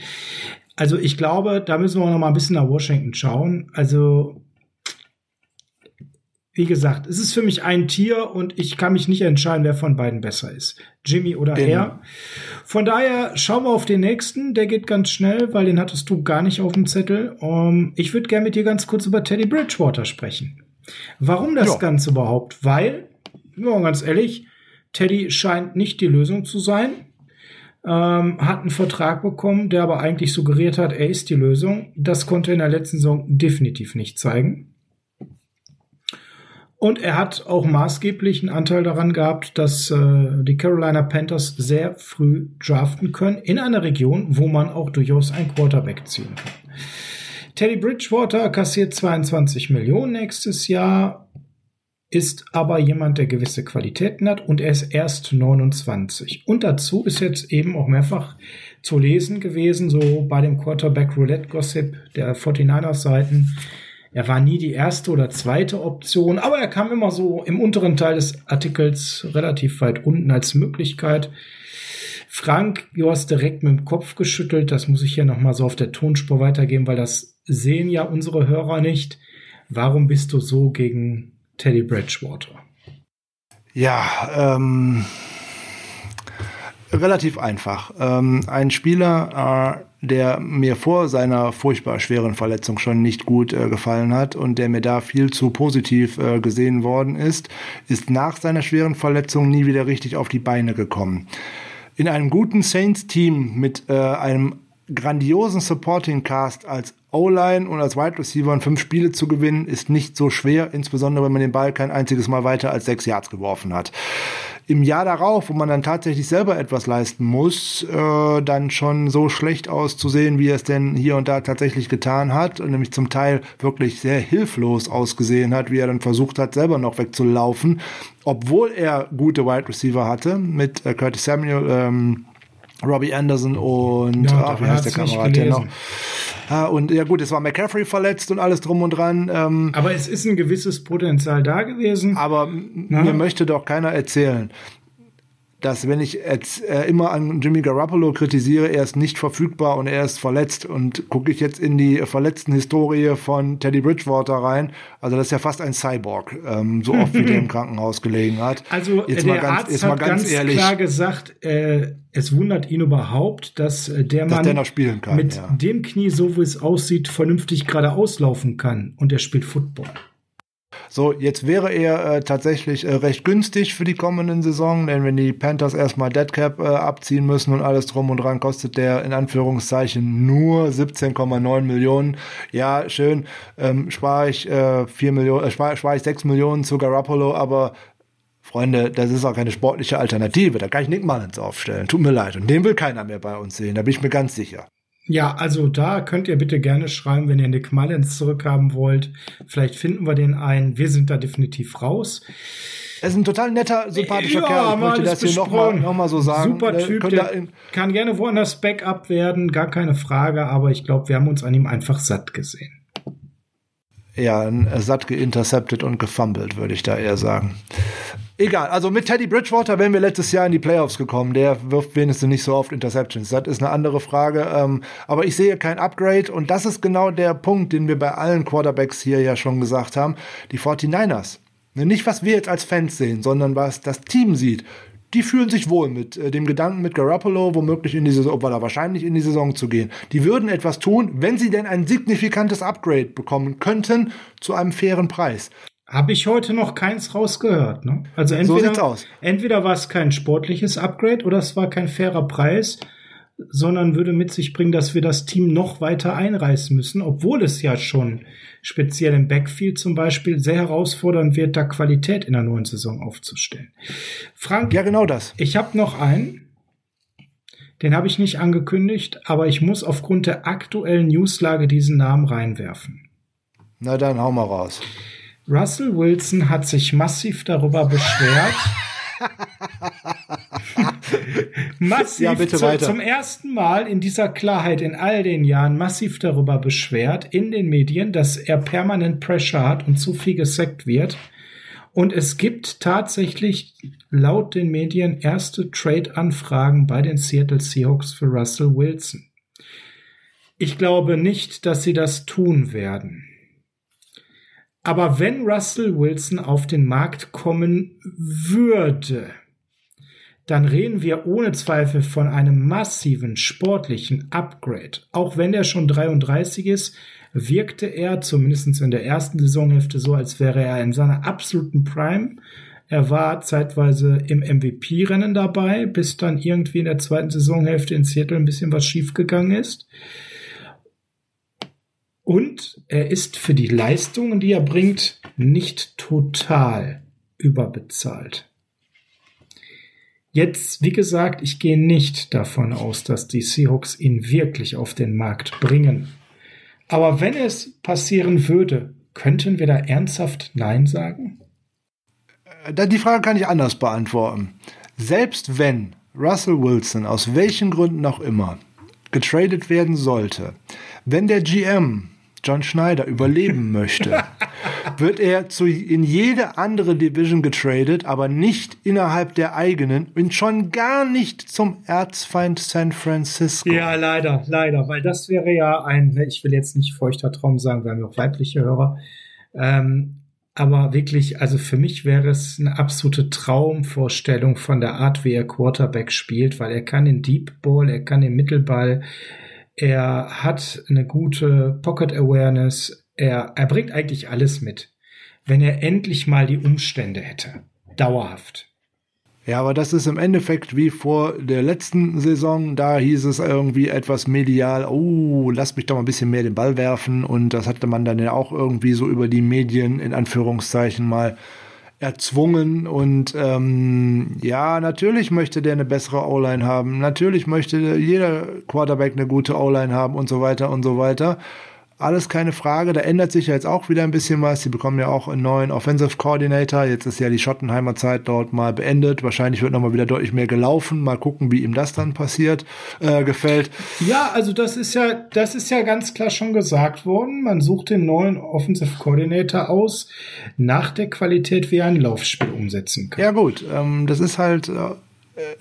also ich glaube, da müssen wir noch mal ein bisschen nach Washington schauen. Also wie gesagt, es ist für mich ein Tier und ich kann mich nicht entscheiden, wer von beiden besser ist. Jimmy oder genau. er. Von daher schauen wir auf den nächsten. Der geht ganz schnell, weil den hattest du gar nicht auf dem Zettel. Um, ähm, ich würde gerne mit dir ganz kurz über Teddy Bridgewater sprechen. Warum das ja. Ganze überhaupt? Weil, ja, ganz ehrlich, Teddy scheint nicht die Lösung zu sein. Ähm, hat einen Vertrag bekommen, der aber eigentlich suggeriert hat, er ist die Lösung. Das konnte er in der letzten Saison definitiv nicht zeigen. Und er hat auch maßgeblich einen Anteil daran gehabt, dass äh, die Carolina Panthers sehr früh draften können in einer Region, wo man auch durchaus ein Quarterback ziehen kann. Teddy Bridgewater kassiert 22 Millionen nächstes Jahr, ist aber jemand, der gewisse Qualitäten hat und er ist erst 29. Und dazu ist jetzt eben auch mehrfach zu lesen gewesen, so bei dem Quarterback Roulette Gossip der 49ers Seiten, er war nie die erste oder zweite Option, aber er kam immer so im unteren Teil des Artikels relativ weit unten als Möglichkeit. Frank, du hast direkt mit dem Kopf geschüttelt. Das muss ich hier nochmal so auf der Tonspur weitergeben, weil das sehen ja unsere Hörer nicht. Warum bist du so gegen Teddy Bridgewater? Ja, ähm, relativ einfach. Ähm, ein Spieler, äh, der mir vor seiner furchtbar schweren Verletzung schon nicht gut äh, gefallen hat und der mir da viel zu positiv äh, gesehen worden ist, ist nach seiner schweren Verletzung nie wieder richtig auf die Beine gekommen. In einem guten Saints-Team mit äh, einem grandiosen Supporting Cast als O-Line und als Wide Receiver in fünf Spiele zu gewinnen, ist nicht so schwer, insbesondere wenn man den Ball kein einziges Mal weiter als sechs Yards geworfen hat. Im Jahr darauf, wo man dann tatsächlich selber etwas leisten muss, äh, dann schon so schlecht auszusehen, wie er es denn hier und da tatsächlich getan hat, und nämlich zum Teil wirklich sehr hilflos ausgesehen hat, wie er dann versucht hat, selber noch wegzulaufen, obwohl er gute Wide Receiver hatte mit äh, Curtis Samuel, ähm, Robbie Anderson und ja, ach, wie heißt der Kamerad noch? Ah, und ja gut, es war McCaffrey verletzt und alles drum und dran. Ähm, aber es ist ein gewisses Potenzial da gewesen. Aber Na? mir möchte doch keiner erzählen, dass wenn ich jetzt, äh, immer an Jimmy Garoppolo kritisiere, er ist nicht verfügbar und er ist verletzt und gucke ich jetzt in die verletzten Historie von Teddy Bridgewater rein, also das ist ja fast ein Cyborg, ähm, so oft wie der im <laughs> Krankenhaus gelegen hat. Also jetzt der ganz, Arzt hat ganz, ganz klar gesagt, äh, es wundert ihn überhaupt, dass äh, der Mann dass der kann, mit ja. dem Knie, so wie es aussieht, vernünftig gerade auslaufen kann und er spielt Football. So, jetzt wäre er äh, tatsächlich äh, recht günstig für die kommenden Saison, denn wenn die Panthers erstmal Deadcap äh, abziehen müssen und alles drum und dran, kostet der in Anführungszeichen nur 17,9 Millionen. Ja, schön, ähm, spare ich äh, 4 Millionen, äh, spare spar ich 6 Millionen zu Garoppolo, aber Freunde, das ist auch keine sportliche Alternative. Da kann ich Nick Mullins aufstellen. Tut mir leid. Und den will keiner mehr bei uns sehen. Da bin ich mir ganz sicher. Ja, also da könnt ihr bitte gerne schreiben, wenn ihr Nick Mullins zurückhaben wollt. Vielleicht finden wir den ein. Wir sind da definitiv raus. Er ist ein total netter, sympathischer ja, Kerl. Ich möchte das hier nochmal noch mal so sagen. Super Typ, der kann gerne woanders Backup werden, gar keine Frage, aber ich glaube, wir haben uns an ihm einfach satt gesehen. Ja, satt geinterceptet und gefumbled, würde ich da eher sagen. Egal, also mit Teddy Bridgewater wären wir letztes Jahr in die Playoffs gekommen. Der wirft wenigstens nicht so oft Interceptions. Das ist eine andere Frage. Ähm, aber ich sehe kein Upgrade und das ist genau der Punkt, den wir bei allen Quarterbacks hier ja schon gesagt haben. Die 49ers. Ne, nicht, was wir jetzt als Fans sehen, sondern was das Team sieht. Die fühlen sich wohl mit äh, dem Gedanken, mit Garoppolo womöglich in die Saison, weil er wahrscheinlich in die Saison zu gehen. Die würden etwas tun, wenn sie denn ein signifikantes Upgrade bekommen könnten zu einem fairen Preis. Habe ich heute noch keins rausgehört. Ne? Also entweder, so entweder war es kein sportliches Upgrade oder es war kein fairer Preis, sondern würde mit sich bringen, dass wir das Team noch weiter einreißen müssen, obwohl es ja schon speziell im Backfield zum Beispiel sehr herausfordernd wird, da Qualität in der neuen Saison aufzustellen. Frank, ja genau das. Ich habe noch einen. Den habe ich nicht angekündigt, aber ich muss aufgrund der aktuellen Newslage diesen Namen reinwerfen. Na dann hau mal raus. Russell Wilson hat sich massiv darüber beschwert. <laughs> massiv ja, zu, zum ersten Mal in dieser Klarheit in all den Jahren massiv darüber beschwert in den Medien, dass er permanent Pressure hat und zu viel gesackt wird. Und es gibt tatsächlich laut den Medien erste Trade-Anfragen bei den Seattle Seahawks für Russell Wilson. Ich glaube nicht, dass sie das tun werden. Aber wenn Russell Wilson auf den Markt kommen würde, dann reden wir ohne Zweifel von einem massiven sportlichen Upgrade. Auch wenn er schon 33 ist, wirkte er zumindest in der ersten Saisonhälfte so, als wäre er in seiner absoluten Prime. Er war zeitweise im MVP-Rennen dabei, bis dann irgendwie in der zweiten Saisonhälfte in Seattle ein bisschen was schiefgegangen ist. Und er ist für die Leistungen, die er bringt, nicht total überbezahlt. Jetzt, wie gesagt, ich gehe nicht davon aus, dass die Seahawks ihn wirklich auf den Markt bringen. Aber wenn es passieren würde, könnten wir da ernsthaft Nein sagen? Äh, die Frage kann ich anders beantworten. Selbst wenn Russell Wilson aus welchen Gründen auch immer getradet werden sollte, wenn der GM John Schneider überleben <laughs> möchte, wird er zu, in jede andere Division getradet, aber nicht innerhalb der eigenen und schon gar nicht zum Erzfeind San Francisco. Ja, leider, leider, weil das wäre ja ein, ich will jetzt nicht feuchter Traum sagen, wir haben ja auch weibliche Hörer, ähm, aber wirklich, also für mich wäre es eine absolute Traumvorstellung von der Art, wie er Quarterback spielt, weil er kann den Deep Ball, er kann den Mittelball, er hat eine gute Pocket Awareness. Er, er bringt eigentlich alles mit. Wenn er endlich mal die Umstände hätte. Dauerhaft. Ja, aber das ist im Endeffekt wie vor der letzten Saison. Da hieß es irgendwie etwas medial, oh, lass mich doch mal ein bisschen mehr den Ball werfen. Und das hatte man dann ja auch irgendwie so über die Medien in Anführungszeichen mal erzwungen. Und ähm, ja, natürlich möchte der eine bessere O-Line haben. Natürlich möchte jeder Quarterback eine gute O-Line haben und so weiter und so weiter. Alles keine Frage. Da ändert sich ja jetzt auch wieder ein bisschen was. Sie bekommen ja auch einen neuen Offensive Coordinator. Jetzt ist ja die Schottenheimer Zeit dort mal beendet. Wahrscheinlich wird nochmal wieder deutlich mehr gelaufen. Mal gucken, wie ihm das dann passiert, äh, gefällt. Ja, also das ist ja, das ist ja ganz klar schon gesagt worden. Man sucht den neuen Offensive Coordinator aus nach der Qualität, wie er ein Laufspiel umsetzen kann. Ja, gut. Ähm, das ist halt, äh,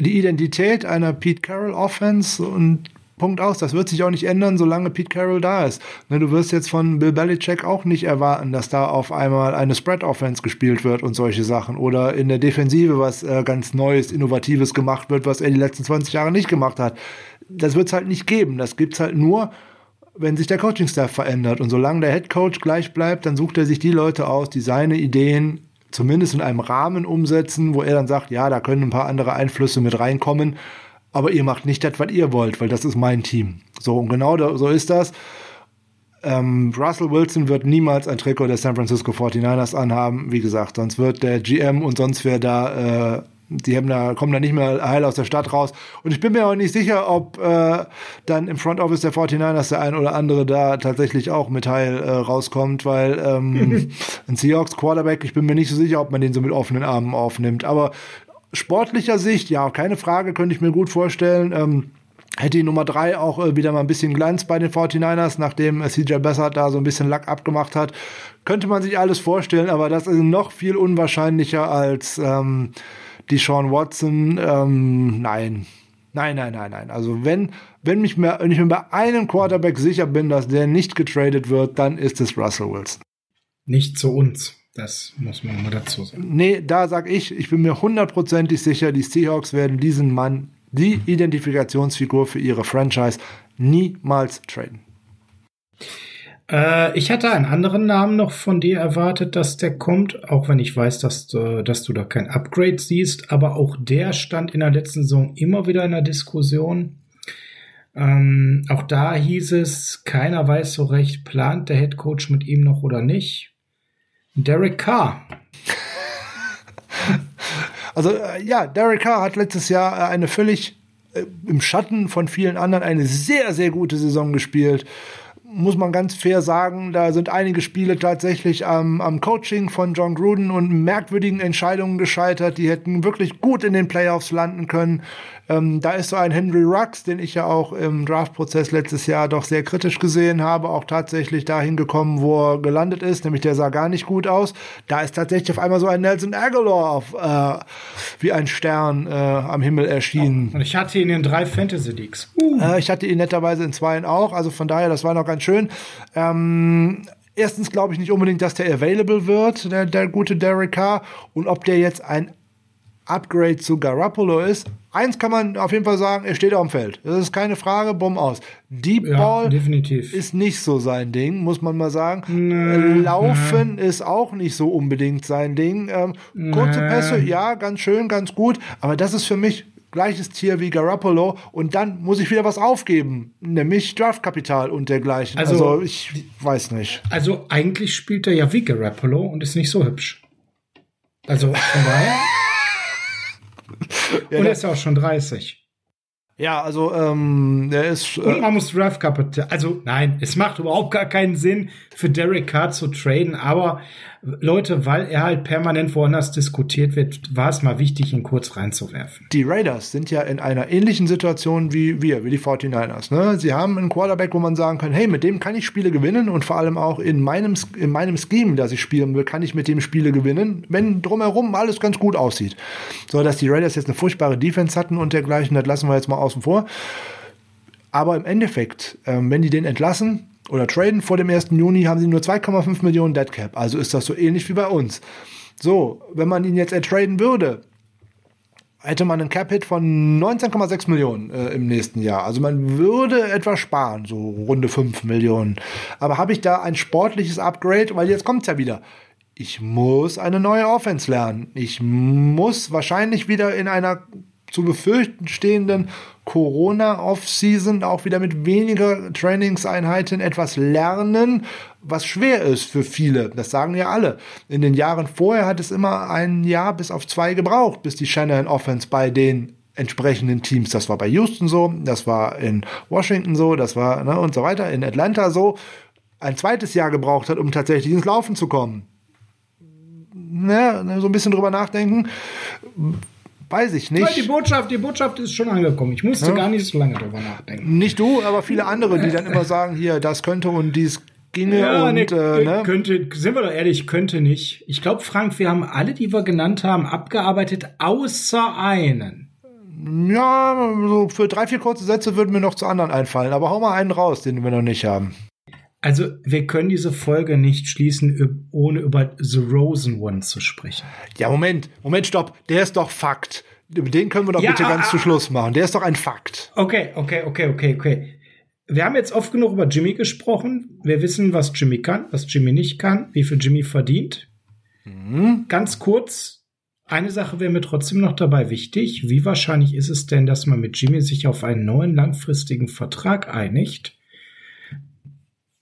die Identität einer Pete Carroll Offense und Punkt aus. Das wird sich auch nicht ändern, solange Pete Carroll da ist. Ne, du wirst jetzt von Bill Belichick auch nicht erwarten, dass da auf einmal eine Spread-Offense gespielt wird und solche Sachen. Oder in der Defensive was äh, ganz Neues, Innovatives gemacht wird, was er die letzten 20 Jahre nicht gemacht hat. Das wird es halt nicht geben. Das gibt's halt nur, wenn sich der Coaching-Staff verändert. Und solange der Head Coach gleich bleibt, dann sucht er sich die Leute aus, die seine Ideen zumindest in einem Rahmen umsetzen, wo er dann sagt, ja, da können ein paar andere Einflüsse mit reinkommen aber ihr macht nicht das, was ihr wollt, weil das ist mein Team. So, und genau da, so ist das. Ähm, Russell Wilson wird niemals ein Trikot der San Francisco 49ers anhaben, wie gesagt, sonst wird der GM und sonst wer da, äh, die haben da, kommen da nicht mehr heil aus der Stadt raus. Und ich bin mir auch nicht sicher, ob äh, dann im Front Office der 49ers der ein oder andere da tatsächlich auch mit heil äh, rauskommt, weil ähm, <laughs> ein Seahawks Quarterback, ich bin mir nicht so sicher, ob man den so mit offenen Armen aufnimmt. Aber sportlicher Sicht, ja, keine Frage, könnte ich mir gut vorstellen. Ähm, hätte die Nummer drei auch äh, wieder mal ein bisschen Glanz bei den 49ers, nachdem äh, CJ Bessert da so ein bisschen Lack abgemacht hat. Könnte man sich alles vorstellen, aber das ist noch viel unwahrscheinlicher als ähm, die Sean Watson. Ähm, nein. Nein, nein, nein, nein. Also wenn, wenn, mich mehr, wenn ich mir bei einem Quarterback sicher bin, dass der nicht getradet wird, dann ist es Russell Wilson. Nicht zu uns. Das muss man mal dazu sagen. Nee, da sag ich, ich bin mir hundertprozentig sicher, die Seahawks werden diesen Mann, die Identifikationsfigur für ihre Franchise, niemals traden. Äh, ich hatte einen anderen Namen noch von dir erwartet, dass der kommt, auch wenn ich weiß, dass, du, dass du da kein Upgrade siehst, aber auch der stand in der letzten Saison immer wieder in der Diskussion. Ähm, auch da hieß es, keiner weiß so recht, plant der Head Coach mit ihm noch oder nicht. Derek Carr. <laughs> Also äh, ja, Derek Carr hat letztes Jahr äh, eine völlig äh, im Schatten von vielen anderen eine sehr, sehr gute Saison gespielt muss man ganz fair sagen, da sind einige Spiele tatsächlich am, am Coaching von John Gruden und merkwürdigen Entscheidungen gescheitert. Die hätten wirklich gut in den Playoffs landen können. Ähm, da ist so ein Henry Rux, den ich ja auch im Draftprozess letztes Jahr doch sehr kritisch gesehen habe, auch tatsächlich dahin gekommen, wo er gelandet ist, nämlich der sah gar nicht gut aus. Da ist tatsächlich auf einmal so ein Nelson Aguilar auf, äh, wie ein Stern äh, am Himmel erschienen. Und ich hatte ihn in drei Fantasy Leagues. Uh. Äh, ich hatte ihn netterweise in zweien auch, also von daher, das war noch ganz schön. Ähm, erstens glaube ich nicht unbedingt, dass der available wird, der, der gute Derek Carr. Und ob der jetzt ein Upgrade zu Garoppolo ist. Eins kann man auf jeden Fall sagen, er steht auf dem Feld. Das ist keine Frage, bumm aus. Deep ja, Ball definitiv. ist nicht so sein Ding, muss man mal sagen. Nee, Laufen nee. ist auch nicht so unbedingt sein Ding. Ähm, nee. Kurze Pässe, ja, ganz schön, ganz gut. Aber das ist für mich gleiches Tier wie Garoppolo und dann muss ich wieder was aufgeben, nämlich Draftkapital und dergleichen. Also, also ich weiß nicht. Also eigentlich spielt er ja wie Garoppolo und ist nicht so hübsch. Also von daher. <laughs> ja, und er ist ja auch schon 30. Ja, also ähm, der ist. Äh und man muss Draft Capital. Also nein, es macht überhaupt gar keinen Sinn für Derek Carr zu traden, aber Leute, weil er halt permanent woanders diskutiert wird, war es mal wichtig, ihn kurz reinzuwerfen. Die Raiders sind ja in einer ähnlichen Situation wie wir, wie die 49ers. Ne? Sie haben einen Quarterback, wo man sagen kann, hey, mit dem kann ich Spiele gewinnen und vor allem auch in meinem, in meinem Scheme, das ich spielen will, kann ich mit dem Spiele gewinnen, wenn drumherum alles ganz gut aussieht. So, dass die Raiders jetzt eine furchtbare Defense hatten und dergleichen, das lassen wir jetzt mal außen vor. Aber im Endeffekt, ähm, wenn die den entlassen, oder traden vor dem 1. Juni, haben sie nur 2,5 Millionen Dead Cap. Also ist das so ähnlich wie bei uns. So, wenn man ihn jetzt ertraden würde, hätte man einen Cap-Hit von 19,6 Millionen äh, im nächsten Jahr. Also man würde etwas sparen, so runde 5 Millionen. Aber habe ich da ein sportliches Upgrade? Weil jetzt kommt es ja wieder. ich muss eine neue Offense lernen. Ich muss wahrscheinlich wieder in einer zu befürchten stehenden Corona-Off-Season auch wieder mit weniger Trainingseinheiten etwas lernen, was schwer ist für viele. Das sagen ja alle. In den Jahren vorher hat es immer ein Jahr bis auf zwei gebraucht, bis die Shanahan Offense bei den entsprechenden Teams, das war bei Houston so, das war in Washington so, das war ne, und so weiter, in Atlanta so, ein zweites Jahr gebraucht hat, um tatsächlich ins Laufen zu kommen. Ne, so ein bisschen drüber nachdenken weiß ich nicht. die Botschaft, die Botschaft ist schon angekommen. Ich musste ja. gar nicht so lange drüber nachdenken. Nicht du, aber viele andere, die dann immer <laughs> sagen, hier, das könnte und dies ginge ja, und ne, äh, ne? könnte, sind wir doch ehrlich, könnte nicht. Ich glaube, Frank, wir haben alle, die wir genannt haben, abgearbeitet, außer einen. Ja, so für drei, vier kurze Sätze würden mir noch zu anderen einfallen, aber hau mal einen raus, den wir noch nicht haben. Also, wir können diese Folge nicht schließen, ohne über The Rosen One zu sprechen. Ja, Moment, Moment, stopp. Der ist doch Fakt. Über den können wir doch ja, bitte ganz ah, zu Schluss machen. Der ist doch ein Fakt. Okay, okay, okay, okay, okay. Wir haben jetzt oft genug über Jimmy gesprochen. Wir wissen, was Jimmy kann, was Jimmy nicht kann, wie viel Jimmy verdient. Mhm. Ganz kurz, eine Sache wäre mir trotzdem noch dabei wichtig. Wie wahrscheinlich ist es denn, dass man mit Jimmy sich auf einen neuen langfristigen Vertrag einigt?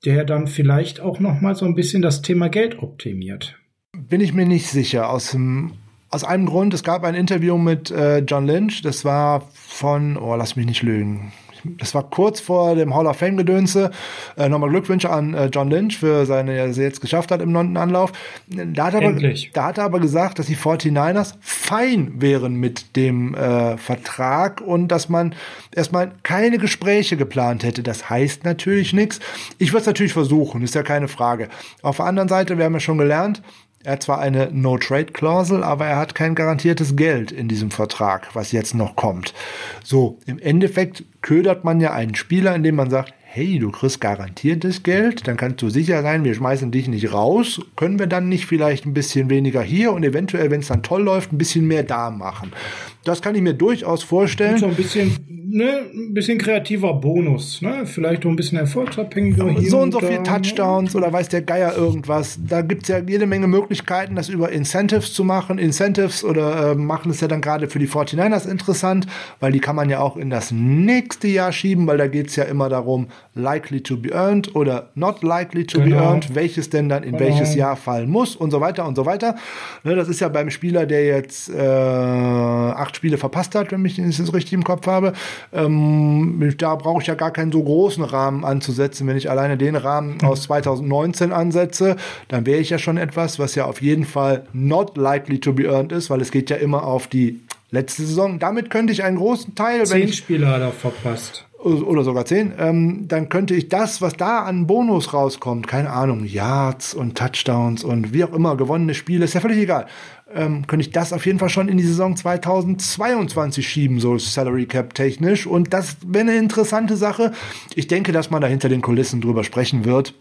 Der dann vielleicht auch noch mal so ein bisschen das Thema Geld optimiert. Bin ich mir nicht sicher. Aus dem aus einem Grund, es gab ein Interview mit äh, John Lynch, das war von, oh, lass mich nicht lügen, das war kurz vor dem Hall of Fame Gedönse. Äh, nochmal Glückwünsche an äh, John Lynch für seine, er jetzt geschafft hat im neunten Anlauf. Da hat, er aber, da hat er aber gesagt, dass die 49ers fein wären mit dem äh, Vertrag und dass man erstmal keine Gespräche geplant hätte. Das heißt natürlich nichts. Ich würde es natürlich versuchen, ist ja keine Frage. Auf der anderen Seite, wir haben ja schon gelernt, er hat zwar eine No-Trade-Klausel, aber er hat kein garantiertes Geld in diesem Vertrag, was jetzt noch kommt. So, im Endeffekt ködert man ja einen Spieler, indem man sagt, hey, du kriegst garantiertes Geld, dann kannst du sicher sein, wir schmeißen dich nicht raus, können wir dann nicht vielleicht ein bisschen weniger hier und eventuell, wenn es dann toll läuft, ein bisschen mehr da machen. Das kann ich mir durchaus vorstellen. So ein bisschen, ne, ein bisschen kreativer Bonus, ne? Vielleicht auch ein bisschen erfolgsabhängiger. Ja, so und so viel Touchdowns oder weiß der Geier irgendwas. Da gibt's ja jede Menge Möglichkeiten, das über Incentives zu machen. Incentives oder äh, machen es ja dann gerade für die 49ers interessant, weil die kann man ja auch in das nächste Jahr schieben, weil da geht's ja immer darum, likely to be earned oder not likely to genau. be earned, welches denn dann in genau. welches Jahr fallen muss und so weiter und so weiter. Ne, das ist ja beim Spieler, der jetzt äh, acht Spiele verpasst hat, wenn ich das richtig im Kopf habe. Ähm, da brauche ich ja gar keinen so großen Rahmen anzusetzen. Wenn ich alleine den Rahmen mhm. aus 2019 ansetze, dann wäre ich ja schon etwas, was ja auf jeden Fall not likely to be earned ist, weil es geht ja immer auf die letzte Saison. Damit könnte ich einen großen Teil. Zehn ich, Spieler hat er verpasst oder sogar zehn, ähm, dann könnte ich das, was da an Bonus rauskommt, keine Ahnung, Yards und Touchdowns und wie auch immer, gewonnene Spiele, ist ja völlig egal, ähm, könnte ich das auf jeden Fall schon in die Saison 2022 schieben, so Salary Cap technisch. Und das wäre eine interessante Sache. Ich denke, dass man da hinter den Kulissen drüber sprechen wird.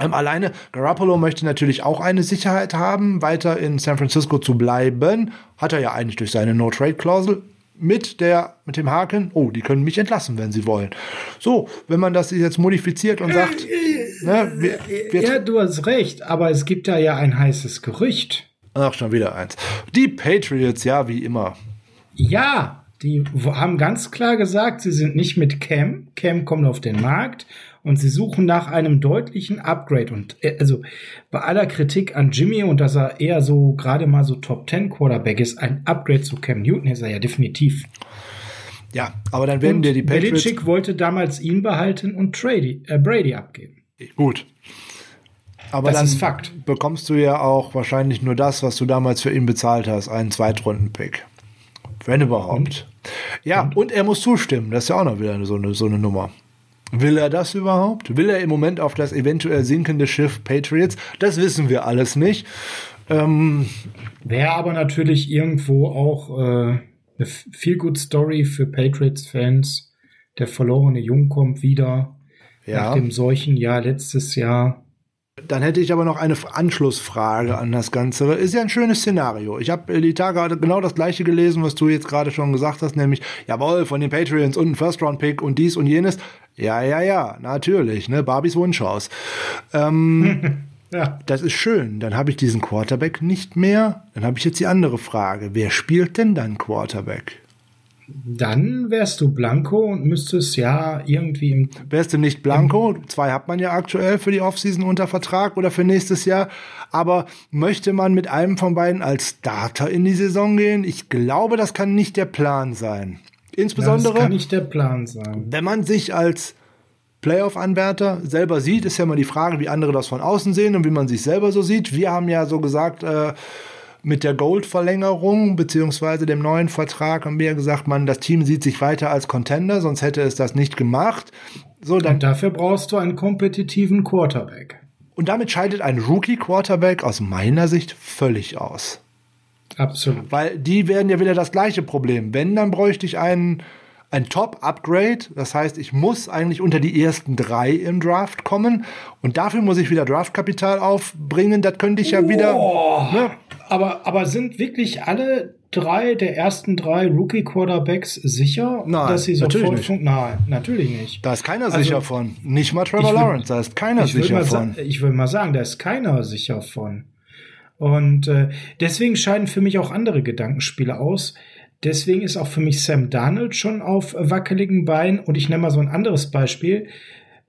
Ähm, alleine Garoppolo möchte natürlich auch eine Sicherheit haben, weiter in San Francisco zu bleiben. Hat er ja eigentlich durch seine No-Trade-Klausel mit der mit dem Haken, oh, die können mich entlassen, wenn sie wollen. So, wenn man das jetzt modifiziert und sagt, äh, ne, wir, wir ja, du hast recht, aber es gibt da ja ein heißes Gerücht. Ach, schon wieder eins. Die Patriots, ja, wie immer. Ja, die haben ganz klar gesagt, sie sind nicht mit Cam. Cam kommt auf den Markt und sie suchen nach einem deutlichen Upgrade. Und äh, also bei aller Kritik an Jimmy und dass er eher so gerade mal so Top 10 Quarterback ist, ein Upgrade zu Cam Newton ist er ja definitiv. Ja, aber dann werden und dir die Patriots. Belichick wollte damals ihn behalten und Brady, äh, Brady abgeben. Gut. Aber das dann ist Fakt. bekommst du ja auch wahrscheinlich nur das, was du damals für ihn bezahlt hast, einen Zweitrunden-Pick. Wenn überhaupt. Und? Ja, und? und? er muss zustimmen. Das ist ja auch noch wieder so eine, so eine Nummer. Will er das überhaupt? Will er im Moment auf das eventuell sinkende Schiff Patriots? Das wissen wir alles nicht. Ähm, Wäre aber natürlich irgendwo auch äh, eine viel gut Story für Patriots-Fans. Der verlorene Jung kommt wieder ja. nach dem solchen Jahr letztes Jahr. Dann hätte ich aber noch eine Anschlussfrage an das Ganze. Ist ja ein schönes Szenario. Ich habe die Tage genau das gleiche gelesen, was du jetzt gerade schon gesagt hast, nämlich, jawohl, von den Patreons und ein First-Round-Pick und dies und jenes. Ja, ja, ja, natürlich, ne? Barbies Wunschhaus. Ähm, <laughs> Ja. Das ist schön. Dann habe ich diesen Quarterback nicht mehr. Dann habe ich jetzt die andere Frage. Wer spielt denn dann Quarterback? Dann wärst du Blanco und müsstest ja irgendwie im. Wärst du nicht Blanco? Zwei hat man ja aktuell für die Offseason unter Vertrag oder für nächstes Jahr. Aber möchte man mit einem von beiden als Starter in die Saison gehen? Ich glaube, das kann nicht der Plan sein. Insbesondere. Das kann nicht der Plan sein. Wenn man sich als Playoff-Anwärter selber sieht, ist ja immer die Frage, wie andere das von außen sehen und wie man sich selber so sieht. Wir haben ja so gesagt, äh, mit der Gold-Verlängerung beziehungsweise dem neuen Vertrag haben wir gesagt, man, das Team sieht sich weiter als Contender, sonst hätte es das nicht gemacht. So, dann, und dafür brauchst du einen kompetitiven Quarterback. Und damit scheidet ein Rookie-Quarterback aus meiner Sicht völlig aus. Absolut. Weil die werden ja wieder das gleiche Problem. Wenn, dann bräuchte ich einen ein Top-Upgrade. Das heißt, ich muss eigentlich unter die ersten drei im Draft kommen. Und dafür muss ich wieder Draftkapital aufbringen. Das könnte ich ja oh, wieder. Ne? Aber, aber sind wirklich alle drei der ersten drei Rookie-Quarterbacks sicher, Nein, dass sie sofort funktionieren? Nein, natürlich nicht. Da ist keiner also, sicher von. Nicht mal Trevor will, Lawrence, da ist keiner sicher von. Ich will mal sagen, da ist keiner sicher von. Und äh, deswegen scheiden für mich auch andere Gedankenspiele aus. Deswegen ist auch für mich Sam Darnold schon auf wackeligen Beinen. Und ich nenne mal so ein anderes Beispiel.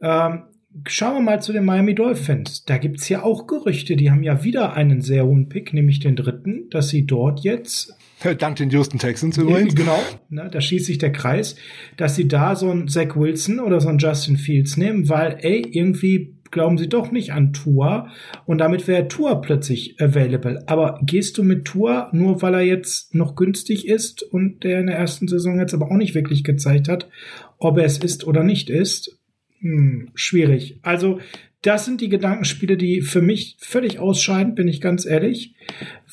Ähm, schauen wir mal zu den Miami Dolphins. Da gibt's ja auch Gerüchte. Die haben ja wieder einen sehr hohen Pick, nämlich den dritten, dass sie dort jetzt Dank den Houston Texans übrigens. Genau, ne, da schließt sich der Kreis, dass sie da so einen Zach Wilson oder so einen Justin Fields nehmen, weil, ey, irgendwie glauben sie doch nicht an Tour und damit wäre Tour plötzlich available. Aber gehst du mit Tour nur weil er jetzt noch günstig ist und der in der ersten Saison jetzt aber auch nicht wirklich gezeigt hat, ob er es ist oder nicht ist? Hm, schwierig. Also das sind die Gedankenspiele, die für mich völlig ausscheiden, bin ich ganz ehrlich,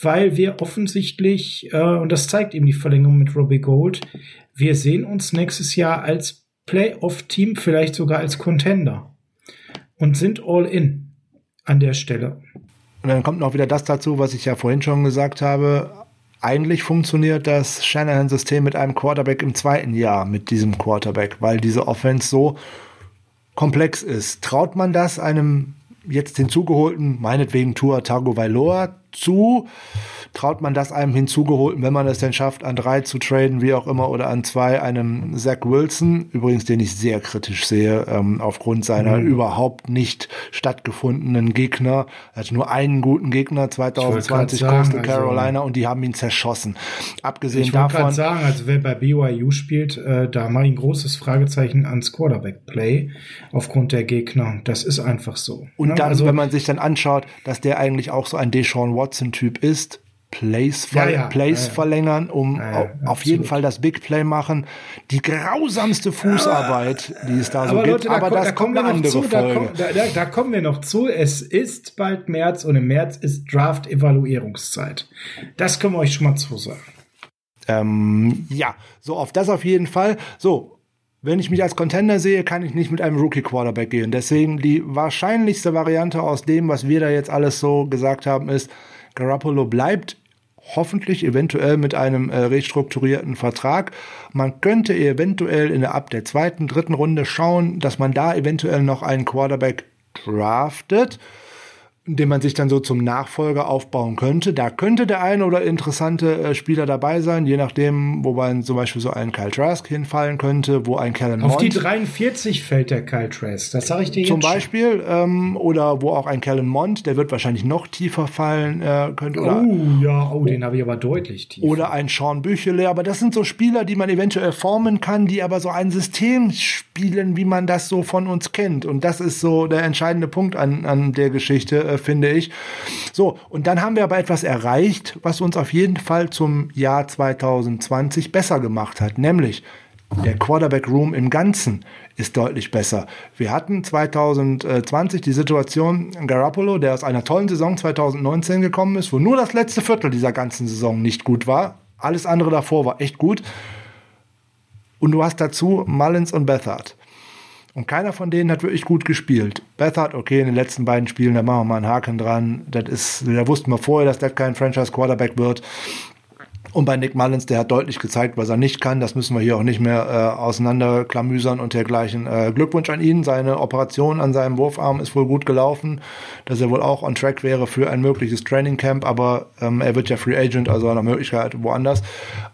weil wir offensichtlich, äh, und das zeigt eben die Verlängerung mit Robbie Gold, wir sehen uns nächstes Jahr als Playoff-Team, vielleicht sogar als Contender und sind all in an der Stelle. Und dann kommt noch wieder das dazu, was ich ja vorhin schon gesagt habe. Eigentlich funktioniert das Shanahan-System mit einem Quarterback im zweiten Jahr mit diesem Quarterback, weil diese Offense so komplex ist. Traut man das einem jetzt hinzugeholten, meinetwegen Tour Tagovailoa zu? traut man das einem hinzugeholten, wenn man es denn schafft, an drei zu traden, wie auch immer, oder an zwei, einem Zach Wilson, übrigens den ich sehr kritisch sehe, ähm, aufgrund seiner mhm. überhaupt nicht stattgefundenen Gegner. Er hatte nur einen guten Gegner 2020 sagen, Coastal also Carolina und die haben ihn zerschossen. Abgesehen ich davon. Ich sagen, also wer bei BYU spielt, äh, da mache ich ein großes Fragezeichen ans Quarterback-Play aufgrund der Gegner. Das ist einfach so. Und ne? dann, also, wenn man sich dann anschaut, dass der eigentlich auch so ein Deshaun Watson-Typ ist, Plays, ver ja, ja, Plays ja, verlängern, um auf jeden Fall das Big Play machen. Die grausamste Fußarbeit, die es da so aber gibt. Leute, aber da, das da kommt eine andere zu, Folge. Da, da, da, kommen wir noch zu. Es ist bald März und im März ist Draft-Evaluierungszeit. Das können wir euch schon mal zusagen. Ähm, ja, so auf das auf jeden Fall. So, wenn ich mich als Contender sehe, kann ich nicht mit einem Rookie Quarterback gehen. Deswegen die wahrscheinlichste Variante aus dem, was wir da jetzt alles so gesagt haben, ist, Garoppolo bleibt hoffentlich eventuell mit einem äh, restrukturierten Vertrag. Man könnte eventuell in der ab der zweiten, dritten Runde schauen, dass man da eventuell noch einen Quarterback draftet den man sich dann so zum Nachfolger aufbauen könnte. Da könnte der eine oder interessante äh, Spieler dabei sein, je nachdem, wo man zum Beispiel so ein Kyle Trask hinfallen könnte, wo ein Kellen Mond. Auf die 43 fällt der Kyle Trask, das sage ich dir jetzt Zum Beispiel, ähm, oder wo auch ein Kellen Mond, der wird wahrscheinlich noch tiefer fallen äh, könnte. Oder, oh, ja, oh, den habe ich aber deutlich tiefer. Oder ein Sean Büchele, aber das sind so Spieler, die man eventuell formen kann, die aber so ein System spielen, wie man das so von uns kennt. Und das ist so der entscheidende Punkt an, an der Geschichte äh, finde ich. So, und dann haben wir aber etwas erreicht, was uns auf jeden Fall zum Jahr 2020 besser gemacht hat, nämlich der Quarterback Room im Ganzen ist deutlich besser. Wir hatten 2020 die Situation Garoppolo, der aus einer tollen Saison 2019 gekommen ist, wo nur das letzte Viertel dieser ganzen Saison nicht gut war. Alles andere davor war echt gut. Und du hast dazu Mullins und Bethard. Und keiner von denen hat wirklich gut gespielt. Bethard, okay, in den letzten beiden Spielen, da machen wir mal einen Haken dran. Das ist, da wussten wir vorher, dass das kein Franchise Quarterback wird. Und bei Nick Mullins, der hat deutlich gezeigt, was er nicht kann. Das müssen wir hier auch nicht mehr äh, auseinanderklamüsern und dergleichen. Äh, Glückwunsch an ihn. Seine Operation an seinem Wurfarm ist wohl gut gelaufen, dass er wohl auch on track wäre für ein mögliches Training Camp. Aber ähm, er wird ja Free Agent, also eine Möglichkeit woanders.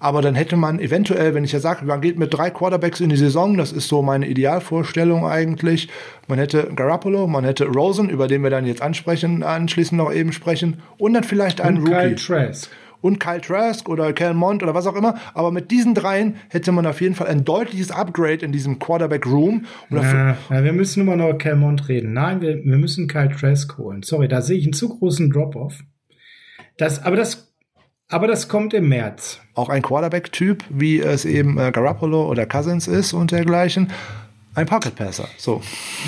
Aber dann hätte man eventuell, wenn ich ja sage, man geht mit drei Quarterbacks in die Saison, das ist so meine Idealvorstellung eigentlich. Man hätte Garoppolo, man hätte Rosen, über den wir dann jetzt ansprechen, anschließend noch eben sprechen, und dann vielleicht einen und Rookie. Kyle Trask und Kyle Trask oder Cal Mond oder was auch immer. Aber mit diesen dreien hätte man auf jeden Fall ein deutliches Upgrade in diesem Quarterback-Room. Wir müssen immer noch Cal Mond reden. Nein, wir, wir müssen Kyle Trask holen. Sorry, da sehe ich einen zu großen Drop-Off. Das, aber das, aber das kommt im März. Auch ein Quarterback-Typ, wie es eben äh, Garoppolo oder Cousins ist und dergleichen. Ein Pocket Passer, so.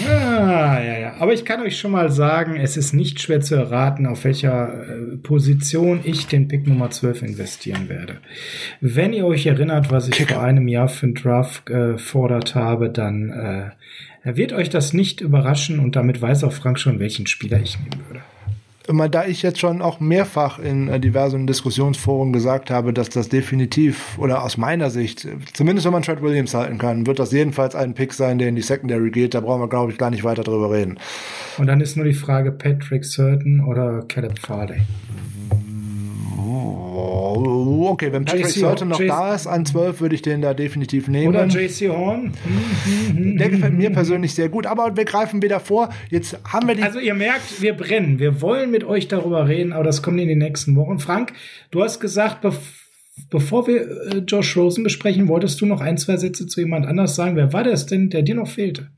Ah, ja, ja. Aber ich kann euch schon mal sagen, es ist nicht schwer zu erraten, auf welcher äh, Position ich den Pick Nummer 12 investieren werde. Wenn ihr euch erinnert, was ich Kicker. vor einem Jahr für den Draft gefordert habe, dann äh, wird euch das nicht überraschen und damit weiß auch Frank schon, welchen Spieler ich nehmen würde immer da ich jetzt schon auch mehrfach in äh, diversen Diskussionsforen gesagt habe, dass das definitiv oder aus meiner Sicht, zumindest wenn man Trent Williams halten kann, wird das jedenfalls ein Pick sein, der in die Secondary geht. Da brauchen wir, glaube ich, gar nicht weiter drüber reden. Und dann ist nur die Frage Patrick Certain oder Caleb Farley. Oh, okay, wenn Patrick Surton noch da ist an 12, würde ich den da definitiv nehmen. Oder JC Horn. <laughs> Der gefällt mir persönlich sehr gut, aber wir greifen wieder vor. Jetzt haben wir die. Also ihr merkt, wir brennen. Wir wollen mit euch darüber reden, aber das kommt in den nächsten Wochen. Frank, du hast gesagt, bevor wir äh, Josh Rosen besprechen, wolltest du noch ein, zwei Sätze zu jemand anders sagen. Wer war das denn, der dir noch fehlte?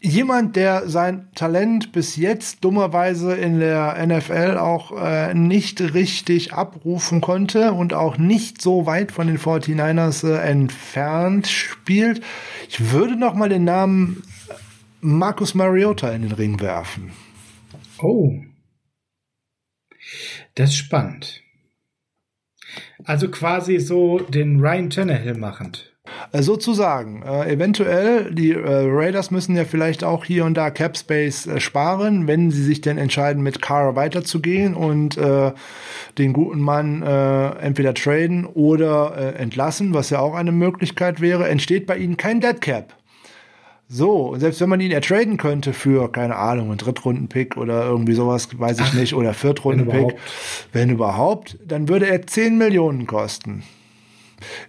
Jemand, der sein Talent bis jetzt dummerweise in der NFL auch äh, nicht richtig abrufen konnte und auch nicht so weit von den 49ers äh, entfernt spielt. Ich würde noch mal den Namen Marcus Mariota in den Ring werfen. Oh. Das ist spannend. Also quasi so den Ryan Tannehill machend. Äh, sozusagen. Äh, eventuell, die äh, Raiders müssen ja vielleicht auch hier und da Cap Space äh, sparen, wenn sie sich denn entscheiden, mit Carr weiterzugehen und äh, den guten Mann entweder traden oder entlassen, was ja auch eine Möglichkeit wäre. Entsteht bei ihnen kein Dead Cap. So, und selbst wenn man ihn ertraden könnte für, keine Ahnung, einen Drittrunden-Pick oder irgendwie sowas, weiß ich nicht, oder Viertrunden-Pick, wenn, wenn überhaupt, dann würde er 10 Millionen kosten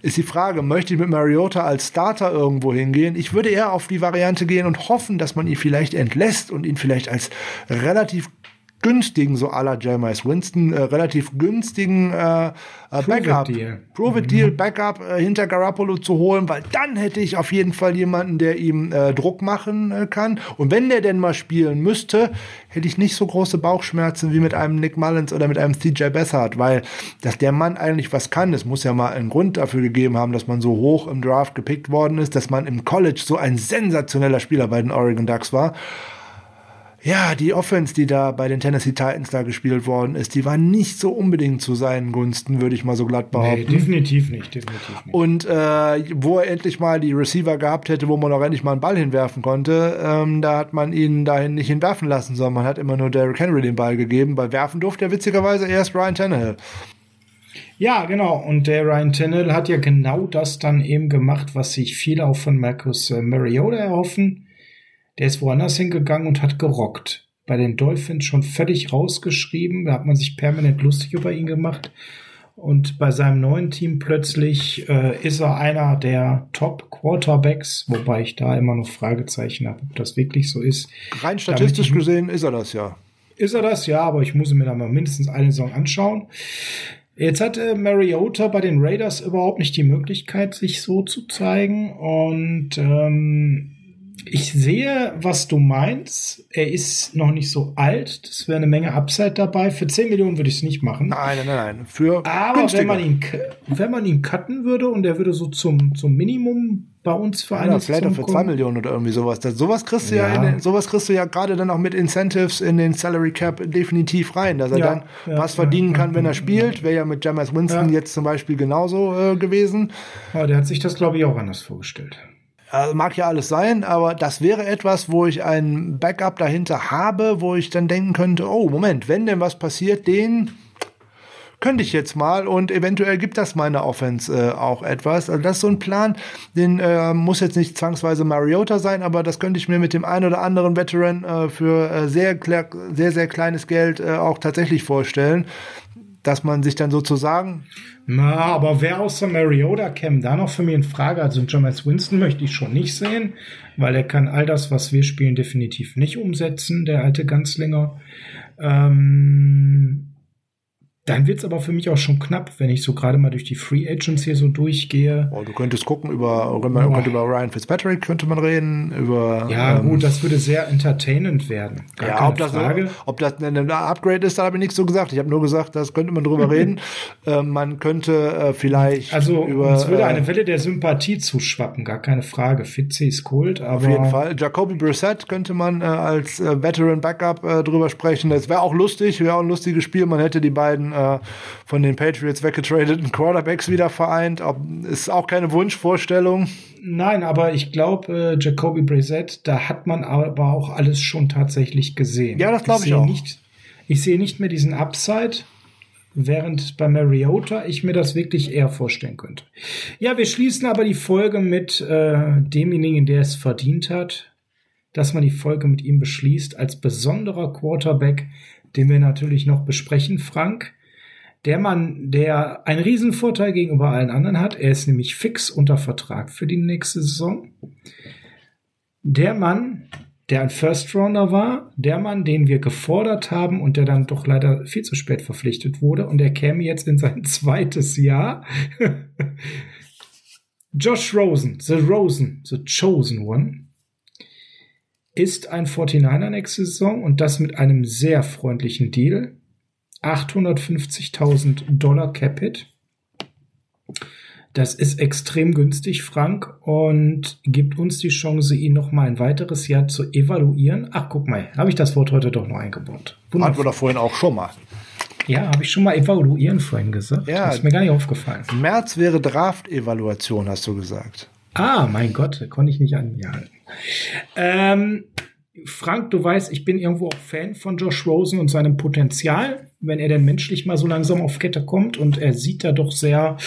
ist die Frage, möchte ich mit Mariota als Starter irgendwo hingehen? Ich würde eher auf die Variante gehen und hoffen, dass man ihn vielleicht entlässt und ihn vielleicht als relativ günstigen, so à la Jeremiah Winston, äh, relativ günstigen äh, äh, Backup, Deal. Prove it Deal, mhm. Backup äh, hinter Garoppolo zu holen, weil dann hätte ich auf jeden Fall jemanden, der ihm äh, Druck machen äh, kann. Und wenn der denn mal spielen müsste, hätte ich nicht so große Bauchschmerzen wie mit einem Nick Mullins oder mit einem CJ Bessard, weil dass der Mann eigentlich was kann, es muss ja mal einen Grund dafür gegeben haben, dass man so hoch im Draft gepickt worden ist, dass man im College so ein sensationeller Spieler bei den Oregon Ducks war. Ja, die Offense, die da bei den Tennessee Titans da gespielt worden ist, die war nicht so unbedingt zu seinen Gunsten, würde ich mal so glatt behaupten. Nee, definitiv nicht, definitiv nicht. Und äh, wo er endlich mal die Receiver gehabt hätte, wo man auch endlich mal einen Ball hinwerfen konnte, ähm, da hat man ihn dahin nicht hinwerfen lassen, sondern man hat immer nur Derrick Henry den Ball gegeben. Bei werfen durfte er witzigerweise erst Ryan Tannehill. Ja, genau. Und der Ryan Tannehill hat ja genau das dann eben gemacht, was sich viele auch von Marcus äh, Mariota erhoffen der ist woanders hingegangen und hat gerockt. Bei den Dolphins schon völlig rausgeschrieben. Da hat man sich permanent lustig über ihn gemacht. Und bei seinem neuen Team plötzlich äh, ist er einer der Top-Quarterbacks, wobei ich da immer noch Fragezeichen habe, ob das wirklich so ist. Rein statistisch gesehen ist er das ja. Ist er das, ja, aber ich muss mir da mal mindestens eine Saison anschauen. Jetzt hatte Mariota bei den Raiders überhaupt nicht die Möglichkeit, sich so zu zeigen. Und ähm, ich sehe, was du meinst. Er ist noch nicht so alt. Das wäre eine Menge Upside dabei. Für 10 Millionen würde ich es nicht machen. Nein, nein, nein. Für Aber wenn man ihn, wenn man ihn cutten würde und er würde so zum, zum Minimum bei uns für eine ja, vielleicht auch für 2 Millionen oder irgendwie sowas. Das, sowas kriegst du ja, ja den, sowas kriegst du ja gerade dann auch mit Incentives in den Salary Cap definitiv rein, dass er ja, dann ja, was verdienen kann, wenn er spielt. Wäre ja mit James Winston jetzt zum Beispiel genauso äh, gewesen. Ja, der hat sich das, glaube ich, auch anders vorgestellt. Also mag ja alles sein, aber das wäre etwas, wo ich ein Backup dahinter habe, wo ich dann denken könnte, oh, Moment, wenn denn was passiert, den könnte ich jetzt mal und eventuell gibt das meine Offense äh, auch etwas. Also das ist so ein Plan, den äh, muss jetzt nicht zwangsweise Mariota sein, aber das könnte ich mir mit dem einen oder anderen Veteran äh, für äh, sehr, sehr, sehr kleines Geld äh, auch tatsächlich vorstellen, dass man sich dann sozusagen na, aber wer außer Mariota käme da noch für mich in Frage? Also Jameis Winston möchte ich schon nicht sehen, weil er kann all das, was wir spielen, definitiv nicht umsetzen, der alte Ganzlinger. Ähm, dann wird es aber für mich auch schon knapp, wenn ich so gerade mal durch die Free Agents hier so durchgehe. Oh, du könntest gucken über, man oh. über Ryan Fitzpatrick könnte man reden, über. Ja, ähm, gut, das würde sehr entertainend werden. Gar ja, ob das, Frage. ob das eine Upgrade ist, da habe ich nichts so gesagt. Ich habe nur gesagt, das könnte man drüber <laughs> reden. äh, man könnte äh, vielleicht. Also, über, uns würde äh, eine Welle der Sympathie zuschwappen, gar keine Frage. Fitzy ist Kult, aber. Auf jeden Fall. Jacoby Brissett könnte man äh, als äh, Veteran Backup äh, drüber sprechen. Das wäre auch lustig, wäre auch ein lustiges Spiel. Man hätte die beiden äh, von den Patriots weggetradeten Quarterbacks wieder vereint. Ob, ist auch keine Wunschvorstellung. Nein, aber ich glaube, äh, Jacoby Brissett, da hat man aber auch alles schon tatsächlich gesehen. Ja, das glaube ich, ich auch. Nicht, ich sehe nicht mehr diesen Upside, während bei Mariota ich mir das wirklich eher vorstellen könnte. Ja, wir schließen aber die Folge mit äh, demjenigen, der es verdient hat, dass man die Folge mit ihm beschließt als besonderer Quarterback, den wir natürlich noch besprechen, Frank der Mann, der einen Riesenvorteil gegenüber allen anderen hat. Er ist nämlich fix unter Vertrag für die nächste Saison. Der Mann, der ein First Rounder war, der Mann, den wir gefordert haben und der dann doch leider viel zu spät verpflichtet wurde und er käme jetzt in sein <laughs> zweites Jahr. <laughs> Josh Rosen, The Rosen, The Chosen One, ist ein 49er nächste Saison und das mit einem sehr freundlichen Deal. 850.000 Dollar Capit. Das ist extrem günstig, Frank, und gibt uns die Chance, ihn noch mal ein weiteres Jahr zu evaluieren. Ach, guck mal, habe ich das Wort heute doch noch eingebaut. Wundervoll. Hatten wir doch vorhin auch schon mal. Ja, habe ich schon mal evaluieren vorhin gesagt. Ja, das ist mir gar nicht aufgefallen. März wäre Draft-Evaluation, hast du gesagt. Ah, mein Gott, konnte ich nicht an mir halten. Ähm, Frank, du weißt, ich bin irgendwo auch Fan von Josh Rosen und seinem Potenzial, wenn er denn menschlich mal so langsam auf Kette kommt. Und er sieht da doch sehr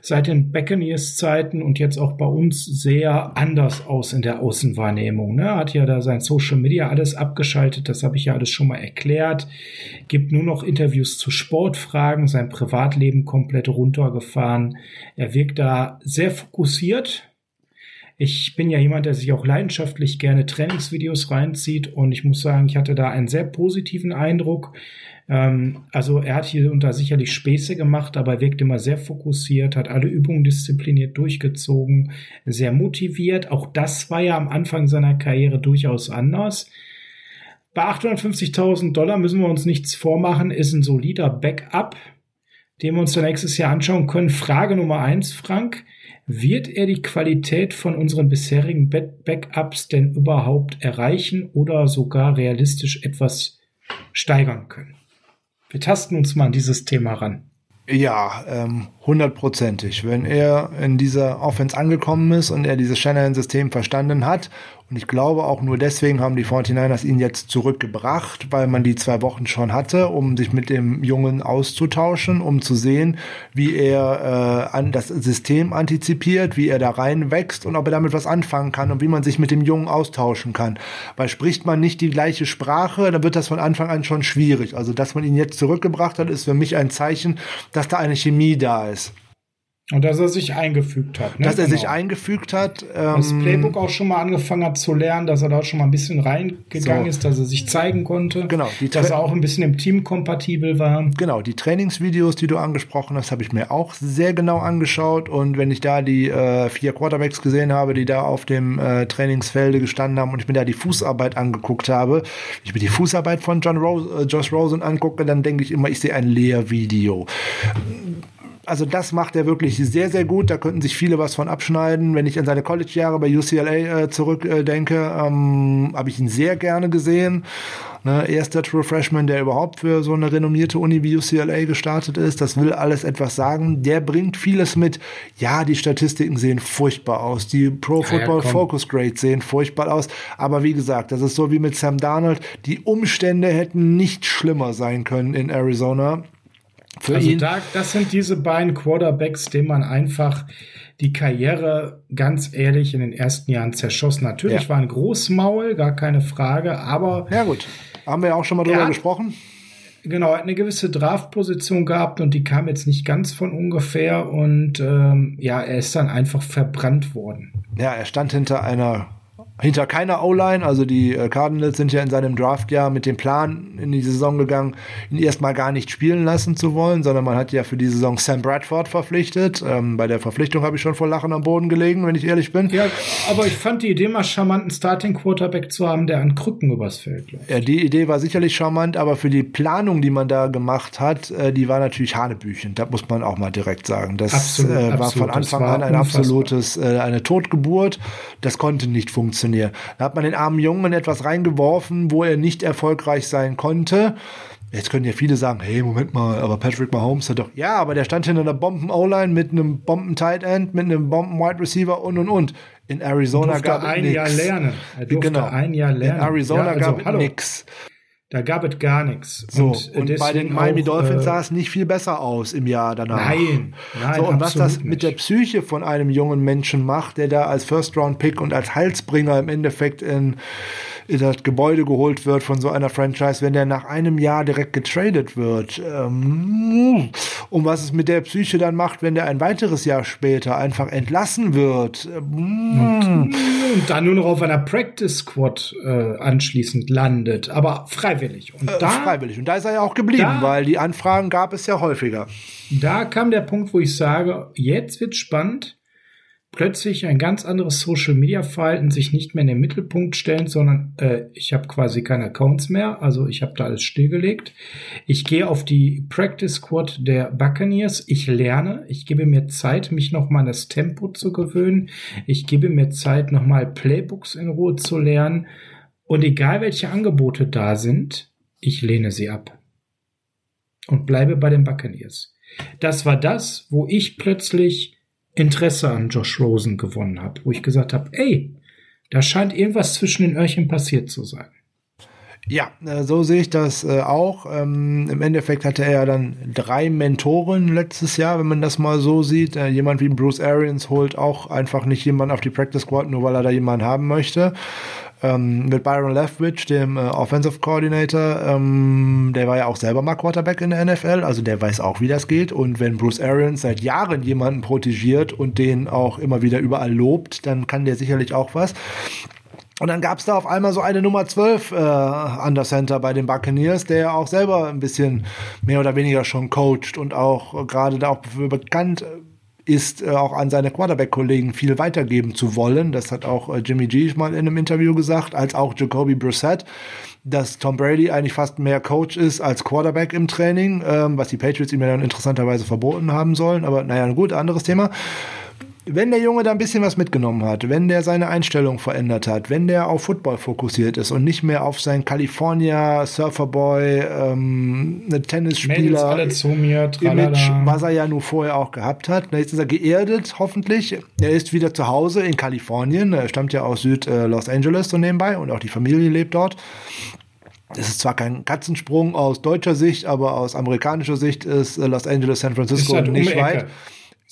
seit den Buccaneers-Zeiten und jetzt auch bei uns sehr anders aus in der Außenwahrnehmung. Ne? Hat ja da sein Social Media alles abgeschaltet, das habe ich ja alles schon mal erklärt. Gibt nur noch Interviews zu Sportfragen, sein Privatleben komplett runtergefahren. Er wirkt da sehr fokussiert ich bin ja jemand, der sich auch leidenschaftlich gerne Trainingsvideos reinzieht und ich muss sagen, ich hatte da einen sehr positiven Eindruck. Ähm, also er hat hier unter sicherlich Späße gemacht, aber er wirkt immer sehr fokussiert, hat alle Übungen diszipliniert durchgezogen, sehr motiviert. Auch das war ja am Anfang seiner Karriere durchaus anders. Bei 850.000 Dollar müssen wir uns nichts vormachen, ist ein solider Backup, den wir uns dann nächstes Jahr anschauen können. Frage Nummer eins, Frank. Wird er die Qualität von unseren bisherigen Backups denn überhaupt erreichen oder sogar realistisch etwas steigern können? Wir tasten uns mal an dieses Thema ran. Ja, ähm, hundertprozentig. Wenn er in dieser Offense angekommen ist und er dieses Shanahan-System verstanden hat und ich glaube auch nur deswegen haben die 49ers ihn jetzt zurückgebracht, weil man die zwei Wochen schon hatte, um sich mit dem Jungen auszutauschen, um zu sehen, wie er äh, an das System antizipiert, wie er da reinwächst und ob er damit was anfangen kann und wie man sich mit dem Jungen austauschen kann. Weil spricht man nicht die gleiche Sprache, dann wird das von Anfang an schon schwierig. Also, dass man ihn jetzt zurückgebracht hat, ist für mich ein Zeichen, dass da eine Chemie da ist. Und dass er sich eingefügt hat. Ne? Dass er genau. sich eingefügt hat. Ähm, das Playbook auch schon mal angefangen hat zu lernen, dass er da schon mal ein bisschen reingegangen so. ist, dass er sich zeigen konnte. Genau. dass er auch ein bisschen im Team kompatibel war. Genau. Die Trainingsvideos, die du angesprochen hast, habe ich mir auch sehr genau angeschaut. Und wenn ich da die äh, vier Quarterbacks gesehen habe, die da auf dem äh, Trainingsfelde gestanden haben und ich mir da die Fußarbeit angeguckt habe, ich mir die Fußarbeit von John Rose, äh, Josh Rosen angucke, dann denke ich immer, ich sehe ein Lehrvideo also das macht er wirklich sehr, sehr gut. Da könnten sich viele was von abschneiden. Wenn ich an seine College-Jahre bei UCLA äh, zurückdenke, äh, ähm, habe ich ihn sehr gerne gesehen. Ne, erster True Freshman, der überhaupt für so eine renommierte Uni wie UCLA gestartet ist. Das will alles etwas sagen. Der bringt vieles mit. Ja, die Statistiken sehen furchtbar aus. Die Pro Football ja, ja, Focus Grades sehen furchtbar aus. Aber wie gesagt, das ist so wie mit Sam Darnold. Die Umstände hätten nicht schlimmer sein können in Arizona. Für also ihn. Da, das sind diese beiden Quarterbacks, denen man einfach die Karriere ganz ehrlich in den ersten Jahren zerschossen. Natürlich ja. war ein Großmaul, gar keine Frage, aber. Ja, gut. Haben wir ja auch schon mal drüber hat, gesprochen. Genau, er hat eine gewisse Draftposition gehabt und die kam jetzt nicht ganz von ungefähr und ähm, ja, er ist dann einfach verbrannt worden. Ja, er stand hinter einer hinter keiner O-Line. Also die äh, Cardinals sind ja in seinem Draftjahr mit dem Plan in die Saison gegangen, ihn erstmal gar nicht spielen lassen zu wollen, sondern man hat ja für die Saison Sam Bradford verpflichtet. Ähm, bei der Verpflichtung habe ich schon vor Lachen am Boden gelegen, wenn ich ehrlich bin. Ja, aber ich fand die Idee mal charmant, einen Starting Quarterback zu haben, der an Krücken übers Feld läuft. Ja, die Idee war sicherlich charmant, aber für die Planung, die man da gemacht hat, äh, die war natürlich Hanebüchen. Das muss man auch mal direkt sagen. Das absolut, äh, war absolut. von Anfang an ein unfassbar. absolutes, äh, eine Totgeburt. Das konnte nicht funktionieren funktionieren. Da hat man den armen Jungen etwas reingeworfen, wo er nicht erfolgreich sein konnte. Jetzt können ja viele sagen, hey, Moment mal, aber Patrick Mahomes hat doch, ja, aber der stand hinter einer Bomben-O-Line mit einem Bomben-Tight End, mit einem Bomben-Wide Receiver und und und. In Arizona gab es ein nix. Jahr lernen. Er durfte genau. ein Jahr lernen. In Arizona ja, also, gab es nichts. Da gab es gar nichts. So, und, und bei den Miami auch, Dolphins äh, sah es nicht viel besser aus im Jahr danach. Nein, nein. So, und was das mit der Psyche von einem jungen Menschen macht, der da als First-Round-Pick und als Halsbringer im Endeffekt in in das Gebäude geholt wird von so einer Franchise, wenn der nach einem Jahr direkt getradet wird. Ähm, und was es mit der Psyche dann macht, wenn der ein weiteres Jahr später einfach entlassen wird. Ähm, und dann nur noch auf einer Practice Squad äh, anschließend landet, aber freiwillig. Und äh, da, freiwillig. Und da ist er ja auch geblieben, da, weil die Anfragen gab es ja häufiger. Da kam der Punkt, wo ich sage, jetzt wird spannend plötzlich ein ganz anderes Social-Media-Verhalten, sich nicht mehr in den Mittelpunkt stellen, sondern äh, ich habe quasi keine Accounts mehr, also ich habe da alles stillgelegt. Ich gehe auf die Practice Squad der Buccaneers, ich lerne, ich gebe mir Zeit, mich nochmal an das Tempo zu gewöhnen, ich gebe mir Zeit, nochmal Playbooks in Ruhe zu lernen und egal welche Angebote da sind, ich lehne sie ab und bleibe bei den Buccaneers. Das war das, wo ich plötzlich Interesse an Josh Rosen gewonnen habe, wo ich gesagt habe, ey, da scheint irgendwas zwischen den Öhrchen passiert zu sein. Ja, äh, so sehe ich das äh, auch. Ähm, Im Endeffekt hatte er ja dann drei Mentoren letztes Jahr, wenn man das mal so sieht. Äh, jemand wie Bruce Arians holt auch einfach nicht jemanden auf die Practice Squad, nur weil er da jemanden haben möchte ähm, mit Byron Leftwich, dem äh, Offensive Coordinator, ähm, der war ja auch selber mal Quarterback in der NFL, also der weiß auch, wie das geht. Und wenn Bruce Arians seit Jahren jemanden protegiert und den auch immer wieder überall lobt, dann kann der sicherlich auch was. Und dann gab es da auf einmal so eine Nummer 12 äh, an der Center bei den Buccaneers, der ja auch selber ein bisschen mehr oder weniger schon coacht und auch äh, gerade da auch bekannt ist, äh, auch an seine Quarterback-Kollegen viel weitergeben zu wollen. Das hat auch äh, Jimmy G mal in einem Interview gesagt, als auch Jacoby Brissett, dass Tom Brady eigentlich fast mehr Coach ist als Quarterback im Training, ähm, was die Patriots ihm ja dann interessanterweise verboten haben sollen. Aber naja, gut, anderes Thema wenn der Junge da ein bisschen was mitgenommen hat, wenn der seine Einstellung verändert hat, wenn der auf Football fokussiert ist und nicht mehr auf sein California Surferboy, ähm, eine Tennisspieler mir, Image, was er ja nur vorher auch gehabt hat. Jetzt ist er geerdet, hoffentlich. Er ist wieder zu Hause in Kalifornien. Er stammt ja aus Süd äh, Los Angeles so nebenbei und auch die Familie lebt dort. Das ist zwar kein Katzensprung aus deutscher Sicht, aber aus amerikanischer Sicht ist äh, Los Angeles, San Francisco halt nicht weit.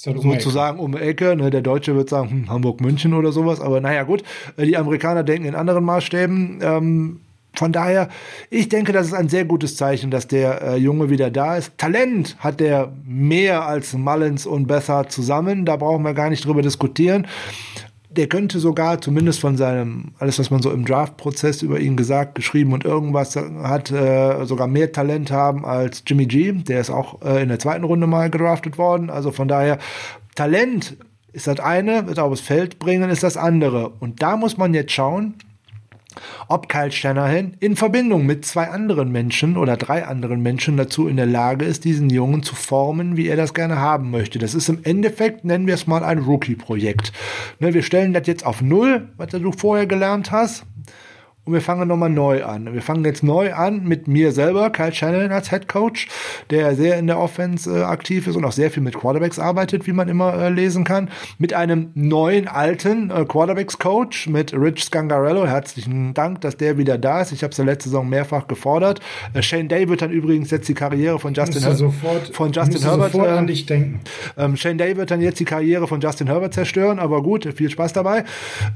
Halt sozusagen um die Ecke. Ne? Der Deutsche wird sagen, hm, Hamburg, München oder sowas. Aber naja, gut. Äh, die Amerikaner denken in anderen Maßstäben. Ähm, von daher, ich denke, das ist ein sehr gutes Zeichen, dass der äh, Junge wieder da ist. Talent hat der mehr als Mullins und Besser zusammen. Da brauchen wir gar nicht drüber diskutieren der könnte sogar, zumindest von seinem, alles, was man so im Draft-Prozess über ihn gesagt, geschrieben und irgendwas hat, äh, sogar mehr Talent haben als Jimmy G. Der ist auch äh, in der zweiten Runde mal gedraftet worden. Also von daher, Talent ist das eine, wird aufs Feld bringen, ist das andere. Und da muss man jetzt schauen, ob Kyle Shanahan in Verbindung mit zwei anderen Menschen oder drei anderen Menschen dazu in der Lage ist, diesen Jungen zu formen, wie er das gerne haben möchte. Das ist im Endeffekt, nennen wir es mal ein Rookie-Projekt. Ne, wir stellen das jetzt auf Null, was du vorher gelernt hast. Und wir fangen nochmal neu an. Wir fangen jetzt neu an mit mir selber, Kyle Shannon als Head Coach, der sehr in der Offense äh, aktiv ist und auch sehr viel mit Quarterbacks arbeitet, wie man immer äh, lesen kann. Mit einem neuen, alten äh, Quarterbacks Coach, mit Rich Scangarello. Herzlichen Dank, dass der wieder da ist. Ich habe es ja letzte Saison mehrfach gefordert. Äh, Shane Day wird dann übrigens jetzt die Karriere von Justin, Her sofort, von Justin Herbert sofort an dich denken. Ähm, Shane Day wird dann jetzt die Karriere von Justin Herbert zerstören, aber gut, viel Spaß dabei.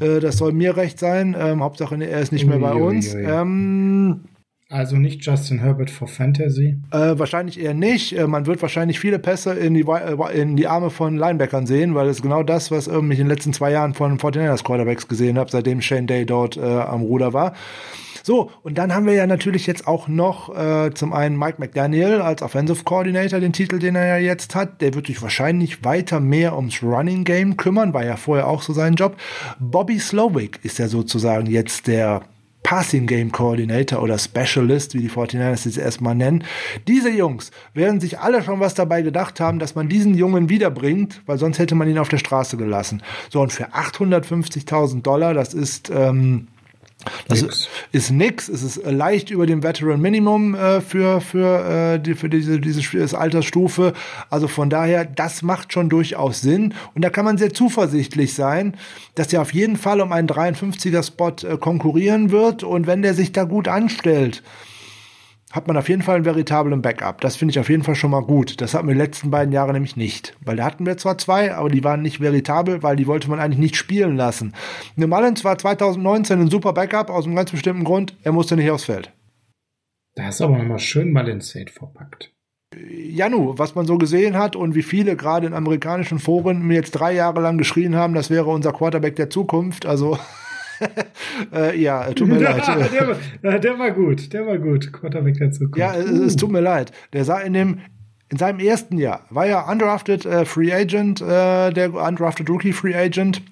Äh, das soll mir recht sein. Ähm, Hauptsache, er ist nicht mehr bei uns. Ähm, also nicht Justin Herbert for Fantasy? Äh, wahrscheinlich eher nicht. Äh, man wird wahrscheinlich viele Pässe in die, äh, in die Arme von Linebackern sehen, weil das ist genau das, was ähm, ich in den letzten zwei Jahren von 49ers Quarterbacks gesehen habe, seitdem Shane Day dort äh, am Ruder war. So, und dann haben wir ja natürlich jetzt auch noch äh, zum einen Mike McDaniel als Offensive Coordinator, den Titel, den er ja jetzt hat. Der wird sich wahrscheinlich weiter mehr ums Running Game kümmern, war ja vorher auch so sein Job. Bobby Slowick ist ja sozusagen jetzt der Passing Game Coordinator oder Specialist, wie die 49ers es erstmal nennen. Diese Jungs werden sich alle schon was dabei gedacht haben, dass man diesen Jungen wiederbringt, weil sonst hätte man ihn auf der Straße gelassen. So, und für 850.000 Dollar, das ist ähm, das nix. ist nix. Es ist leicht über dem Veteran Minimum äh, für, für, äh, die, für diese, diese Altersstufe. Also von daher, das macht schon durchaus Sinn. Und da kann man sehr zuversichtlich sein, dass er auf jeden Fall um einen 53er-Spot äh, konkurrieren wird. Und wenn der sich da gut anstellt, hat man auf jeden Fall einen veritablen Backup. Das finde ich auf jeden Fall schon mal gut. Das hatten wir die letzten beiden Jahre nämlich nicht. Weil da hatten wir zwar zwei, aber die waren nicht veritabel, weil die wollte man eigentlich nicht spielen lassen. Mullins war 2019 ein super Backup aus einem ganz bestimmten Grund. Er musste nicht aufs Feld. Da ist aber nochmal schön Mullins-Hate verpackt. Janu, was man so gesehen hat und wie viele gerade in amerikanischen Foren mir jetzt drei Jahre lang geschrien haben, das wäre unser Quarterback der Zukunft. Also <laughs> <laughs> äh, ja, tut mir <laughs> leid. Der war, der war, gut, der war gut. Quarterback der Zukunft. Ja, es, es, tut mir leid. Der sah in dem in seinem ersten Jahr war ja undrafted äh, Free Agent, äh, der undrafted Rookie Free Agent.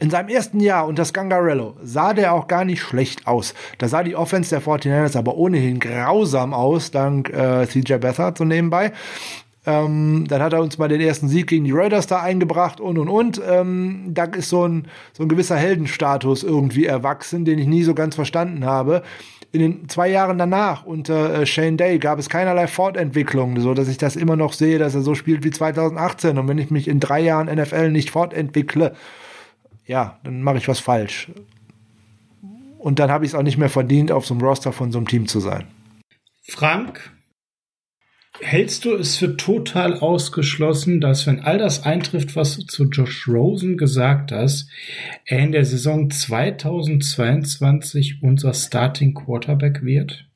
In seinem ersten Jahr unter Scangarello sah der auch gar nicht schlecht aus. Da sah die Offense der 49ers aber ohnehin grausam aus, dank äh, CJ Beathard so nebenbei. Ähm, dann hat er uns mal den ersten Sieg gegen die Raiders da eingebracht und und und. Ähm, da ist so ein, so ein gewisser Heldenstatus irgendwie erwachsen, den ich nie so ganz verstanden habe. In den zwei Jahren danach unter äh, Shane Day gab es keinerlei Fortentwicklung, so dass ich das immer noch sehe, dass er so spielt wie 2018. Und wenn ich mich in drei Jahren NFL nicht fortentwickle, ja, dann mache ich was falsch. Und dann habe ich es auch nicht mehr verdient, auf so einem Roster von so einem Team zu sein. Frank, Hältst du es für total ausgeschlossen, dass wenn all das eintrifft, was du zu Josh Rosen gesagt hast, er in der Saison 2022 unser Starting Quarterback wird?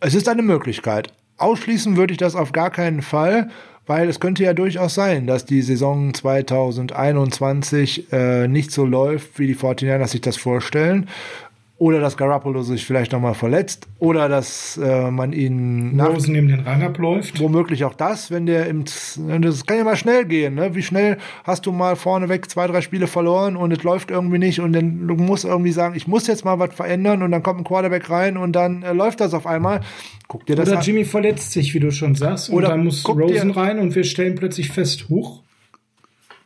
Es ist eine Möglichkeit. Ausschließen würde ich das auf gar keinen Fall, weil es könnte ja durchaus sein, dass die Saison 2021 äh, nicht so läuft, wie die 49ers sich das vorstellen oder dass Garoppolo sich vielleicht nochmal verletzt oder dass äh, man ihn Rosen neben den Rang abläuft. Womöglich auch das, wenn der im das kann ja mal schnell gehen, ne? Wie schnell hast du mal vorneweg zwei, drei Spiele verloren und es läuft irgendwie nicht und dann du musst irgendwie sagen, ich muss jetzt mal was verändern und dann kommt ein Quarterback rein und dann äh, läuft das auf einmal. Guck dir das Oder an. Jimmy verletzt sich, wie du schon sagst, oder dann muss Rosen rein und wir stellen plötzlich fest, huch,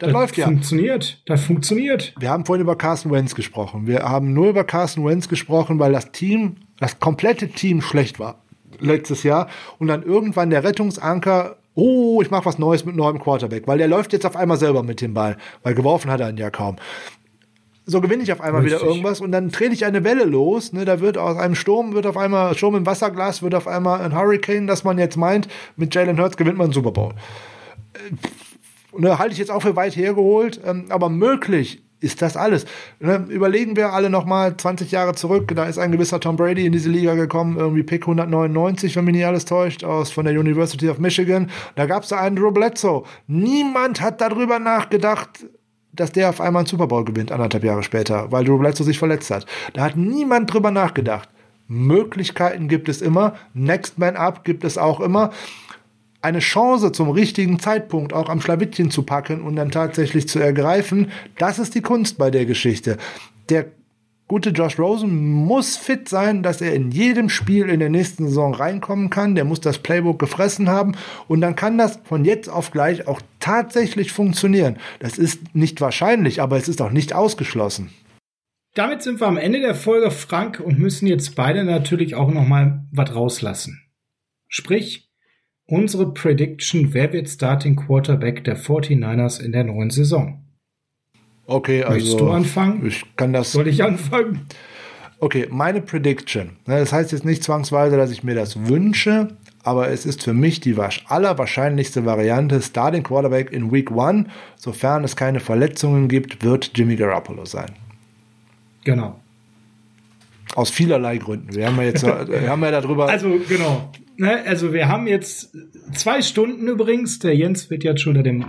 das, das läuft ja. Funktioniert. Das funktioniert. Wir haben vorhin über Carson Wentz gesprochen. Wir haben nur über Carson Wentz gesprochen, weil das Team, das komplette Team schlecht war letztes Jahr und dann irgendwann der Rettungsanker oh, ich mache was Neues mit neuem Quarterback, weil der läuft jetzt auf einmal selber mit dem Ball, weil geworfen hat er ihn ja kaum. So gewinne ich auf einmal Richtig. wieder irgendwas und dann trete ich eine Welle los. Ne, da wird aus einem Sturm, wird auf einmal Sturm im Wasserglas, wird auf einmal ein Hurricane, dass man jetzt meint, mit Jalen Hurts gewinnt man einen Super Bowl. Äh, ne, halte ich jetzt auch für weit hergeholt, ähm, aber möglich ist das alles. Ne, überlegen wir alle noch mal 20 Jahre zurück, da ist ein gewisser Tom Brady in diese Liga gekommen, irgendwie Pick 199, wenn mich nicht alles täuscht, aus von der University of Michigan. Da gab es da einen Drew Bledsoe. Niemand hat darüber nachgedacht, dass der auf einmal einen Super Bowl gewinnt, anderthalb Jahre später, weil Drew Bledsoe sich verletzt hat. Da hat niemand drüber nachgedacht. Möglichkeiten gibt es immer, Next Man Up gibt es auch immer eine Chance zum richtigen Zeitpunkt auch am Schlawittchen zu packen und dann tatsächlich zu ergreifen, das ist die Kunst bei der Geschichte. Der gute Josh Rosen muss fit sein, dass er in jedem Spiel in der nächsten Saison reinkommen kann. Der muss das Playbook gefressen haben und dann kann das von jetzt auf gleich auch tatsächlich funktionieren. Das ist nicht wahrscheinlich, aber es ist auch nicht ausgeschlossen. damit sind wir am Ende der Folge, Frank, und müssen jetzt beide natürlich auch noch mal was rauslassen. Sprich, unsere Prediction, wer wird Starting Quarterback der 49ers in der neuen Saison? Okay, also. Möchtest du anfangen? Ich kann das. Soll ich anfangen? Okay, meine Prediction. Ne, das heißt jetzt nicht zwangsweise, dass ich mir das wünsche, aber es ist für mich die allerwahrscheinlichste Variante. Starting Quarterback in Week 1, sofern es keine Verletzungen gibt, wird Jimmy Garoppolo sein. Genau. Aus vielerlei Gründen. Wir haben ja jetzt <laughs> wir haben ja darüber. Also, genau. Ne, also, wir haben jetzt zwei Stunden übrigens. Der Jens wird jetzt schon unter dem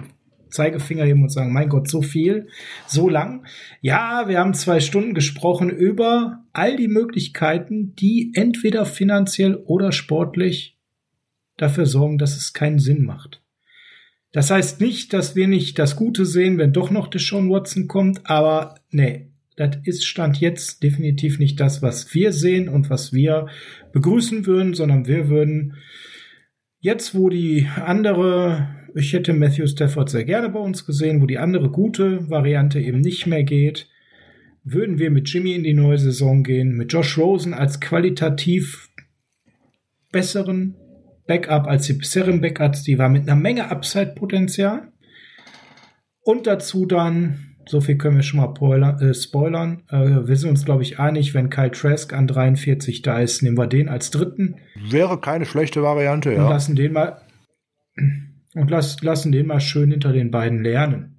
Zeigefinger heben und sagen, mein Gott, so viel, so lang. Ja, wir haben zwei Stunden gesprochen über all die Möglichkeiten, die entweder finanziell oder sportlich dafür sorgen, dass es keinen Sinn macht. Das heißt nicht, dass wir nicht das Gute sehen, wenn doch noch Deshaun Watson kommt, aber nee, das ist Stand jetzt definitiv nicht das, was wir sehen und was wir begrüßen würden, sondern wir würden jetzt, wo die andere ich hätte Matthew Stafford sehr gerne bei uns gesehen, wo die andere gute Variante eben nicht mehr geht. Würden wir mit Jimmy in die neue Saison gehen, mit Josh Rosen als qualitativ besseren Backup als die bisherigen Backups, die war mit einer Menge Upside-Potenzial. Und dazu dann, so viel können wir schon mal spoilern, äh, spoilern. Äh, wir sind uns, glaube ich, einig, wenn Kyle Trask an 43 da ist, nehmen wir den als dritten. Wäre keine schlechte Variante, ja. Und lassen den mal <clears throat> und las, lassen den mal schön hinter den beiden lernen.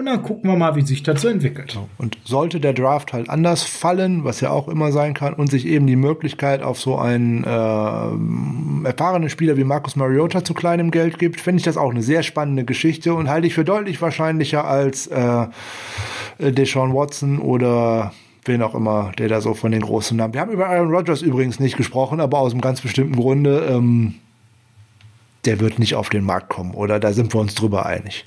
Und dann gucken wir mal, wie sich das so entwickelt. Und sollte der Draft halt anders fallen, was ja auch immer sein kann, und sich eben die Möglichkeit auf so einen äh, erfahrenen Spieler wie Marcus Mariota zu kleinem Geld gibt, finde ich das auch eine sehr spannende Geschichte und halte ich für deutlich wahrscheinlicher als äh, Deshaun Watson oder wen auch immer, der da so von den großen Namen. Wir haben über Aaron Rodgers übrigens nicht gesprochen, aber aus einem ganz bestimmten Grunde. Ähm, der wird nicht auf den Markt kommen, oder? Da sind wir uns drüber einig.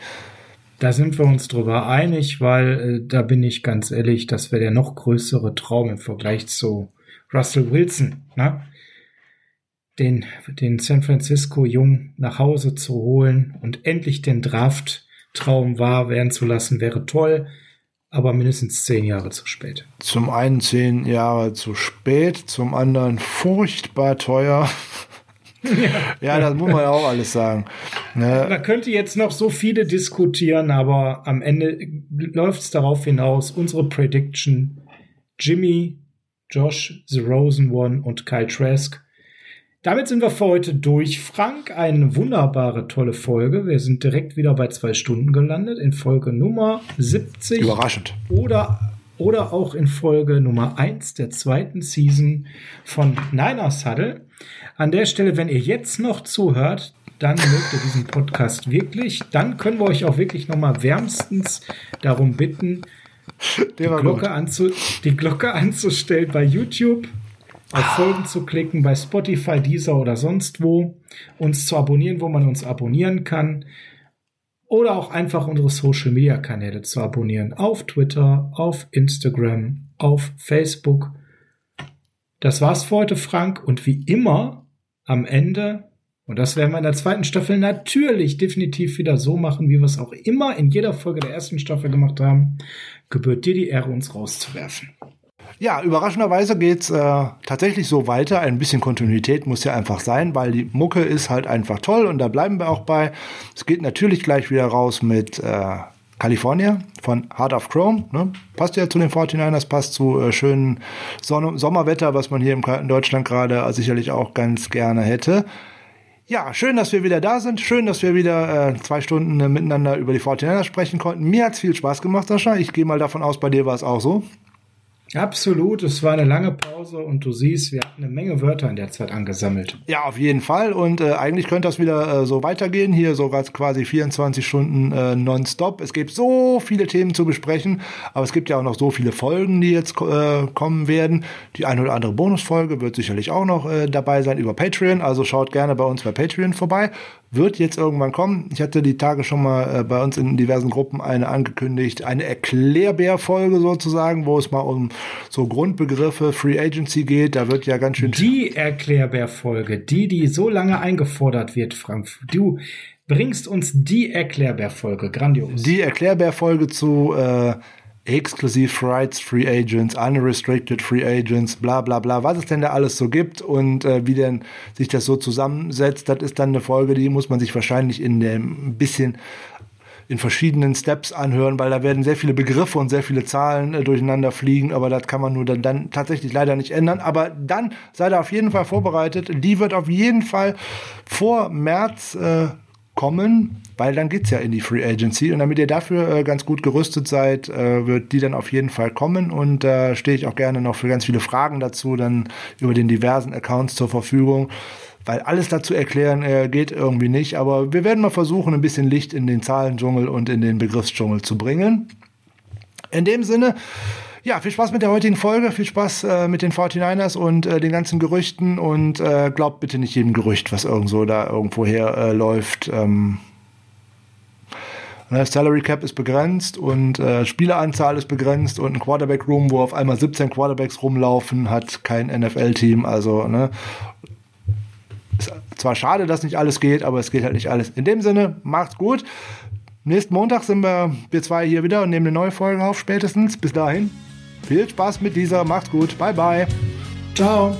Da sind wir uns drüber einig, weil äh, da bin ich ganz ehrlich, das wäre der noch größere Traum im Vergleich zu Russell Wilson, ne? Den, den San Francisco Jung nach Hause zu holen und endlich den Draft-Traum wahr werden zu lassen, wäre toll, aber mindestens zehn Jahre zu spät. Zum einen zehn Jahre zu spät, zum anderen furchtbar teuer. Ja, das muss man ja auch alles sagen. Ne? Man könnte jetzt noch so viele diskutieren, aber am Ende läuft es darauf hinaus, unsere Prediction, Jimmy, Josh, The Rosen One und Kyle Trask. Damit sind wir für heute durch. Frank, eine wunderbare, tolle Folge. Wir sind direkt wieder bei zwei Stunden gelandet, in Folge Nummer 70. Überraschend. Oder oder auch in Folge Nummer 1 der zweiten Season von Niners Huddle. An der Stelle, wenn ihr jetzt noch zuhört, dann mögt ihr diesen Podcast wirklich. Dann können wir euch auch wirklich nochmal wärmstens darum bitten, <laughs> die Glocke, anzu die Glocke anzustellen bei YouTube, auf Folgen zu klicken, bei Spotify, Deezer oder sonst wo, uns zu abonnieren, wo man uns abonnieren kann oder auch einfach unsere Social Media Kanäle zu abonnieren. Auf Twitter, auf Instagram, auf Facebook. Das war's für heute, Frank. Und wie immer am Ende, und das werden wir in der zweiten Staffel natürlich definitiv wieder so machen, wie wir es auch immer in jeder Folge der ersten Staffel gemacht haben, gebührt dir die Ehre, uns rauszuwerfen. Ja, überraschenderweise geht's äh, tatsächlich so weiter. Ein bisschen Kontinuität muss ja einfach sein, weil die Mucke ist halt einfach toll und da bleiben wir auch bei. Es geht natürlich gleich wieder raus mit äh, California von Heart of Chrome. Ne? Passt ja zu den 49ers, passt zu äh, schönen Sonne Sommerwetter, was man hier in Deutschland gerade sicherlich auch ganz gerne hätte. Ja, schön, dass wir wieder da sind. Schön, dass wir wieder äh, zwei Stunden äh, miteinander über die 49ers sprechen konnten. Mir hat's viel Spaß gemacht, Sascha. Ich gehe mal davon aus, bei dir war es auch so. Absolut, es war eine lange Pause und du siehst, wir hatten eine Menge Wörter in der Zeit angesammelt. Ja, auf jeden Fall und äh, eigentlich könnte das wieder äh, so weitergehen, hier sogar quasi 24 Stunden äh, nonstop. Es gibt so viele Themen zu besprechen, aber es gibt ja auch noch so viele Folgen, die jetzt äh, kommen werden. Die eine oder andere Bonusfolge wird sicherlich auch noch äh, dabei sein über Patreon, also schaut gerne bei uns bei Patreon vorbei wird jetzt irgendwann kommen. Ich hatte die Tage schon mal äh, bei uns in diversen Gruppen eine angekündigt, eine Erklärbär-Folge sozusagen, wo es mal um so Grundbegriffe Free Agency geht. Da wird ja ganz schön. Die Erklärbär-Folge, die, die so lange eingefordert wird, Frank. Du bringst uns die Erklärbär-Folge, grandios. Die Erklärbär-Folge zu äh, Exclusive Rights Free Agents, Unrestricted Free Agents, bla bla bla, was es denn da alles so gibt und äh, wie denn sich das so zusammensetzt, das ist dann eine Folge, die muss man sich wahrscheinlich in dem bisschen in verschiedenen Steps anhören, weil da werden sehr viele Begriffe und sehr viele Zahlen äh, durcheinander fliegen, aber das kann man nur dann, dann tatsächlich leider nicht ändern. Aber dann seid ihr auf jeden Fall vorbereitet. Die wird auf jeden Fall vor März äh, kommen, weil dann geht's ja in die Free Agency. Und damit ihr dafür äh, ganz gut gerüstet seid, äh, wird die dann auf jeden Fall kommen. Und da äh, stehe ich auch gerne noch für ganz viele Fragen dazu dann über den diversen Accounts zur Verfügung, weil alles dazu erklären äh, geht irgendwie nicht, aber wir werden mal versuchen, ein bisschen Licht in den Zahlendschungel und in den Begriffsdschungel zu bringen. In dem Sinne, ja, viel Spaß mit der heutigen Folge, viel Spaß äh, mit den 49ers und äh, den ganzen Gerüchten. Und äh, glaubt bitte nicht jedem Gerücht, was irgendwo da irgendwo her äh, läuft. Ähm, ne, Salary Cap ist begrenzt und äh, Spieleranzahl ist begrenzt und ein Quarterback Room, wo auf einmal 17 Quarterbacks rumlaufen, hat kein NFL-Team. Also, ne, ist zwar schade, dass nicht alles geht, aber es geht halt nicht alles. In dem Sinne, macht's gut. Nächsten Montag sind wir, wir zwei hier wieder und nehmen eine neue Folge auf, spätestens. Bis dahin. Viel Spaß mit dieser. Macht's gut. Bye, bye. Ciao.